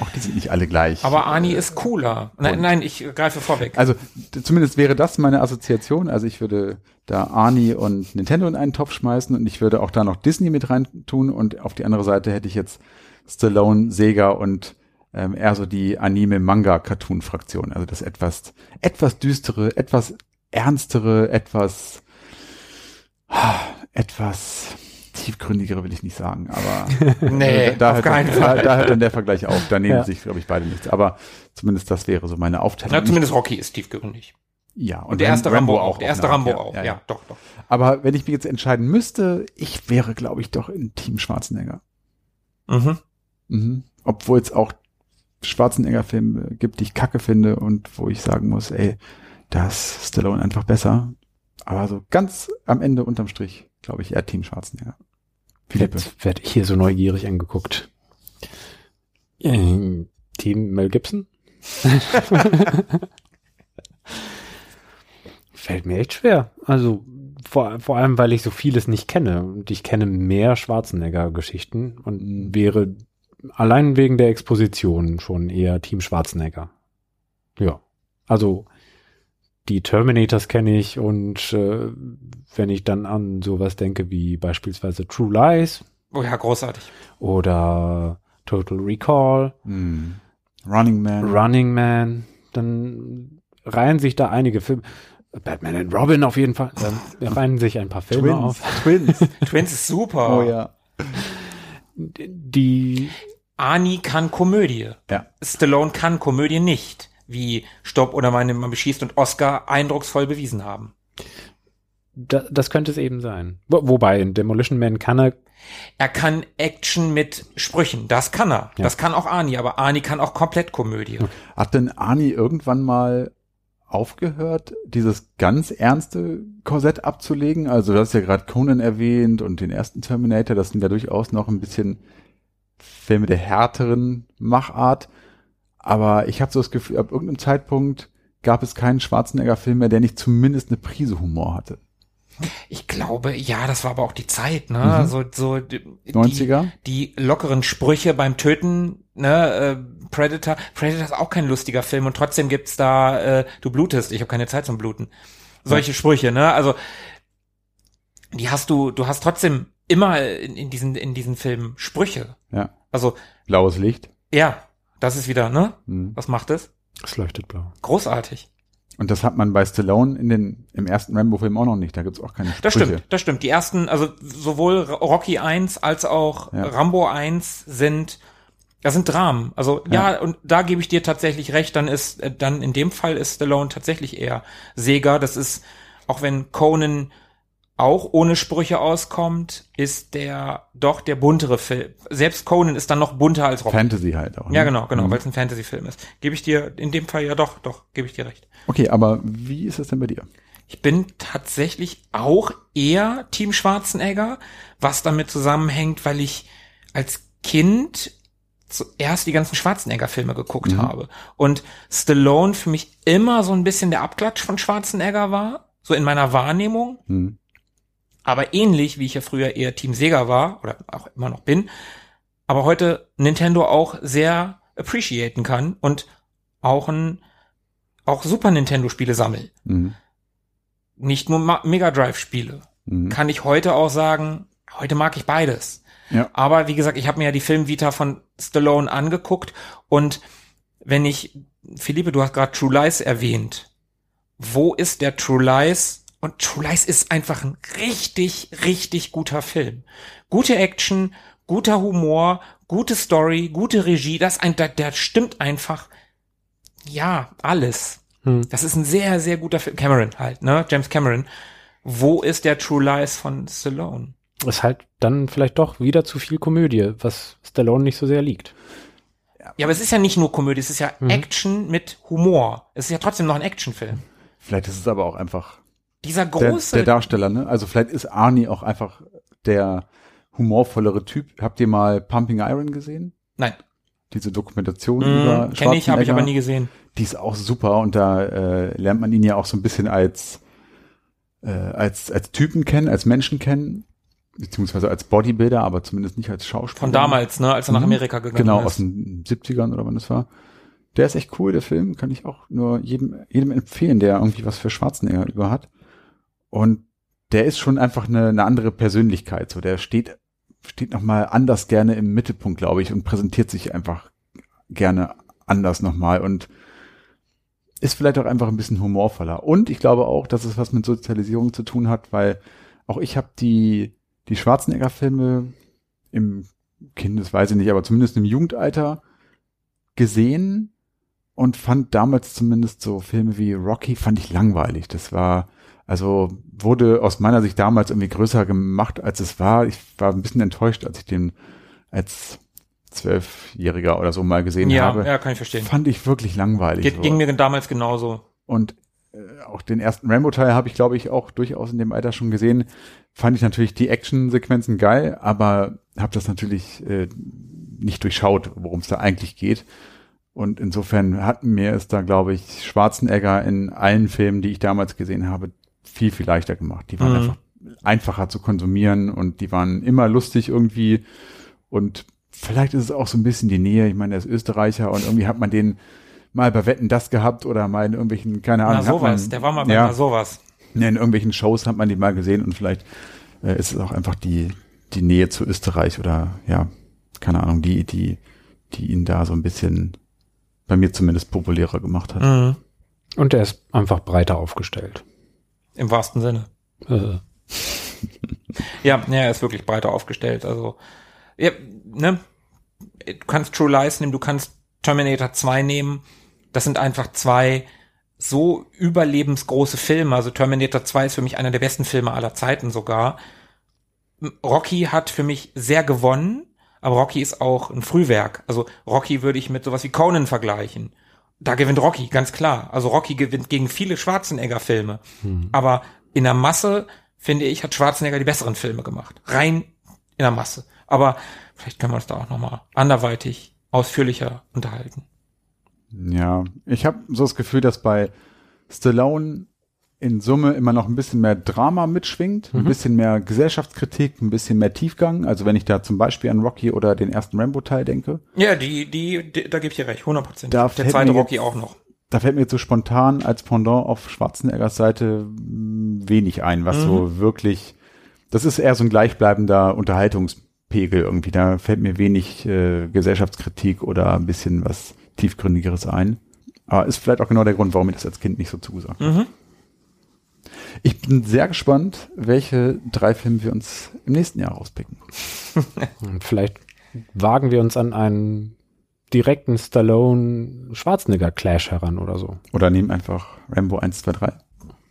Auch die sind nicht alle gleich.
Aber Ani ist cooler. Nein, nein, ich greife vorweg.
Also zumindest wäre das meine Assoziation. Also ich würde da Ani und Nintendo in einen Topf schmeißen und ich würde auch da noch Disney mit rein tun und auf die andere Seite hätte ich jetzt Stallone, Sega und ähm, eher so die Anime-Manga-Cartoon-Fraktion. Also das etwas, etwas düstere, etwas ernstere, etwas, etwas tiefgründigere will ich nicht sagen, aber (laughs)
nee,
da,
auf
hört,
keinen
da,
Fall.
da hört dann der Vergleich auf. Da nehmen
Ja.
sich, glaube ich, beide nichts. Aber zumindest das wäre so meine Aufteilung.
Ja, zumindest Rocky ist tiefgründig.
Ja,
Und der erste Rambo, auch. Der erste Rambo auch.
Ja,
Ja, doch, doch.
Aber wenn ich mich jetzt entscheiden müsste, ich wäre, glaube ich, doch in Team Schwarzenegger.
Mhm.
Mhm. Obwohl es auch Schwarzenegger-Filme gibt, die ich kacke finde und wo ich sagen muss, ey, da ist Stallone einfach besser. Aber so ganz am Ende unterm Strich, glaube ich, eher Team Schwarzenegger.
Jetzt werde ich hier so neugierig angeguckt. Ähm, Team Mel Gibson? (laughs) Fällt mir echt schwer. Also vor, vor allem, weil ich so vieles nicht kenne. Und ich kenne mehr Schwarzenegger-Geschichten und wäre allein wegen der Exposition schon eher Team Schwarzenegger. Ja. Also die Terminators kenne ich und äh, wenn ich dann an sowas denke wie beispielsweise True Lies
Oh ja, großartig.
oder Total Recall,
Hm. Running Man.
Running Man, dann reihen sich da einige Filme. Batman and Robin auf jeden Fall. Dann (laughs) reihen sich ein paar Filme
Twins.
auf.
Twins. (laughs)
Twins ist super.
Oh ja.
Die
Ani kann Komödie.
Ja.
Stallone kann Komödie nicht, wie Stopp oder meine man beschießt und Oscar eindrucksvoll bewiesen haben.
da, das könnte es eben sein. Wo, wobei in Demolition Man kann er
Er kann Action mit Sprüchen, das kann er.
Ja.
Das kann auch Ani, aber Ani kann auch komplett Komödie.
Hat denn Arnie irgendwann mal aufgehört, dieses ganz ernste Korsett abzulegen? Also du hast ja gerade Conan erwähnt und den ersten Terminator, das sind ja durchaus noch ein bisschen Filme der härteren Machart. Aber ich habe so das Gefühl, ab irgendeinem Zeitpunkt gab es keinen Schwarzenegger-Film mehr, der nicht zumindest eine Prise Humor hatte.
Ich glaube, ja, das war aber auch die Zeit, ne?
Mhm.
So, so die,
90er?
die lockeren Sprüche beim Töten, ne? Äh, Predator. Predator ist auch kein lustiger Film und trotzdem gibt's da, äh, du blutest, ich habe keine Zeit zum Bluten. Solche Sprüche, ne? Also die hast du, du hast trotzdem immer in, in diesen in diesen Filmen Sprüche.
Ja.
Also
Blaues Licht.
ja, das ist wieder, ne?
Mhm.
Was macht es?
es leuchtet blau.
Großartig.
Und das hat man bei Stallone in den, im ersten Rambo-Film auch noch nicht. Da gibt's auch keine Sprüche.
Das stimmt, das stimmt. Die ersten, also sowohl Rocky 1 als auch
Ja.
Rambo 1 sind, das sind Dramen. Also ja. und da gebe ich dir tatsächlich recht, dann ist, äh, dann in dem Fall ist Stallone tatsächlich eher Sega. Das ist, auch wenn Conan auch ohne Sprüche auskommt, ist der doch der buntere Film. Selbst Conan ist dann noch bunter als Rocky.
Fantasy halt auch. ne?
Ja, genau, genau,
Mhm.
weil es ein Fantasy-Film ist. Gebe ich dir in dem Fall ja doch, doch, gebe ich dir recht.
Okay, aber wie ist das denn bei dir?
Ich bin tatsächlich auch eher Team Schwarzenegger, was damit zusammenhängt, weil ich als Kind zuerst die ganzen Schwarzenegger-Filme geguckt habe. Und Stallone für mich immer so ein bisschen der Abklatsch von Schwarzenegger war, so in meiner Wahrnehmung.
Hm.
Aber ähnlich, wie ich ja früher eher Team Sega war, oder auch immer noch bin, aber heute Nintendo auch sehr appreciaten kann und auch ein, auch Super Nintendo Spiele sammelt
Mhm.
nicht nur Ma Mega Drive Spiele.
Mhm.
Kann ich heute auch sagen, heute mag ich beides.
Ja.
Aber wie gesagt, ich habe mir ja die Filmvita von Stallone angeguckt und wenn ich, Philippe, du hast gerade True Lies erwähnt. Wo ist der True Lies? Und True Lies ist einfach ein richtig, richtig guter Film. Gute Action, guter Humor, gute Story, gute Regie, das ein, der, der stimmt einfach. Ja, alles.
Hm.
Das ist ein sehr, sehr guter Film. Cameron halt, ne? James Cameron. Wo ist der True Lies von Stallone?
Ist halt dann vielleicht doch wieder zu viel Komödie, was Stallone nicht so sehr liegt.
Ja, aber es ist ja nicht nur Komödie, es ist ja
Mhm.
Action mit Humor. Es ist ja trotzdem noch ein Actionfilm.
Vielleicht ist es aber auch einfach
Dieser
der,
große.
der Darsteller, ne? Also vielleicht ist Arnie auch einfach der humorvollere Typ. Habt ihr mal Pumping Iron gesehen?
Nein,
Diese Dokumentation über
mm, kenne ich, habe ich aber nie gesehen.
Die ist auch super und da äh, lernt man ihn ja auch so ein bisschen als äh, als als Typen kennen, als Menschen kennen. beziehungsweise als Bodybuilder, aber zumindest nicht als Schauspieler.
Von damals, ne, als er nach
Mhm.
Amerika gegangen
Genau,
ist.
aus den 70ern oder wann das war. Der ist echt cool, der Film. Kann ich auch nur jedem, jedem empfehlen, der irgendwie was für Schwarzenegger über hat. Und der ist schon einfach eine, eine andere Persönlichkeit. So, der steht, steht nochmal anders gerne im Mittelpunkt, glaube ich, und präsentiert sich einfach gerne anders nochmal und ist vielleicht auch einfach ein bisschen humorvoller. Und ich glaube auch, dass es was mit Sozialisierung zu tun hat, weil auch ich habe die, die Schwarzenegger-Filme im Kindes, weiß ich nicht, aber zumindest im Jugendalter gesehen und fand damals zumindest so Filme wie Rocky fand ich langweilig. Das war, also wurde aus meiner Sicht damals irgendwie größer gemacht, als es war. Ich war ein bisschen enttäuscht, als ich den als Zwölfjähriger oder so mal gesehen
ja,
habe.
ja, kann ich verstehen.
Fand ich wirklich langweilig.
Ge
so.
ging mir damals genauso.
Und äh, auch den ersten Rambo-Teil habe ich, glaube ich, auch durchaus in dem Alter schon gesehen. Fand ich natürlich die Action-Sequenzen geil, aber habe das natürlich äh, nicht durchschaut, worum es da eigentlich geht. Und insofern hat mir es da, glaube ich, Schwarzenegger in allen Filmen, die ich damals gesehen habe, viel, viel leichter gemacht. Die waren
Mhm.
einfach einfacher zu konsumieren und die waren immer lustig irgendwie. Und vielleicht ist es auch so ein bisschen die Nähe. Ich meine, er ist Österreicher und irgendwie hat man den mal bei Wetten das gehabt oder mal in irgendwelchen, keine Ahnung.
Na sowas,
man,
der war mal bei
ja,
na sowas.
in irgendwelchen Shows hat man die mal gesehen und vielleicht äh, ist es auch einfach die, die Nähe zu Österreich oder ja, keine Ahnung, die, die, die ihn da so ein bisschen bei mir zumindest populärer gemacht hat.
Mhm.
Und er ist einfach breiter aufgestellt.
Im wahrsten Sinne.
Äh,
Ja, ja, er ist wirklich breiter aufgestellt. Also, ja, ne? Du kannst True Lies nehmen, du kannst Terminator 2 nehmen. Das sind einfach zwei so überlebensgroße Filme. Also Terminator 2 ist für mich einer der besten Filme aller Zeiten sogar. Rocky hat für mich sehr gewonnen, aber Rocky ist auch ein Frühwerk. Also Rocky würde ich mit sowas wie Conan vergleichen. Da gewinnt Rocky, ganz klar. Also Rocky gewinnt gegen viele Schwarzenegger-Filme. Aber in der Masse, finde ich, hat Schwarzenegger die besseren Filme gemacht. Rein in der Masse. Aber vielleicht können wir uns da auch nochmal anderweitig ausführlicher unterhalten.
Ja, ich habe so das Gefühl, dass bei Stallone in Summe immer noch ein bisschen mehr Drama mitschwingt, ein bisschen mehr Gesellschaftskritik, ein bisschen mehr Tiefgang. Also wenn ich da zum Beispiel an Rocky oder den ersten Rambo-Teil denke,
Ja, die, die, die da gebe ich dir recht, 100 Prozent.
Da
Der
fällt
zweite
mir
Rocky
jetzt-
auch noch.
da fällt mir jetzt so spontan als Pendant auf Schwarzeneggers Seite mh, wenig ein, was so wirklich, das ist eher so ein gleichbleibender Unterhaltungspegel irgendwie. Da fällt mir wenig äh, Gesellschaftskritik oder ein bisschen was tiefgründigeres ein. Aber ist vielleicht auch genau der Grund, warum mir das als Kind nicht so zugesagt hat.
Mhm.
Ich bin sehr gespannt, welche drei Filme wir uns im nächsten Jahr rauspicken.
und (laughs) vielleicht wagen wir uns an einen direkten Stallone-Schwarzenegger-Clash heran oder so.
Oder nehmen einfach Rambo 1, 2, 3.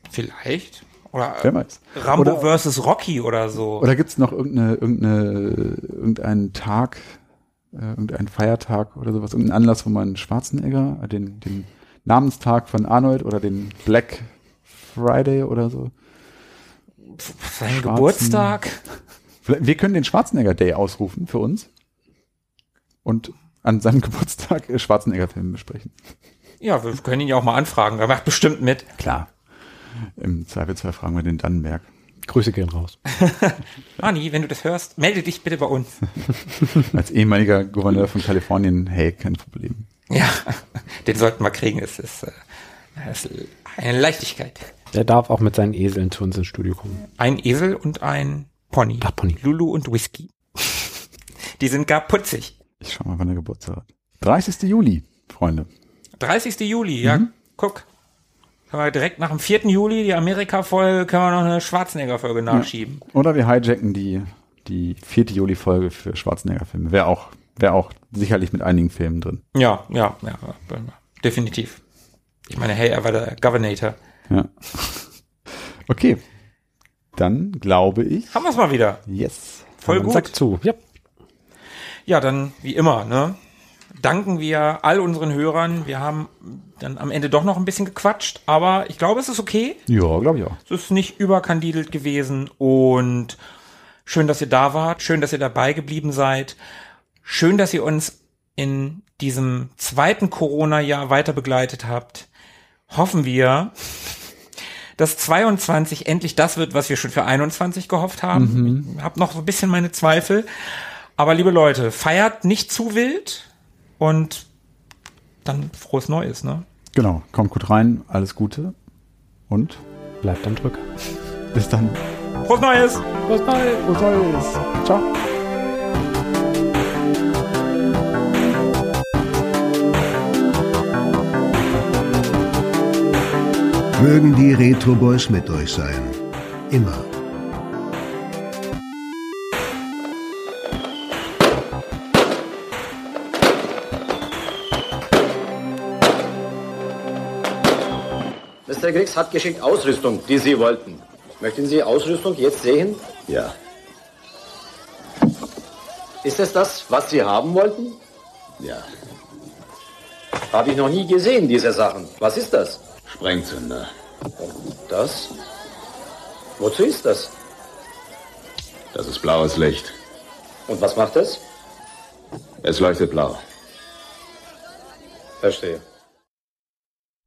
Vielleicht. Oder
Wer weiß.
Rambo
Oder-
versus Rocky oder so.
Oder gibt's noch irgendeine, irgendeine, irgendeinen Tag, äh, irgendeinen Feiertag oder sowas, irgendeinen Anlass, wo man Schwarzenegger, äh, den, den Namenstag von Arnold oder den Black Friday oder so.
Sein Geburtstag.
Wir können den Schwarzenegger Day ausrufen für uns und an seinem (laughs) Geburtstag Schwarzenegger-Filme besprechen.
Ja, wir können ihn ja auch mal anfragen. Er macht bestimmt mit.
Klar. Im Zweifelsfall fragen wir den Dannenberg.
Grüße gehen raus. (laughs)
Ani, wenn du das hörst, melde dich bitte bei uns. (laughs)
Als ehemaliger Gouverneur von Kalifornien, hey, kein Problem.
Ja, den sollten wir kriegen. Es ist, äh, es ist eine Leichtigkeit.
Der darf auch mit seinen Eseln zu uns ins Studio kommen.
Ein Esel und ein Pony.
Ach, Pony.
Lulu und Whisky. (laughs) Die sind gar putzig.
Ich schau mal, wann er Geburtstag hat. 30. Juli, Freunde.
30. Juli, ja, guck. Können wir direkt nach dem 4. Juli, die Amerika-Folge, können wir noch eine Schwarzenegger-Folge nachschieben.
Oder wir hijacken die, die vierte Juli-Folge für Schwarzenegger-Filme. Wäre auch, wäre auch sicherlich mit einigen Filmen drin.
Ja, ja, ja, ja, definitiv. Ich meine, hey, er war der Governator.
Ja. (laughs) Okay. Dann glaube ich.
Haben wir es mal wieder.
Yes.
Voll gut.
Sack zu. Ja.
Ja, dann wie immer, ne? Danken wir all unseren Hörern. Wir haben dann am Ende doch noch ein bisschen gequatscht, aber ich glaube, es ist okay.
Ja, glaube ich auch.
Es ist nicht überkandidelt gewesen und schön, dass ihr da wart. Schön, dass ihr dabei geblieben seid. Schön, dass ihr uns in diesem zweiten Corona-Jahr weiter begleitet habt. Hoffen wir, dass 22 endlich das wird, was wir schon für 21 gehofft haben. Mhm. Hab noch so ein bisschen meine Zweifel. Aber liebe Leute, feiert nicht zu wild und dann frohes Neues, ne?
Genau, kommt gut rein, alles Gute und
bleibt am Drücker. (laughs)
Bis dann.
Frohes Neues!
Frohes Neues! Frohes Neues! Ciao!
Mögen die Retro Boys mit euch sein. Immer.
Mr. Griggs hat geschickt Ausrüstung, die Sie wollten. Möchten Sie Ausrüstung jetzt sehen?
Ja.
Ist es das, was Sie haben wollten?
Ja.
Habe ich noch nie gesehen, diese Sachen. Was ist das?
Sprengzünder.
Und das? Wozu ist das?
Das ist blaues Licht.
Und was macht es?
Es leuchtet blau.
Verstehe.